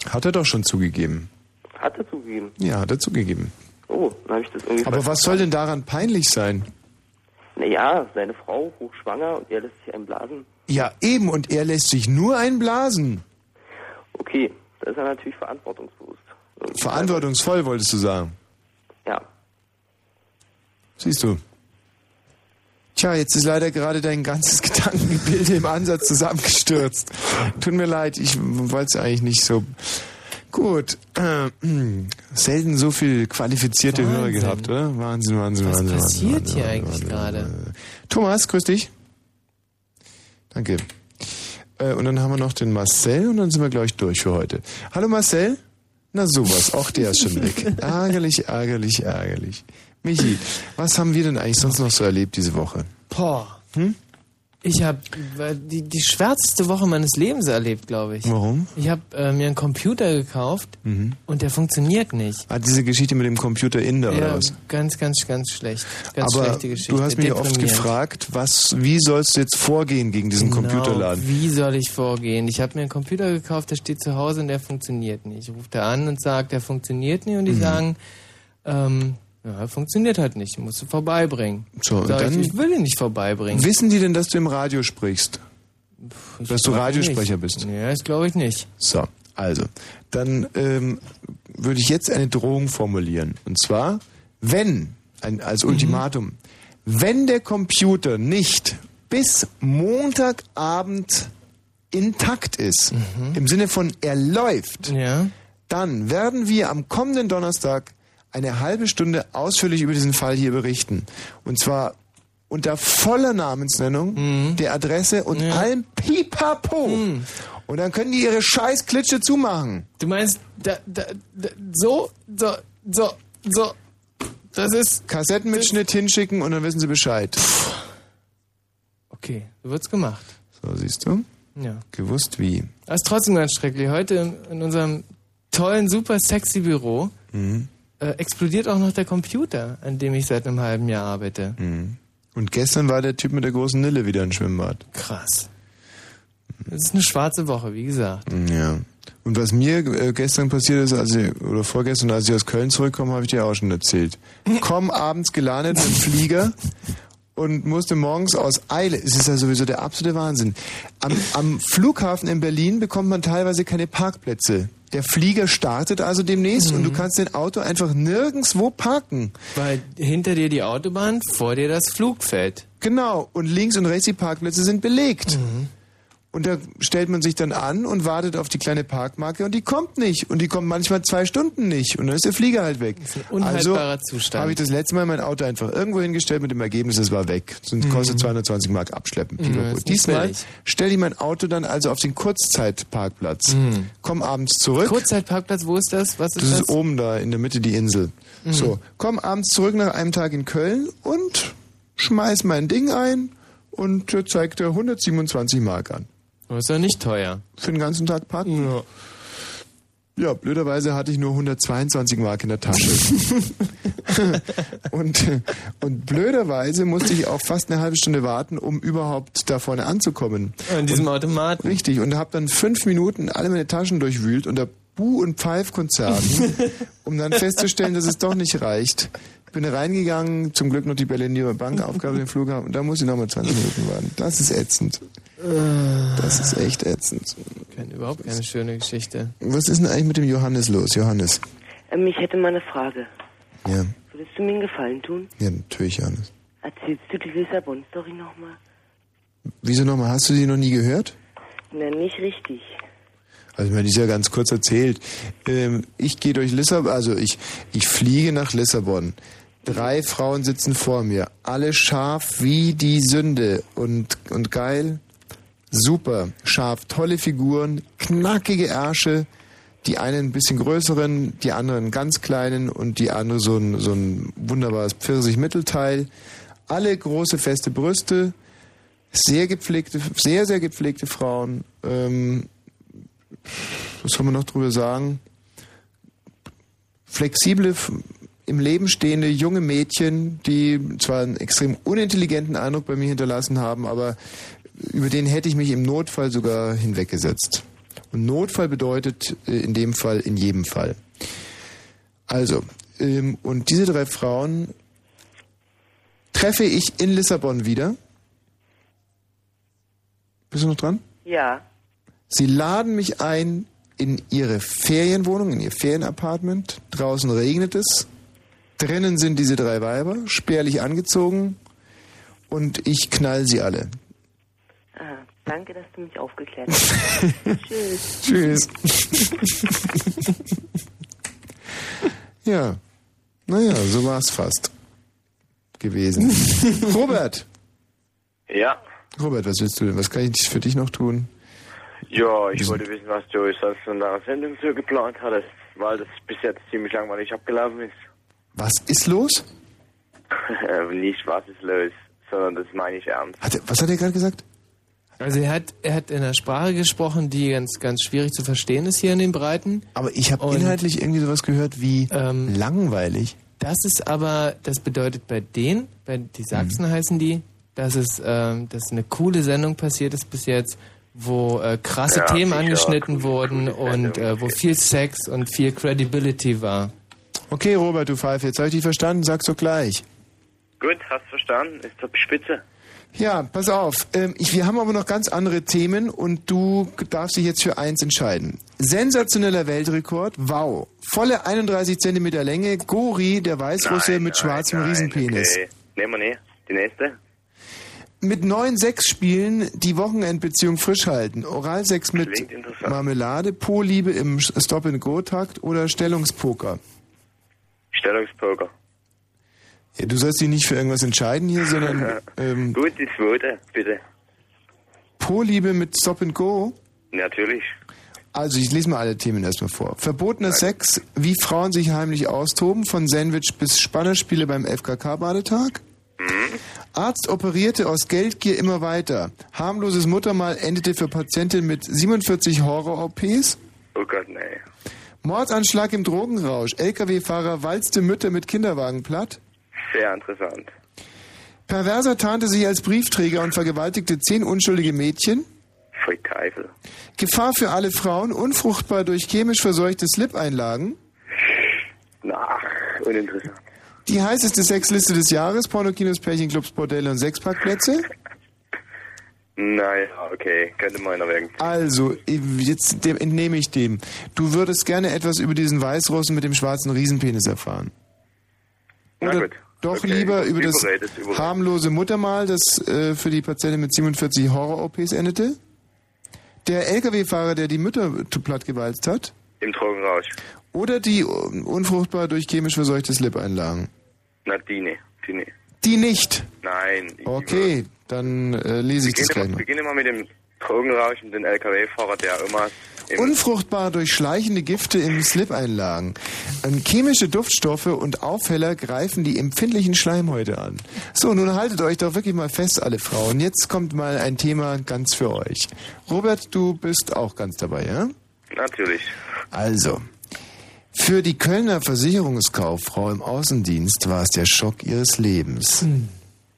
Hat er doch schon zugegeben. Hat er zugegeben. Ja, hat er zugegeben. Oh, dann habe ich das irgendwie Aber was soll denn daran peinlich sein? Naja, seine Frau hochschwanger und er lässt sich einen blasen. Ja, eben, und er lässt sich nur einblasen. Okay, da ist er natürlich verantwortungsbewusst. Verantwortungsvoll, wolltest du sagen. Ja. Siehst du. Tja, jetzt ist leider gerade dein ganzes Gedankengebilde im Ansatz zusammengestürzt. Tut mir leid, ich wollte es eigentlich nicht so. Gut. Äh, selten so viel qualifizierte Wahnsinn. Hörer gehabt, oder? Wahnsinn, Wahnsinn, Was Wahnsinn. passiert Wahnsinn, hier Wahnsinn, eigentlich gerade? Thomas, grüß dich. Danke. Äh, und dann haben wir noch den Marcel und dann sind wir, glaube ich, durch für heute. Hallo Marcel? Na sowas, auch der ist schon weg. ärgerlich, ärgerlich, ärgerlich. Michi, was haben wir denn eigentlich sonst noch so erlebt diese Woche? Boah. Hm? Ich habe die, die schwärzeste Woche meines Lebens erlebt, glaube ich. Warum? Ich habe äh, mir einen Computer gekauft Mhm. und der funktioniert nicht. Ah, diese Geschichte mit dem Computer Inder oder ja, was? ganz, ganz, ganz schlecht. Ganz Aber schlechte Geschichte. du hast mich oft gefragt, was, wie sollst du jetzt vorgehen gegen diesen Genau, Computerladen? Wie soll ich vorgehen? Ich habe mir einen Computer gekauft, der steht zu Hause und der funktioniert nicht. Ich rufe da an und sage, der funktioniert nicht und die Mhm. sagen, ähm, ja, funktioniert halt nicht, musst du vorbeibringen. So, Sag dann- ich, ich will ihn nicht vorbeibringen. Wissen die denn, dass du im Radio sprichst? dass du Radiosprecher nicht. bist? Ja, das glaube ich nicht. So, also, dann ähm, würde ich jetzt eine Drohung formulieren. Und zwar, wenn, ein, als Mhm. Ultimatum, wenn der Computer nicht bis Montagabend intakt ist, Mhm. im Sinne von er läuft, dann werden wir am kommenden Donnerstag eine halbe Stunde ausführlich über diesen Fall hier berichten. Und zwar unter voller Namensnennung, der Adresse und allem Pipapo. Und dann können die ihre scheiß Klitsche zumachen. Du meinst, da, da, da, so, so, so, so, das ist... Kassettenmitschnitt hinschicken und dann wissen sie Bescheid. Okay, so wird's gemacht. So, siehst du? Ja. Gewusst wie. Das ist trotzdem ganz schrecklich. Heute in, in unserem tollen, super sexy Büro Mhm. Äh, explodiert auch noch der Computer, an dem ich seit einem halben Jahr arbeite. Mhm. Und gestern war der Typ mit der großen Nille wieder im Schwimmbad. Krass. Das ist eine schwarze Woche, wie gesagt. Ja. Und was mir äh, gestern passiert ist, als ich, oder vorgestern, als ich aus Köln zurückkomme, habe ich dir auch schon erzählt. Komm abends gelandet mit dem Flieger und musste morgens aus Eile, es ist ja sowieso der absolute Wahnsinn. Am, am Flughafen in Berlin bekommt man teilweise keine Parkplätze. Der Flieger startet also demnächst und Mhm. du kannst dein Auto einfach nirgendswo parken. Weil hinter dir die Autobahn, vor dir das Flugfeld. Genau, und links und rechts die Parkplätze sind belegt. Und da stellt man sich dann an und wartet auf die kleine Parkmarke und die kommt nicht. Und die kommt manchmal zwei Stunden nicht. Und dann ist der Flieger halt weg. Das ist ein unhaltbarer Zustand. habe ich das letzte Mal mein Auto einfach irgendwo hingestellt mit dem Ergebnis, es war weg. Sonst Mhm. kostet 220 Mark abschleppen. Mhm, Diesmal stelle ich mein Auto dann also auf den Kurzzeitparkplatz. Mhm. Komm abends zurück. Kurzzeitparkplatz, wo ist das? Was ist Das das? ist oben da in der Mitte die Insel. Mhm. So, komm abends zurück nach einem Tag in Köln und schmeiß mein Ding ein und äh, zeigt er 127 Mark an. Das ist ja nicht teuer. Für den ganzen Tag parken? Ja. Ja, blöderweise hatte ich nur 122 Mark in der Tasche. und, und blöderweise musste ich auch fast eine halbe Stunde warten, um überhaupt da vorne anzukommen. In diesem und, Automaten. Richtig, und habe dann fünf Minuten alle meine Taschen durchwühlt unter Buh- und Pfeifkonzerten, um dann festzustellen, dass es doch nicht reicht. Bin reingegangen, zum Glück noch die Berliner Bank Aufgabe den Flughafen und da muss ich nochmal 20 Minuten warten. Das ist ätzend. Das ist echt ätzend. Keine, überhaupt keine schöne Geschichte. Was ist denn eigentlich mit dem Johannes los, Johannes? Ähm, ich hätte mal eine Frage. Ja, Würdest du mir einen Gefallen tun? ja, natürlich, Johannes. Erzählst du die Lissabon-Story nochmal? Wieso nochmal? Hast du die noch nie gehört? Na, nicht richtig. Also, ich meine, die ist ja ganz kurz erzählt. Ähm, ich gehe durch Lissabon, also ich, ich fliege nach Lissabon. Drei Frauen sitzen vor mir, alle scharf wie die Sünde und, und geil. Super, scharf, tolle Figuren, knackige Ärsche, die einen ein bisschen größeren, die anderen ganz kleinen und die andere so ein, so ein wunderbares Pfirsich-Mittelteil. Alle große, feste Brüste, sehr gepflegte, sehr, sehr gepflegte Frauen. Ähm, was soll man noch drüber sagen? Flexible, im Leben stehende junge Mädchen, die zwar einen extrem unintelligenten Eindruck bei mir hinterlassen haben, aber über den hätte ich mich im Notfall sogar hinweggesetzt. Und Notfall bedeutet äh, in dem Fall in jedem Fall. Also, ähm, und diese drei Frauen treffe ich in Lissabon wieder. Bist du noch dran? Ja. Sie laden mich ein in ihre Ferienwohnung, in ihr Ferienapartment. Draußen regnet es. Drinnen sind diese drei Weiber, spärlich angezogen. Und ich knall sie alle. Ah, danke, dass du mich aufgeklärt hast. Tschüss. Tschüss. ja. Naja, so war es fast gewesen. Robert! Ja, Robert, was willst du denn? Was kann ich für dich noch tun? ja, ich wollte wissen, was Joey sonst in der Sendung so geplant hat, weil das bis jetzt ziemlich langweilig abgelaufen ist. Was ist los? Nicht, was ist los, sondern das meine ich ernst. Hat er, was hat er gerade gesagt? Also er hat, er hat in einer Sprache gesprochen, die ganz, ganz schwierig zu verstehen ist hier in den Breiten. Aber ich habe inhaltlich irgendwie sowas gehört wie langweilig. Das ist aber, das bedeutet bei denen, bei die Sachsen heißen die, dass es, ähm, dass eine coole Sendung passiert ist bis jetzt, wo äh, krasse Ja, Themen sicher, angeschnitten wurden und äh, wo viel Sex und viel Credibility war. Okay, Robert, du Pfeife, jetzt habe ich dich verstanden, sag's doch gleich. Gut, hast verstanden, ist doch spitze. Ja, pass auf. Ähm, wir haben aber noch ganz andere Themen und du darfst dich jetzt für eins entscheiden. Sensationeller Weltrekord, wow. Volle 31 Zentimeter Länge, Gori, der Weißrusse mit schwarzem Riesenpenis. Okay, nehmen wir nicht. Die nächste? Mit neun Sechs-Spielen die Wochenendbeziehung frisch halten. Oralsex mit. Marmelade, Po-Liebe im Stop-and-Go-Takt oder Stellungspoker. Stellungspoker. Ja, du sollst dich nicht für irgendwas entscheiden hier, sondern ähm, Gut, die zweite, bitte. Po-Liebe mit Stop-and-Go. Natürlich. Also, ich lese mal alle Themen erstmal vor. Verbotener Sex, wie Frauen sich heimlich austoben, von Sandwich bis Spannerspiele beim FKK-Badetag. Arzt operierte aus Geldgier immer weiter. Harmloses Muttermal endete für Patientin mit 47 Horror-OPs. Oh Gott, nee. Mordanschlag im Drogenrausch. LKW-Fahrer walzte Mütter mit Kinderwagen platt. Sehr interessant. Perverser tarnte sich als Briefträger und vergewaltigte zehn unschuldige Mädchen. Voll Teufel. Gefahr für alle Frauen, unfruchtbar durch chemisch verseuchte Slip-Einlagen. Ach, uninteressant. Die heißeste Sexliste des Jahres, Pornokinos, Pärchenclubs, Bordelle und Sexparkplätze. Naja, okay, könnte meiner werden. Also, jetzt entnehme ich dem. Du würdest gerne etwas über diesen Weißrussen mit dem schwarzen Riesenpenis erfahren. Na Oder gut. Doch Okay, lieber über das überredet. harmlose Muttermal, das äh, für die Patientin mit 47 Horror-OPs endete? Der LKW-Fahrer, der die Mütter t- plattgewalzt hat? Im Trockenrausch. Oder die un- unfruchtbar durch chemisch verseuchte Slip-Einlagen? Na, die ne, die ne. Die nicht. Nein. ich- Okay, dann äh, lese ich das gleich mal, mal. beginne mal mit dem Drogenrausch und den LKW-Fahrer, der immer im Unfruchtbar durch schleichende Gifte in Slip-Einlagen. Ähm, Chemische Duftstoffe und Aufheller greifen die empfindlichen Schleimhäute an. So, nun haltet euch doch wirklich mal fest, alle Frauen. Jetzt kommt mal ein Thema ganz für euch. Robert, du bist auch ganz dabei, ja? Natürlich. Also, für die Kölner Versicherungskauffrau im Außendienst war es der Schock ihres Lebens.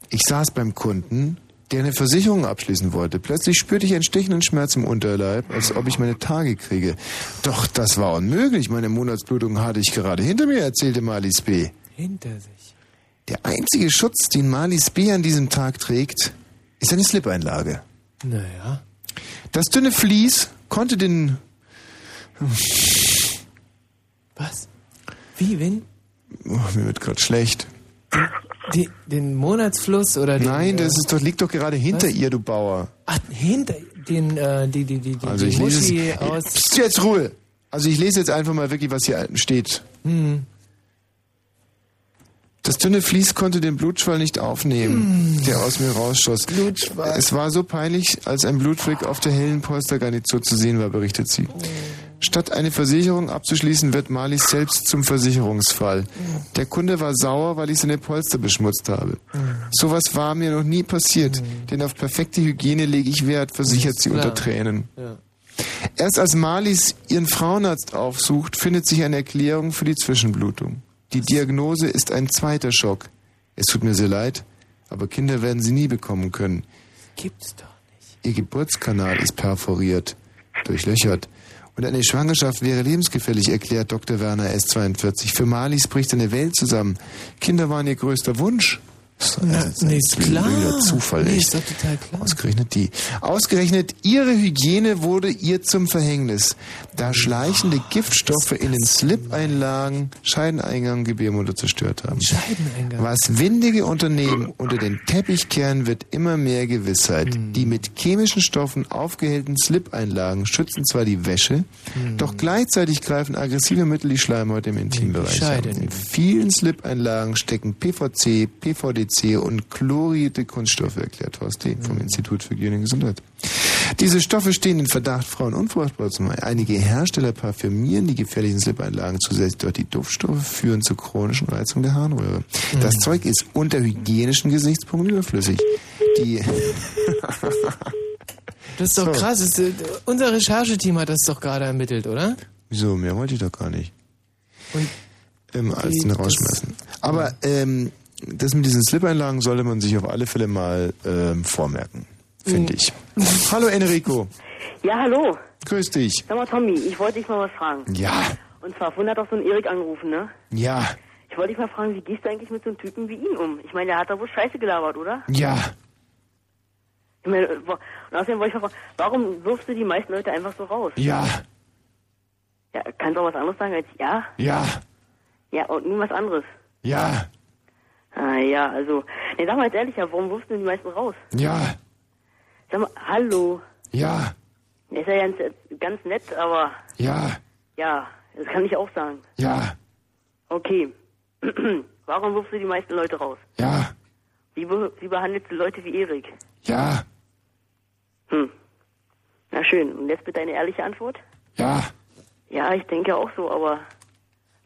Ich saß beim Kunden, der eine Versicherung abschließen wollte. Plötzlich spürte ich einen stechenden Schmerz im Unterleib, als ob ich meine Tage kriege. Doch das war unmöglich. Meine Monatsblutung hatte ich gerade hinter mir, erzählte Marlies B. Hinter sich. Der einzige Schutz, den Marlies B an diesem Tag trägt, ist eine Slip-Einlage. Naja. Das dünne Vlies konnte den... Was? Wie, wenn? Oh, mir wird gerade schlecht. Die, den Monatsfluss oder den, Nein, das äh, ist doch, liegt doch gerade hinter ihr, du Bauer. Ach, hinter den, äh, die, die, die, die, Also die ich lese Muschi es. aus. Psst, jetzt Ruhe. Also ich lese jetzt einfach mal wirklich, was hier steht. Hm. Das dünne Vlies konnte den Blutschwall nicht aufnehmen, der aus mir rausschoss. Blutschwall. Es war so peinlich, als ein Blutfleck auf der hellen Polstergarnitur zu sehen war, berichtet sie. Statt eine Versicherung abzuschließen, wird Marlies selbst zum Versicherungsfall. Der Kunde war sauer, weil ich seine Polster beschmutzt habe. Sowas war mir noch nie passiert, denn auf perfekte Hygiene lege ich Wert, versichert sie unter Tränen. Erst als Marlies ihren Frauenarzt aufsucht, findet sich eine Erklärung für die Zwischenblutung. Die Diagnose ist ein zweiter Schock. Es tut mir sehr leid, aber Kinder werden sie nie bekommen können. Gibt's doch. Ihr Geburtskanal ist perforiert, durchlöchert. Und eine Schwangerschaft wäre lebensgefährlich, erklärt Dr. Werner S42. Für Marlies bricht eine Welt zusammen. Kinder waren ihr größter Wunsch. Das ist Na, ein nee, ist klar. Zufall, Nee, ist doch total klar. Ausgerechnet die. Ausgerechnet ihre Hygiene wurde ihr zum Verhängnis, da schleichende Giftstoffe in den Slip-Einlagen Scheideneingang Gebärmutter zerstört haben. Scheideneingang. Was windige Unternehmen unter den Teppich kehren, wird immer mehr Gewissheit. Hm. Die mit chemischen Stoffen aufgehellten Slip-Einlagen schützen zwar die Wäsche, Hm. doch gleichzeitig greifen aggressive Mittel die Schleimhäute im Intimbereich an. Scheide In vielen Slip-Einlagen stecken PVC, PVDC und chlorierte Kunststoffe, erklärt Horst D. vom Institut für Hygiene und Gesundheit. Diese Stoffe stehen in Verdacht, Frauen unfruchtbar zu machen. Einige Hersteller parfümieren die gefährlichen Slip-Einlagen zusätzlich, dort die Duftstoffe führen zur chronischen Reizung der Harnröhre. Das Zeug ist unter hygienischen Gesichtspunkten überflüssig. Die Das ist doch So. krass. Ist, äh, unser Rechercheteam hat das doch gerade ermittelt, oder? Wieso? Mehr wollte ich doch gar nicht. Und ähm, als den rausschmeißen. Aber ähm, das mit diesen Slip-Einlagen sollte man sich auf alle Fälle mal ähm, vormerken, finde ich. Hallo Enrico. Ja, hallo. Grüß dich. Sag mal, Tommy, ich wollte dich mal was fragen. Ja, Und zwar, vorhin hat doch so ein Erik angerufen, ne? ja, Ich wollte dich mal fragen, wie gehst du eigentlich mit so einem Typen wie ihm um? Ich meine, der hat doch wohl Scheiße gelabert, oder? ja. Ich meine, und außerdem wollte ich mal fragen, warum wirfst du die meisten Leute einfach so raus? Ja, Ja, kannst du auch was anderes sagen als ja? ja, Ja, und nun was anderes. ja, Ah, ja, also, nee, sag mal jetzt ehrlich, warum wirfst du die meisten raus? ja, Sag mal, hallo. ja, ist ja ganz, ganz nett, aber ja, ja, das kann ich auch sagen. ja, Okay. warum wirfst du die meisten Leute raus? ja, Wie, be wie behandelst du Leute wie Erik? ja, Hm. Na schön. Und jetzt bitte eine ehrliche Antwort? ja, Ja, ich denke auch so, aber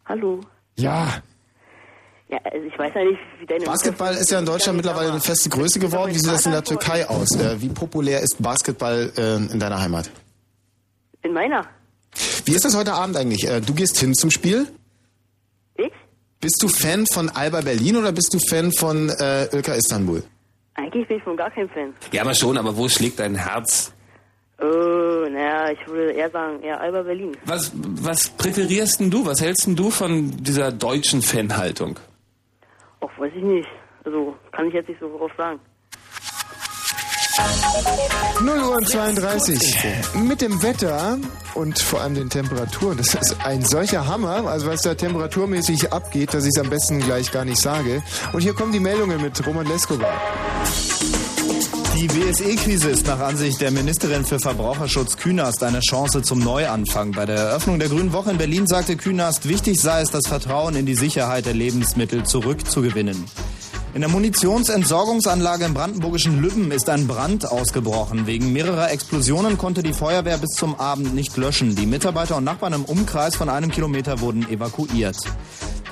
hallo. ja. Ja, also ich weiß ja nicht, wie deine Basketball ist ja in Deutschland mittlerweile eine feste Größe geworden. Wie sieht das in der Türkei aus? Wie populär ist Basketball äh, in deiner Heimat? In meiner? Wie ist das heute Abend eigentlich? Äh, Du gehst hin zum Spiel? Ich? Bist du Fan von Alba Berlin oder bist du Fan von äh, Ilka Istanbul? Eigentlich bin ich von gar kein Fan. Ja, aber schon, aber wo schlägt dein Herz? Äh, naja, ich würde eher sagen, eher Alba Berlin. Was, was präferierst denn du? Was hältst denn du von dieser deutschen Fanhaltung? Auch weiß ich nicht. Also, kann ich jetzt nicht so drauf sagen. 0 Uhr und 32. Mit dem Wetter und vor allem den Temperaturen. Das ist ein solcher Hammer, also was da temperaturmäßig abgeht, dass ich es am besten gleich gar nicht sage. Und hier kommen die Meldungen mit Roman Leskovar. Die BSE-Krise ist nach Ansicht der Ministerin für Verbraucherschutz Künast eine Chance zum Neuanfang. Bei der Eröffnung der Grünen Woche in Berlin sagte Künast, wichtig sei es, das Vertrauen in die Sicherheit der Lebensmittel zurückzugewinnen. In der Munitionsentsorgungsanlage im brandenburgischen Lübben ist ein Brand ausgebrochen. Wegen mehrerer Explosionen konnte die Feuerwehr bis zum Abend nicht löschen. Die Mitarbeiter und Nachbarn im Umkreis von einem Kilometer wurden evakuiert.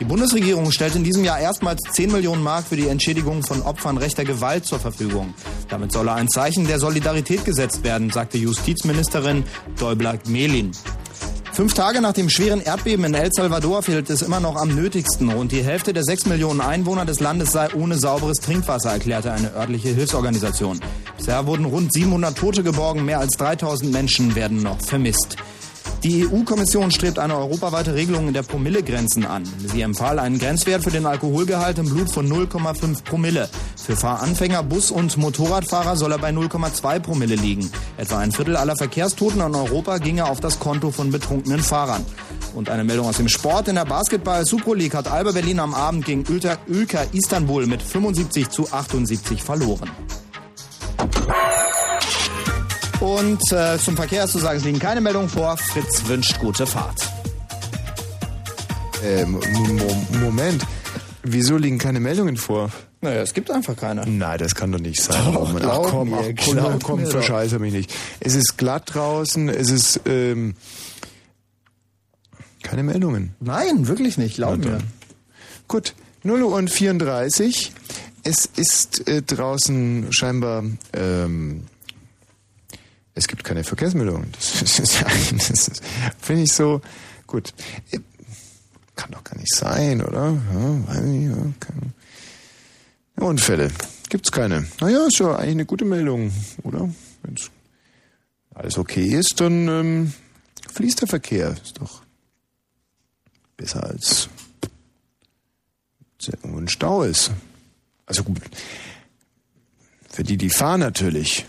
Die Bundesregierung stellt in diesem Jahr erstmals 10 Millionen Mark für die Entschädigung von Opfern rechter Gewalt zur Verfügung. Damit solle ein Zeichen der Solidarität gesetzt werden, sagte Justizministerin Däubler-Melin. Fünf Tage nach dem schweren Erdbeben in El Salvador fehlt es immer noch am nötigsten. Rund die Hälfte der sechs Millionen Einwohner des Landes sei ohne sauberes Trinkwasser, erklärte eine örtliche Hilfsorganisation. Bisher wurden rund 700 Tote geborgen, mehr als 3000 Menschen werden noch vermisst. Die EU-Kommission strebt eine europaweite Regelung der Promillegrenzen an. Sie empfahl einen Grenzwert für den Alkoholgehalt im Blut von 0,5 Promille. Für Fahranfänger, Bus- und Motorradfahrer soll er bei 0,2 Promille liegen. Etwa ein Viertel aller Verkehrstoten in Europa ginge auf das Konto von betrunkenen Fahrern. Und eine Meldung aus dem Sport. In der Basketball Super League hat Alba Berlin am Abend gegen Ülker Istanbul mit 75 zu 78 verloren. Und äh, zum Verkehr ist zu sagen, es liegen keine Meldungen vor. Fritz wünscht gute Fahrt. Äh, Mo Mo Moment. Wieso liegen keine Meldungen vor? Naja, es gibt einfach keine. Nein, das kann doch nicht sein. Doch, ach komm, ach, komm, komm verscheiße mich nicht. Es ist glatt draußen, es ist ähm, keine Meldungen. Nein, wirklich nicht, glaub mir. Gut, 0 Uhr und 34. Es ist äh, draußen scheinbar, ähm, es gibt keine Verkehrsmeldungen. Das, das, finde ich so, gut. Kann doch gar nicht sein, oder? Ja, nicht, ja, kann. Unfälle. Gibt's keine. Naja, ist ja eigentlich eine gute Meldung, oder? Wenn's alles okay ist, dann ähm, fließt der Verkehr. Ist doch besser als irgendwo ein Stau ist. Also gut, für die, die fahren natürlich.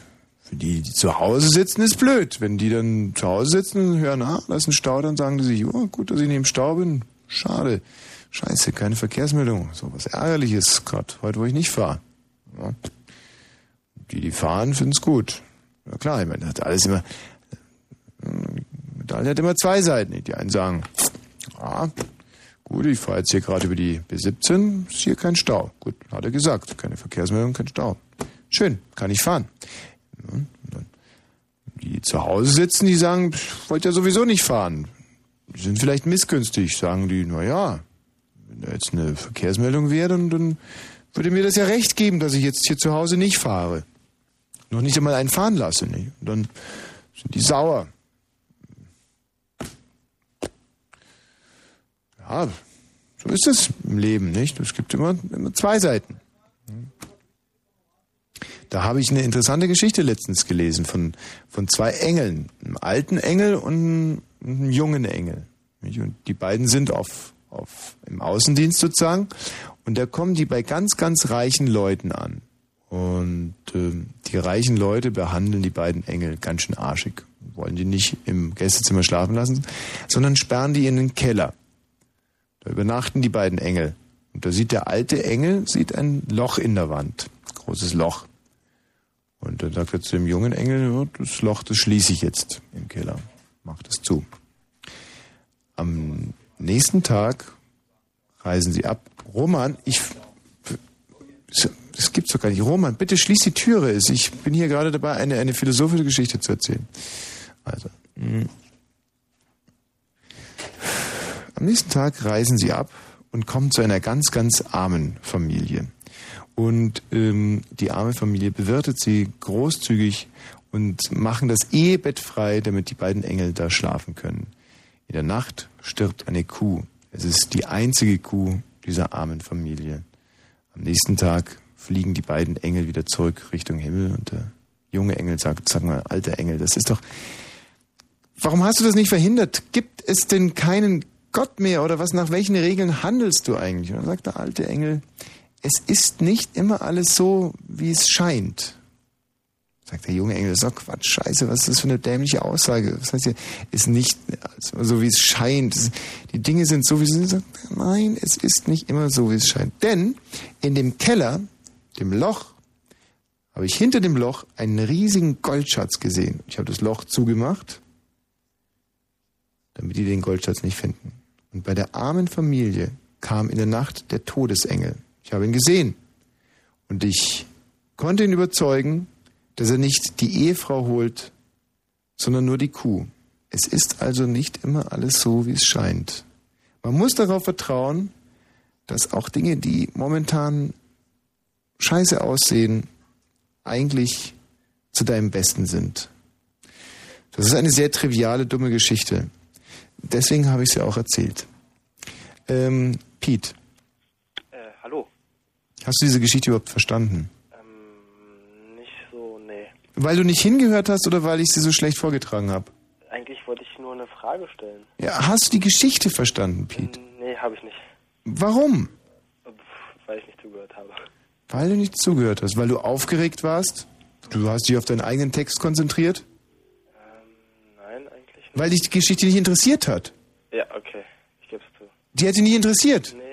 Für die, die zu Hause sitzen, ist blöd. Wenn die dann zu Hause sitzen hören, ah, da ist ein Stau, dann sagen die sich, oh, gut, dass ich nicht im Stau bin. Schade. Scheiße, keine Verkehrsmeldung. So was Ärgerliches gerade, heute, wo ich nicht fahre. Ja. Die, die fahren, finden's gut. Ja klar, ich meine, hat alles immer, Medaille hat immer zwei Seiten. Die einen sagen, ah, gut, ich fahre jetzt hier gerade über die B17, ist hier kein Stau. Gut, hat er gesagt, keine Verkehrsmeldung, kein Stau. Schön, kann ich fahren. Ja, und dann Die zu Hause sitzen, die sagen, ich wollte ja sowieso nicht fahren. Die sind vielleicht missgünstig, sagen die, na ja, wenn da jetzt eine Verkehrsmeldung wäre, dann, dann würde mir das ja recht geben, dass ich jetzt hier zu Hause nicht fahre. Noch nicht einmal einen fahren lasse. Nicht? Und dann sind die sauer. Ja, so ist es im Leben, nicht? Es gibt immer, immer zwei Seiten. Da habe ich eine interessante Geschichte letztens gelesen von, von zwei Engeln. Einem alten Engel und einem jungen Engel. Und die beiden sind auf, auf, im Außendienst sozusagen. Und da kommen die bei ganz, ganz reichen Leuten an. Und ähm, die reichen Leute behandeln die beiden Engel ganz schön arschig. Wollen die nicht im Gästezimmer schlafen lassen, sondern sperren die in den Keller. Da übernachten die beiden Engel. Und da sieht der alte Engel sieht ein Loch in der Wand. Großes Loch. Und dann sagt er zu dem jungen Engel, das Loch, das schließe ich jetzt im Keller. Mach das zu. Am nächsten Tag reisen sie ab. Roman, ich. Das gibt's doch gar nicht. Roman, bitte schließ die Türe. Ich bin hier gerade dabei, eine, eine philosophische Geschichte zu erzählen. Also. mh. Am nächsten Tag reisen sie ab und kommen zu einer ganz, ganz armen Familie. Und ähm, die arme Familie bewirtet sie großzügig und machen das Ehebett frei, damit die beiden Engel da schlafen können. In der Nacht stirbt eine Kuh. Es ist die einzige Kuh dieser armen Familie. Am nächsten Tag fliegen die beiden Engel wieder zurück Richtung Himmel und der junge Engel sagt, sag mal, alter Engel, das ist doch, warum hast du das nicht verhindert? Gibt es denn keinen Gott mehr oder was, nach welchen Regeln handelst du eigentlich? Und dann sagt der alte Engel, es ist nicht immer alles so, wie es scheint. Sagt der junge Engel, das ist doch Quatsch, scheiße, was ist das für eine dämliche Aussage? Was heißt hier, ist nicht so, wie es scheint. Die Dinge sind so, wie sie sind. Nein, es ist nicht immer so, wie es scheint. Denn in dem Keller, dem Loch, habe ich hinter dem Loch einen riesigen Goldschatz gesehen. Ich habe das Loch zugemacht, damit die den Goldschatz nicht finden. Und bei der armen Familie kam in der Nacht der Todesengel. Ich habe ihn gesehen. Und ich konnte ihn überzeugen, dass er nicht die Ehefrau holt, sondern nur die Kuh. Es ist also nicht immer alles so, wie es scheint. Man muss darauf vertrauen, dass auch Dinge, die momentan scheiße aussehen, eigentlich zu deinem Besten sind. Das ist eine sehr triviale, dumme Geschichte. Deswegen habe ich sie auch erzählt. Ähm, Pete. Hast du diese Geschichte überhaupt verstanden? Nicht so, nee. Weil du nicht hingehört hast oder weil ich sie so schlecht vorgetragen habe? Eigentlich wollte ich nur eine Frage stellen. Ja, hast du die Geschichte verstanden, Pete? Nee, habe ich nicht. Warum? Weil ich nicht zugehört habe. Weil du nicht zugehört hast, weil du aufgeregt warst? Du hast dich auf deinen eigenen Text konzentriert? Nein, eigentlich Weil dich die Geschichte nicht interessiert hat. Ja, okay. Ich gebe es zu. Die hat dich nicht interessiert. Nee, nicht.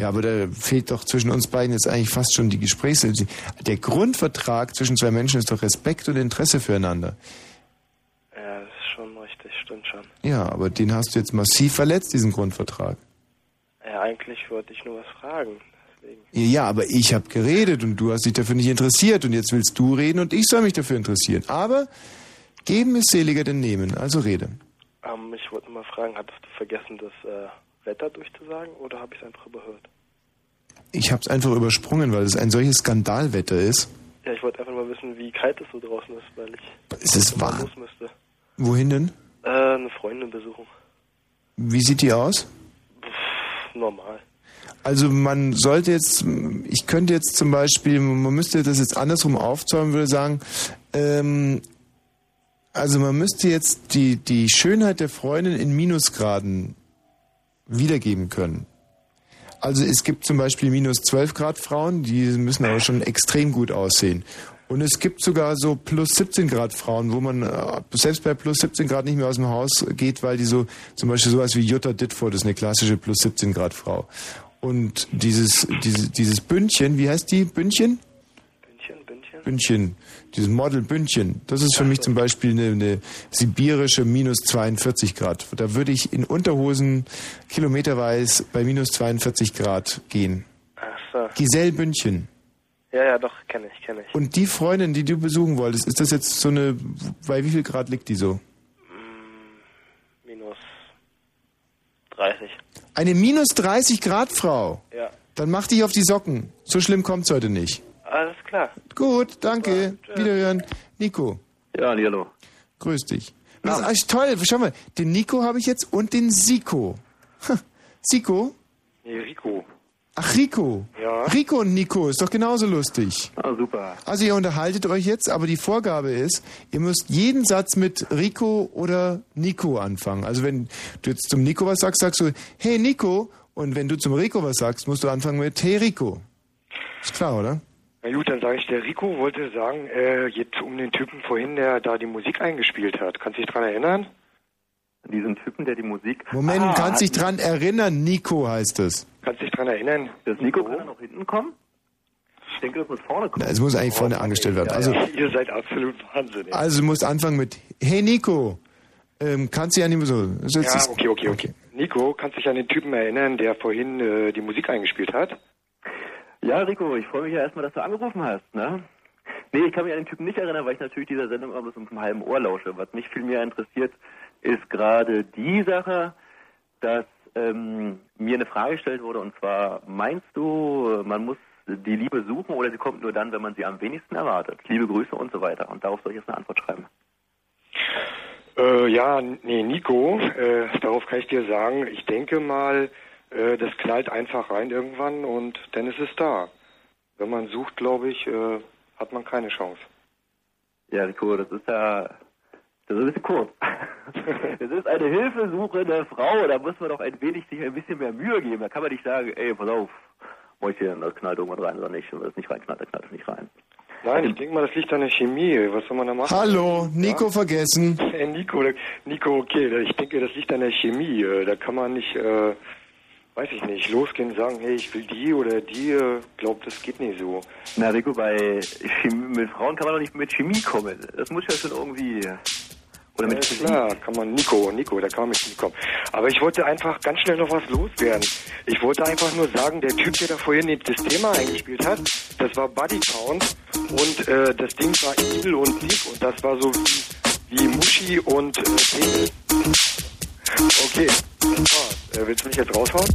Ja, aber da fehlt doch zwischen uns beiden jetzt eigentlich fast schon die Gesprächs. Der Grundvertrag zwischen zwei Menschen ist doch Respekt und Interesse füreinander. Ja, das ist schon richtig, stimmt schon. Ja, aber den hast du jetzt massiv verletzt, diesen Grundvertrag. Ja, eigentlich wollte ich nur was fragen. Deswegen. Ja, aber ich habe geredet und du hast dich dafür nicht interessiert und jetzt willst du reden und ich soll mich dafür interessieren. Aber geben ist seliger denn nehmen, also rede. Ähm, ich wollte nur mal fragen, hattest du vergessen, das äh, Wetter durchzusagen oder habe ich es einfach überhört? Ich habe es einfach übersprungen, weil es ein solches Skandalwetter ist. Ja, ich wollte einfach mal wissen, wie kalt es so draußen ist, weil ich Es ist mal wahr. los müsste. Wohin denn? Äh, eine Freundin besuchen. Wie sieht die aus? Normal. Also man sollte jetzt, ich könnte jetzt zum Beispiel, man müsste das jetzt andersrum aufzäumen, würde sagen, ähm, also man müsste jetzt die, die Schönheit der Freundin in Minusgraden wiedergeben können. Also es gibt zum Beispiel minus 12 Grad Frauen, die müssen aber schon extrem gut aussehen. Und es gibt sogar so plus 17 Grad Frauen, wo man äh, selbst bei plus 17 Grad nicht mehr aus dem Haus geht, weil die so, zum Beispiel sowas wie Jutta Ditford ist eine klassische plus 17 Grad Frau. Und dieses, dieses, dieses Bündchen, wie heißt die? Bündchen? Bündchen, dieses Model Bündchen, das ist für mich zum Beispiel eine, eine sibirische minus 42 Grad. Da würde ich in Unterhosen kilometerweise bei minus 42 Grad gehen. Ach so. Giselle Bündchen. Ja, ja, doch, kenne ich, kenne ich. Und die Freundin, die du besuchen wolltest, ist das jetzt so eine, bei wie viel Grad liegt die so? Minus 30. Eine minus 30 Grad Frau. Ja. Dann mach dich auf die Socken. So schlimm kommt's heute nicht. Alles klar. Gut, danke. Wiederhören. Nico. Ja, hallo. Grüß dich. Das ist eigentlich toll. Schau mal, den Nico habe ich jetzt und den Siko. Siko? Nee, Rico. Ach, Rico. Ja. Rico und Nico ist doch genauso lustig. Ah, super. Also ihr unterhaltet euch jetzt, aber die Vorgabe ist, ihr müsst jeden Satz mit Rico oder Nico anfangen. Also wenn du jetzt zum Nico was sagst, sagst du, hey Nico. Und wenn du zum Rico was sagst, musst du anfangen mit, hey Rico. Ist klar, oder? Na gut, dann sage ich, der Rico wollte sagen, äh, geht um den Typen vorhin, der da die Musik eingespielt hat. Kannst du dich dran erinnern? Diesen Typen, der die Musik. Moment, Ah, kannst dich dran erinnern, Nico heißt es. Kannst du dich dran erinnern? Das Nico kann er noch hinten kommen? Ich denke, das muss vorne kommen. Na, Es muss eigentlich vorne angestellt werden. Also, Ihr seid absolut Wahnsinn. also du musst anfangen mit, hey Nico. Ähm, kannst ja mehr so. Das ist- Ja, okay, okay, okay. Nico, kannst du dich an den Typen erinnern, der vorhin äh, die Musik eingespielt hat? Ja, Rico, ich freue mich ja erstmal, dass du angerufen hast, ne? Nee, ich kann mich an den Typen nicht erinnern, weil ich natürlich dieser Sendung immer bis zum halben Ohr lausche. Was mich viel mehr interessiert, ist gerade die Sache, dass ähm, mir eine Frage gestellt wurde, und zwar, meinst du, man muss die Liebe suchen oder sie kommt nur dann, wenn man sie am wenigsten erwartet? Liebe Grüße und so weiter. Und darauf soll ich jetzt eine Antwort schreiben. Äh, ja, nee, Nico, äh, darauf kann ich dir sagen, ich denke mal, äh, das knallt einfach rein irgendwann und dann ist es da. Wenn man sucht, glaube ich, äh, hat man keine Chance. Ja, Rico, das ist ja, das ist ein bisschen kurz. Das ist eine hilfesuchende Frau, da muss man doch ein wenig sich ein bisschen mehr Mühe geben. Da kann man nicht sagen, ey, pass auf, Mäuschen, das knallt irgendwann rein oder nicht. Und wenn es nicht reinknallt, dann knallt es nicht rein. Nein, ich denke mal, das liegt an der Chemie. Was soll man da machen? Hallo, Nico Ja? vergessen. Äh, Nico, Nico, okay, ich denke, das liegt an der Chemie. Äh, Da kann man nicht, äh, weiß ich nicht, losgehen und sagen, hey, ich will die oder die. äh, Glaubt, das geht nicht so. Na, Rico, bei Chemie, mit Frauen kann man doch nicht mit Chemie kommen. Das muss ja schon irgendwie. Oder mit ja, klar, kann man, Nico, Nico, da kann man mit Chemie kommen. Aber ich wollte einfach ganz schnell noch was loswerden. Ich wollte einfach nur sagen, der Typ, der da vorhin das Thema eingespielt hat, das war Buddy Count und äh, das Ding war Evil und Dick und das war so wie, wie Muschi und äh, Penis. Okay. Äh, willst du mich jetzt raushauen?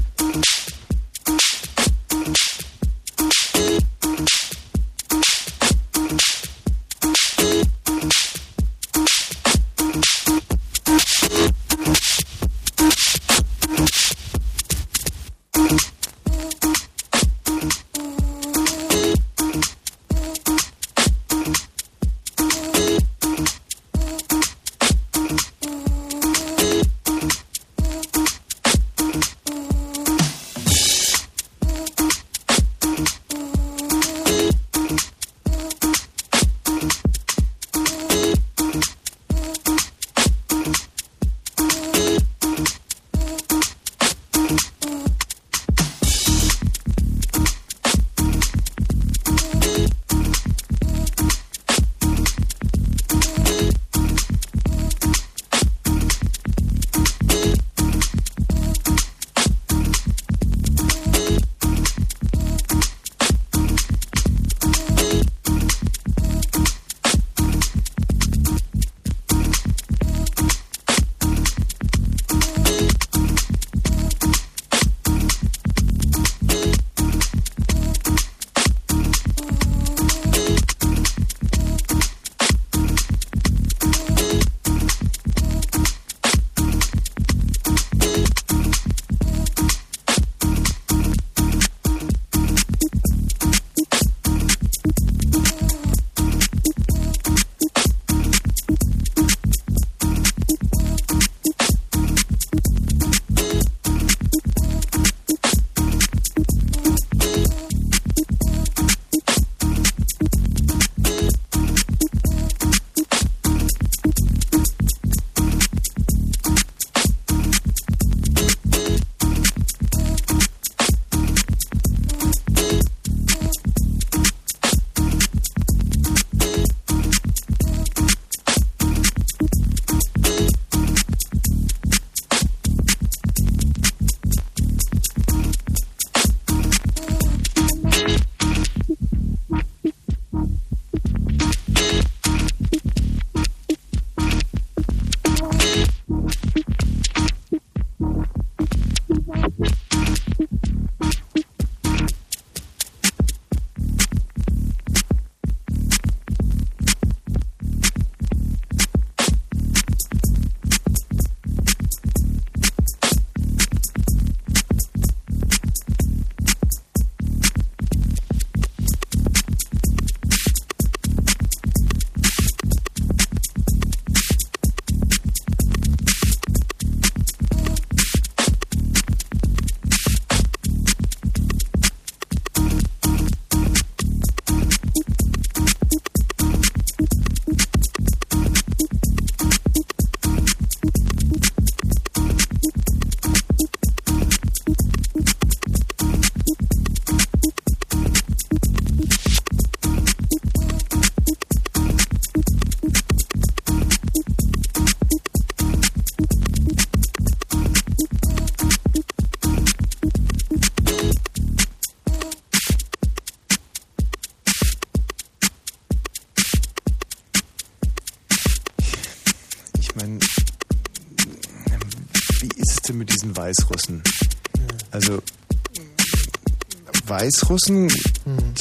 Weißrussen,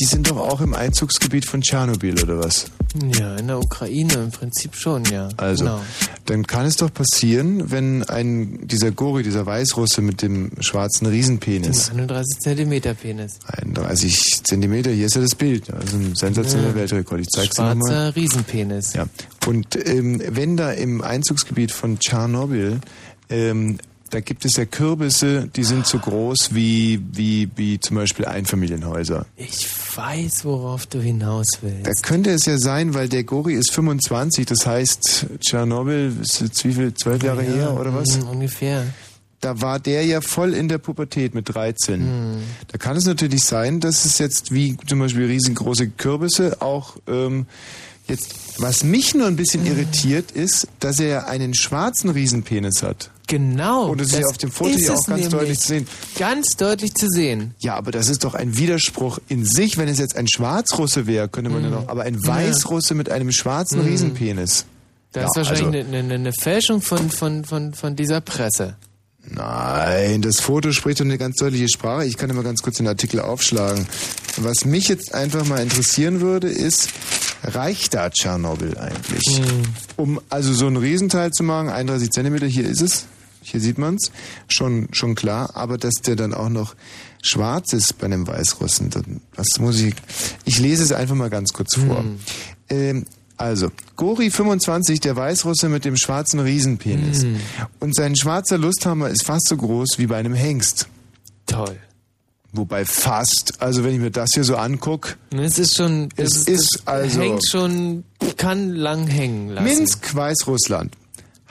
die sind doch auch im Einzugsgebiet von Tschernobyl, oder was? Ja, in der Ukraine im Prinzip schon, ja. Also, Genau. dann kann es doch passieren, wenn ein, dieser Gori, dieser Weißrusse mit dem schwarzen Riesenpenis, 31 Zentimeter Penis. 31 Zentimeter, hier ist ja das Bild, also ein sensationeller Ja. Weltrekord. Ich zeig's dir nochmal. Schwarzer Riesenpenis. Ja. Und ähm, wenn da im Einzugsgebiet von Tschernobyl ähm, da gibt es ja Kürbisse, die sind so groß wie, wie, wie zum Beispiel Einfamilienhäuser. Ich weiß, worauf du hinaus willst. Da könnte es ja sein, weil der Gori ist 25, das heißt, Tschernobyl ist jetzt wie viel, zwölf Jahre Ja, her oder was? mm, ungefähr. Da war der ja voll in der Pubertät mit 13. Hm. Da kann es natürlich sein, dass es jetzt wie zum Beispiel riesengroße Kürbisse auch ähm, jetzt, was mich nur ein bisschen irritiert ist, dass er einen schwarzen Riesenpenis hat. Genau. Und das ist ja auf dem Foto hier es auch ganz deutlich zu sehen. Ganz deutlich zu sehen. Ja, aber das ist doch ein Widerspruch in sich. Wenn es jetzt ein Schwarzrusse wäre, könnte man ja noch, aber ein. Weißrusse mit einem schwarzen Mhm. Riesenpenis. Das Ja, ist wahrscheinlich also- eine, eine, eine Fälschung von, von, von, von dieser Presse. Nein, das Foto spricht doch eine ganz deutliche Sprache. Ich kann immer ganz kurz den Artikel aufschlagen. Was mich jetzt einfach mal interessieren würde, ist, reicht da Tschernobyl eigentlich? Um also so ein Riesenteil zu machen, 31 Zentimeter, hier ist es, hier sieht man's, schon, schon klar, aber dass der dann auch noch schwarz ist bei einem Weißrussen, dann, was muss ich, ich lese es einfach mal ganz kurz vor. Ähm, also, Gori 25, der Weißrusse mit dem schwarzen Riesenpenis. Mhm. Und sein schwarzer Lusthammer ist fast so groß wie bei einem Hengst. Toll. Wobei fast, also wenn ich mir das hier so anguck, Es ist schon, Es das, ist also- hängt schon, kann lang hängen lassen. Minsk, Weißrussland.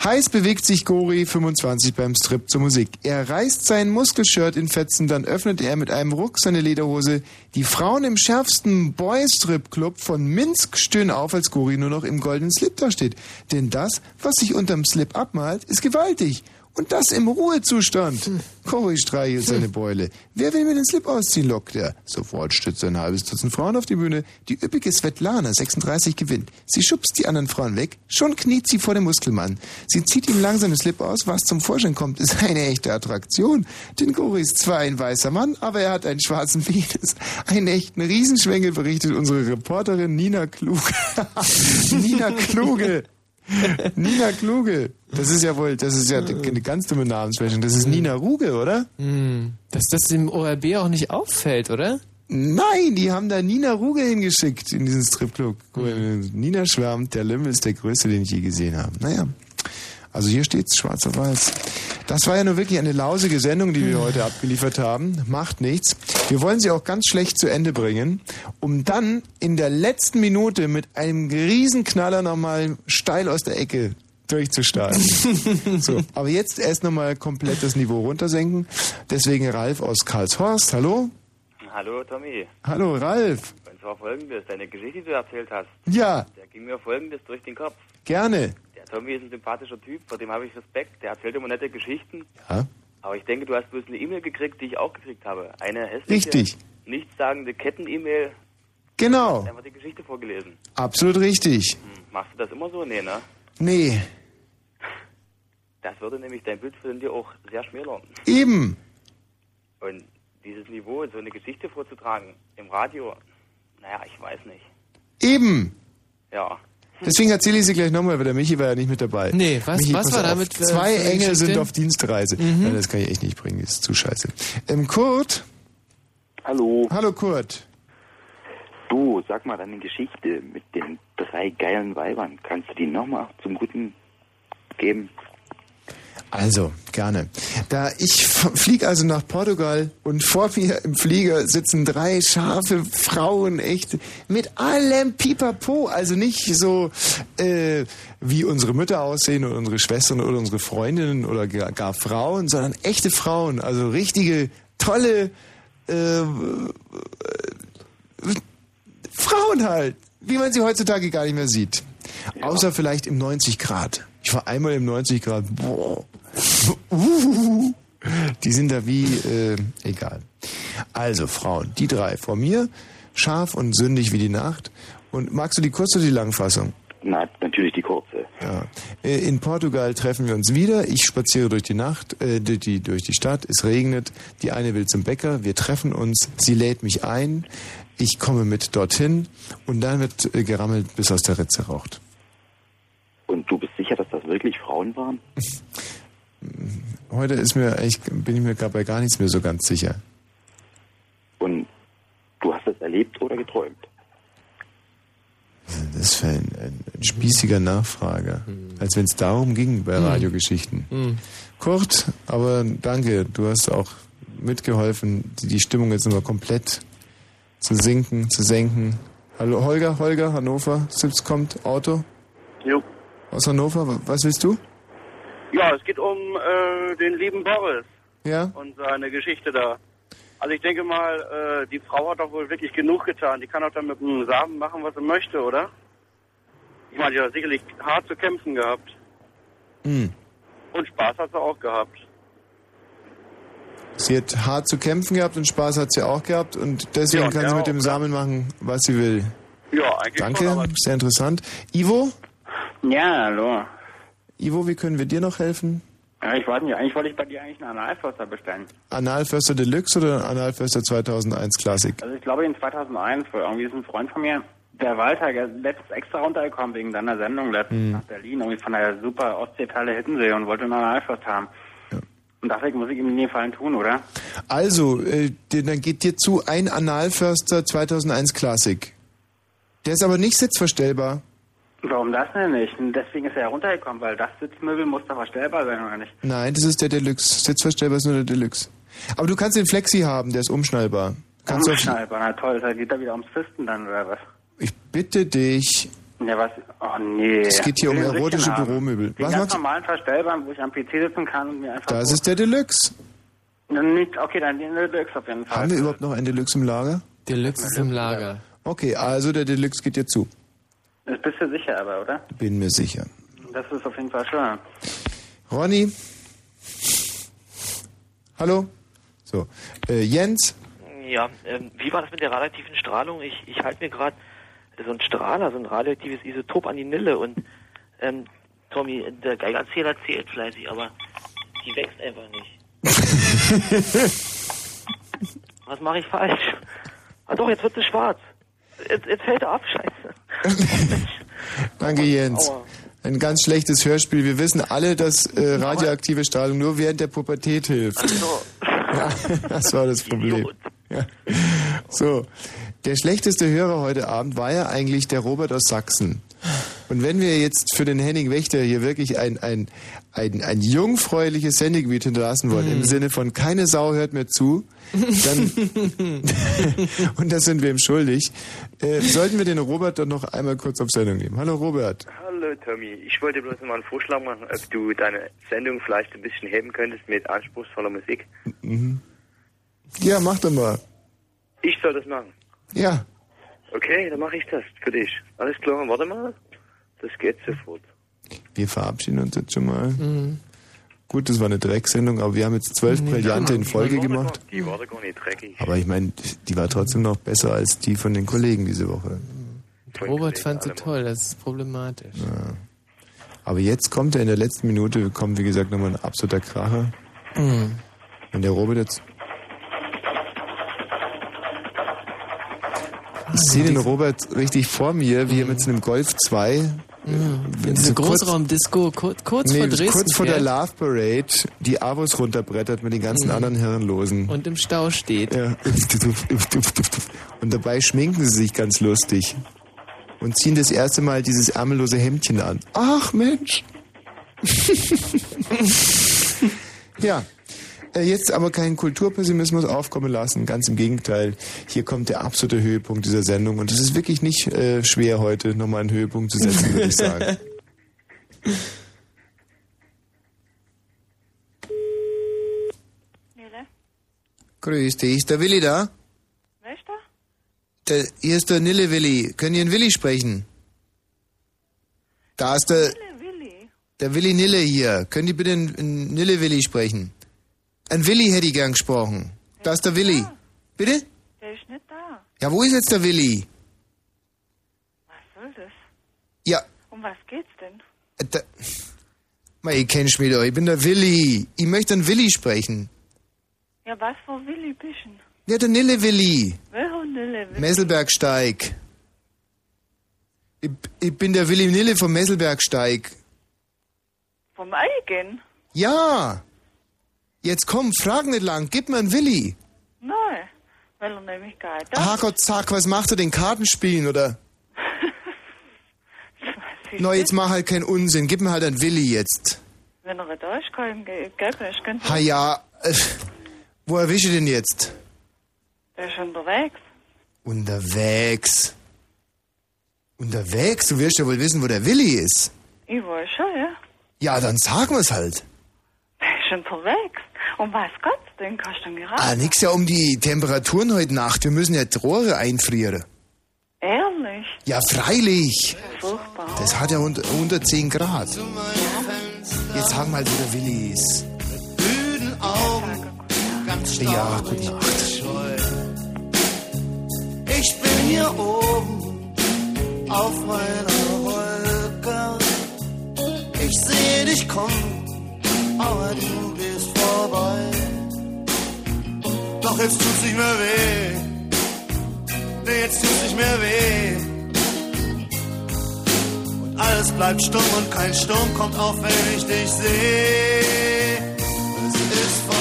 Heiß bewegt sich Gori 25 beim Strip zur Musik. Er reißt sein Muskelshirt in Fetzen, dann öffnet er mit einem Ruck seine Lederhose. Die Frauen im schärfsten Boy-Strip-Club von Minsk stöhnen auf, als Gori nur noch im goldenen Slip da steht. Denn das, was sich unterm Slip abmalt, ist gewaltig. Und das im Ruhezustand. Cory streichelt seine Beule. Wer will mir den Slip ausziehen, lockt er. Sofort stützt ein halbes Dutzend Frauen auf die Bühne. Die üppige Svetlana, 36, gewinnt. Sie schubst die anderen Frauen weg. Schon kniet sie vor dem Muskelmann. Sie zieht ihm langsam den Slip aus. Was zum Vorschein kommt, ist eine echte Attraktion. Denn Cory ist zwar ein weißer Mann, aber er hat einen schwarzen Penis. Einen echten Riesenschwengel berichtet unsere Reporterin Nina Kluge. Nina Kluge. Nina Kluge. Das ist ja wohl, das ist ja eine ganz dumme Namensfälschung. Das ist Nina Ruge, oder? Hm. Dass das dem ORB auch nicht auffällt, oder? Nein, die haben da Nina Ruge hingeschickt in diesen Stripclub. Nina schwärmt, der Lümmel ist der größte, den ich je gesehen habe. Naja. Also hier steht's schwarz auf weiß. Das war ja nur wirklich eine lausige Sendung, die wir heute abgeliefert haben. Macht nichts. Wir wollen sie auch ganz schlecht zu Ende bringen, um dann in der letzten Minute mit einem Riesenknaller nochmal steil aus der Ecke durchzustarten. so, aber jetzt erst nochmal komplett das Niveau runtersenken. Deswegen Ralf aus Karlshorst. Hallo? Hallo Tommy. Hallo Ralf. Und zwar folgendes, deine Geschichte, die du erzählt hast, Ja, da ging mir folgendes durch den Kopf. gerne. Tommy ist ein sympathischer Typ, vor dem habe ich Respekt. Der erzählt immer nette Geschichten. Ja. Aber ich denke, du hast bloß eine E-Mail gekriegt, die ich auch gekriegt habe. Eine hässliche, Richtig. nichtssagende Ketten-E-Mail. Genau. Du hast einfach die Geschichte vorgelesen. Absolut richtig. Hm. Machst du das immer so? Nee, ne? Nee, Das würde nämlich dein Bild von dir auch sehr schmälern. eben. Und dieses Niveau, so eine Geschichte vorzutragen im Radio, naja, ich weiß nicht. Eben. Ja. Deswegen erzähle ich sie gleich nochmal, weil der Michi war ja nicht mit dabei. Nee, was- Michi, was war auf. damit für- Zwei Engel sind auf Dienstreise. Mhm. Nein, das kann ich echt nicht bringen, das ist zu scheiße. Ähm, Kurt? Hallo. Hallo Kurt. Du, sag mal deine Geschichte mit den drei geilen Weibern. Kannst du die nochmal zum Guten geben? Also, gerne. Da ich fliege also nach Portugal und vor mir im Flieger sitzen drei scharfe Frauen, echt mit allem Pipapo. Also nicht so äh, wie unsere Mütter aussehen oder unsere Schwestern oder unsere Freundinnen oder gar, gar Frauen, sondern echte Frauen. Also richtige, tolle äh, äh, Frauen halt, wie man sie heutzutage gar nicht mehr sieht. Außer vielleicht im 90 Grad. Ich war einmal im 90 Grad. Boah. Die sind da wie, äh, egal. Also Frauen, die drei vor mir, scharf und sündig wie die Nacht. Und magst du die kurze oder die Langfassung? Na, natürlich die kurze. Ja. Äh, In Portugal treffen wir uns wieder. Ich spaziere durch die Nacht, äh, durch, die, durch die Stadt. Es regnet. Die eine will zum Bäcker. Wir treffen uns. Sie lädt mich ein. Ich komme mit dorthin. Und dann wird äh, gerammelt, bis aus der Ritze raucht. Und du bist sicher, dass das wirklich Frauen waren? Heute ist mir eigentlich, bin ich mir gerade bei gar nichts mehr so ganz sicher. Und du hast das erlebt oder geträumt? Das ist ein, ein, ein spießiger Nachfrager. als wenn es darum ging bei Hm. Radiogeschichten. Hm. Kurt, aber danke, du hast auch mitgeholfen, die, die Stimmung jetzt nochmal komplett zu sinken, zu senken. Hallo Holger, Holger, Hannover, Sips kommt, Auto Jo. aus Hannover, wa- was willst du? Ja, es geht um äh, den lieben Boris Ja? und seine Geschichte da. Also ich denke mal, äh, die Frau hat doch wohl wirklich genug getan. Die kann doch dann mit dem Samen machen, was sie möchte, oder? Ich meine, die hat sicherlich hart zu kämpfen gehabt. Hm. Und Spaß hat sie auch gehabt. Sie hat hart zu kämpfen gehabt und Spaß hat sie auch gehabt und deswegen Ja, kann ja, sie mit dem Samen machen, was sie will. Ja, eigentlich Danke, schon, sehr interessant. Ivo? Ja, hallo. Ivo, wie können wir dir noch helfen? Ja, ich weiß nicht, eigentlich wollte ich bei dir eigentlich einen Analförster bestellen. Analförster Deluxe oder Analförster 2001 Classic? Also ich glaube in 2001, wo irgendwie ist ein Freund von mir, der Walter, der ist letztens extra runtergekommen wegen deiner Sendung letztens Hm. nach Berlin, irgendwie von der super Ostseeperle Hittensee und wollte einen Analförster haben. Und deswegen muss ich ihm den Gefallen tun, oder? Also, äh, dann geht dir zu ein Analförster 2001 Classic. Der ist aber nicht sitzverstellbar. Warum das denn nicht? Und deswegen ist er ja runtergekommen, weil das Sitzmöbel muss doch verstellbar sein, oder nicht? Nein, das ist der Deluxe. Sitzverstellbar ist nur der Deluxe. Aber du kannst den Flexi haben, der ist umschnallbar. Kannst Umschneidbar, na toll, da geht da wieder ums Fisten dann, oder was? ich bitte dich. Ja, was? Oh nee. Es geht hier um erotische. Büromöbel. Den Was ganz magst du? normalen verstellbaren, wo ich am PC sitzen kann und mir einfach... Das ist der Deluxe. Nicht, okay, dann den Deluxe auf jeden Fall. Haben wir überhaupt noch einen Deluxe im Lager? Deluxe ist im Lager. Okay, also der Deluxe geht dir zu. Das bist du sicher aber, oder? Bin mir sicher. Das ist auf jeden Fall schön. Ronny? Hallo? So, äh, Jens? Ja, ähm, wie war das mit der radioaktiven Strahlung? Ich, ich halte mir gerade so einen Strahler, so ein radioaktives Isotop an die Nille und ähm, Tommy, der Geigerzähler zählt fleißig, aber die wächst einfach nicht. Was mache ich falsch? Ah doch, jetzt wird sie schwarz. Jetzt, jetzt fällt er ab, scheiße. Danke, Jens. Aua. Ein ganz schlechtes Hörspiel. Wir wissen alle, dass äh, radioaktive Strahlung nur während der Pubertät hilft. Ja, das war das Problem. Ja. So, der schlechteste Hörer heute Abend war ja eigentlich der Robert aus Sachsen. Und wenn wir jetzt für den Henning Wächter hier wirklich ein, ein, ein, ein jungfräuliches Sendegebiet hinterlassen wollen, im Sinne von keine Sau hört mir zu, dann, und das sind wir ihm schuldig, äh, sollten wir den Robert doch noch einmal kurz auf Sendung nehmen. Hallo Robert. Hallo Tommy, ich wollte bloß mal einen Vorschlag machen, ob du deine Sendung vielleicht ein bisschen heben könntest mit anspruchsvoller Musik. Mhm. Ja, mach doch mal. Ich soll das machen. Ja. Okay, dann mache ich das für dich. Alles klar, warte mal. Das geht sofort. Wir verabschieden uns jetzt schon mal. Gut, das war eine Drecksendung, aber wir haben jetzt zwölf Nee, Brillante in Folge gemacht. doch- Die war doch gar nicht dreckig. Aber ich meine, die war trotzdem noch besser als die von den Kollegen diese Woche. Robert fand sie toll, das ist problematisch. Ja. Aber jetzt kommt er in der letzten Minute, kommt wie gesagt nochmal ein absoluter Kracher. Mhm. Und der Robert jetzt. Ich sehe den Robert richtig vor mir, wie er mit seinem Golf 2 Mhm. Wenn Diese so Großraumdisco, kurz, kurz nee, vor Dresden kurz vor der fährt Love Parade die Avos runterbrettert mit den ganzen Mhm. anderen Herrenlosen. und im Stau steht. Ja. Und dabei schminken sie sich ganz lustig. Und ziehen das erste Mal dieses ärmellose Hemdchen an. Ach Mensch. ja. Äh, Jetzt aber keinen Kulturpessimismus aufkommen lassen. Ganz im Gegenteil. Hier kommt der absolute Höhepunkt dieser Sendung. Und es ist wirklich nicht äh, schwer, heute nochmal einen Höhepunkt zu setzen, würde ich sagen. Grüß dich. Ist der Willi da? wer ist da? Der, hier ist der Nille Willi. Können Sie einen Willi sprechen? Da ist der, Willi. der Willi Nille hier. Können die bitte einen Nille Willi sprechen? Ein Willi hätte ich gern gesprochen. Da ist der Willi. Bitte? Der ist nicht da. Ja, wo ist jetzt der Willi? Was soll das? Ja, Um was geht's denn? äh, da, Mei, ich kennst mich doch. Ich bin der Willi. Ich möchte einen Willi sprechen. Ja, was für Willi bist du? Ja, der Nille Willi. Welcher Nille? Willi? Messelbergsteig. Ich, ich bin der Willi Nille vom Messelbergsteig. Vom Eigen? Ja. Jetzt komm, frag nicht lang. Gib mir einen Willi. Nein, weil er nämlich gar nicht da Ah Gott, sag, was macht er denn? Kartenspielen oder? No, jetzt mach halt keinen Unsinn. Gib mir halt einen Willi jetzt. Wenn er da ist, kann ich ihm ge- geben. Ich könnte- Ha ja, äh, wo erwische ich den jetzt? Der ist unterwegs. Unterwegs. Unterwegs? Du wirst ja wohl wissen, wo der Willi ist. Ich weiß schon, ja. Ja, dann sagen wir's halt. Der ist unterwegs. Und weiß Gott, den kannst du dann gerade. Ah, nix ja um die Temperaturen heute Nacht. Wir müssen ja die Rohre einfrieren. Ehrlich? Ja, freilich. Furchtbar. Das hat ja unter, unter 10 Grad. Jetzt sagen wir halt, wo der Willi ist. müden Augen, ganz Ja, gute Nacht. Ich bin hier oben auf meiner Wolke. Ich sehe dich kommen, aber du bist vorbei. Doch jetzt tut's nicht mehr weh. Nee, jetzt tut's nicht mehr weh. Und alles bleibt stumm und kein Sturm kommt auf, wenn ich dich sehe. Es ist vorbei,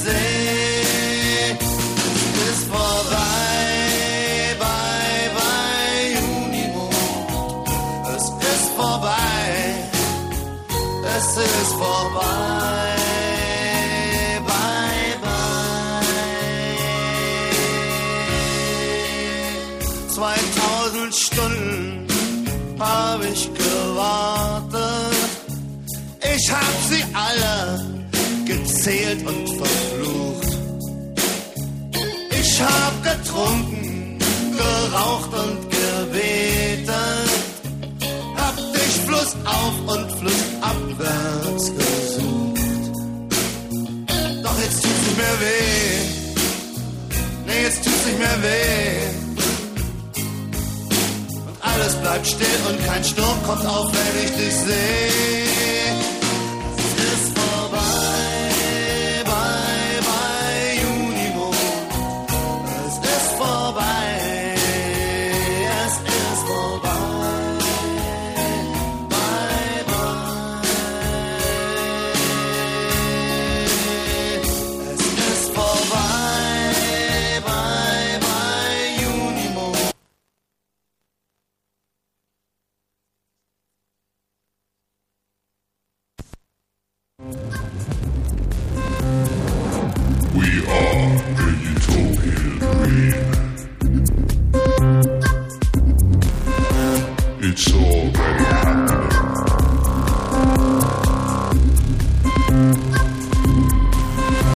ich. Es ist vorbei, bye, bye, Junimond. Es ist vorbei, es ist vorbei, bye, bye. 2000 Stunden hab ich gewartet. Ich hab sie alle gezählt und verflucht. Ich hab getrunken, geraucht und gebetet. Hab dich flussauf und flussabwärts gesucht. Doch jetzt tut's nicht mehr weh. Nee, jetzt tut's nicht mehr weh. Und alles bleibt still und kein Sturm kommt auf, wenn ich dich sehe.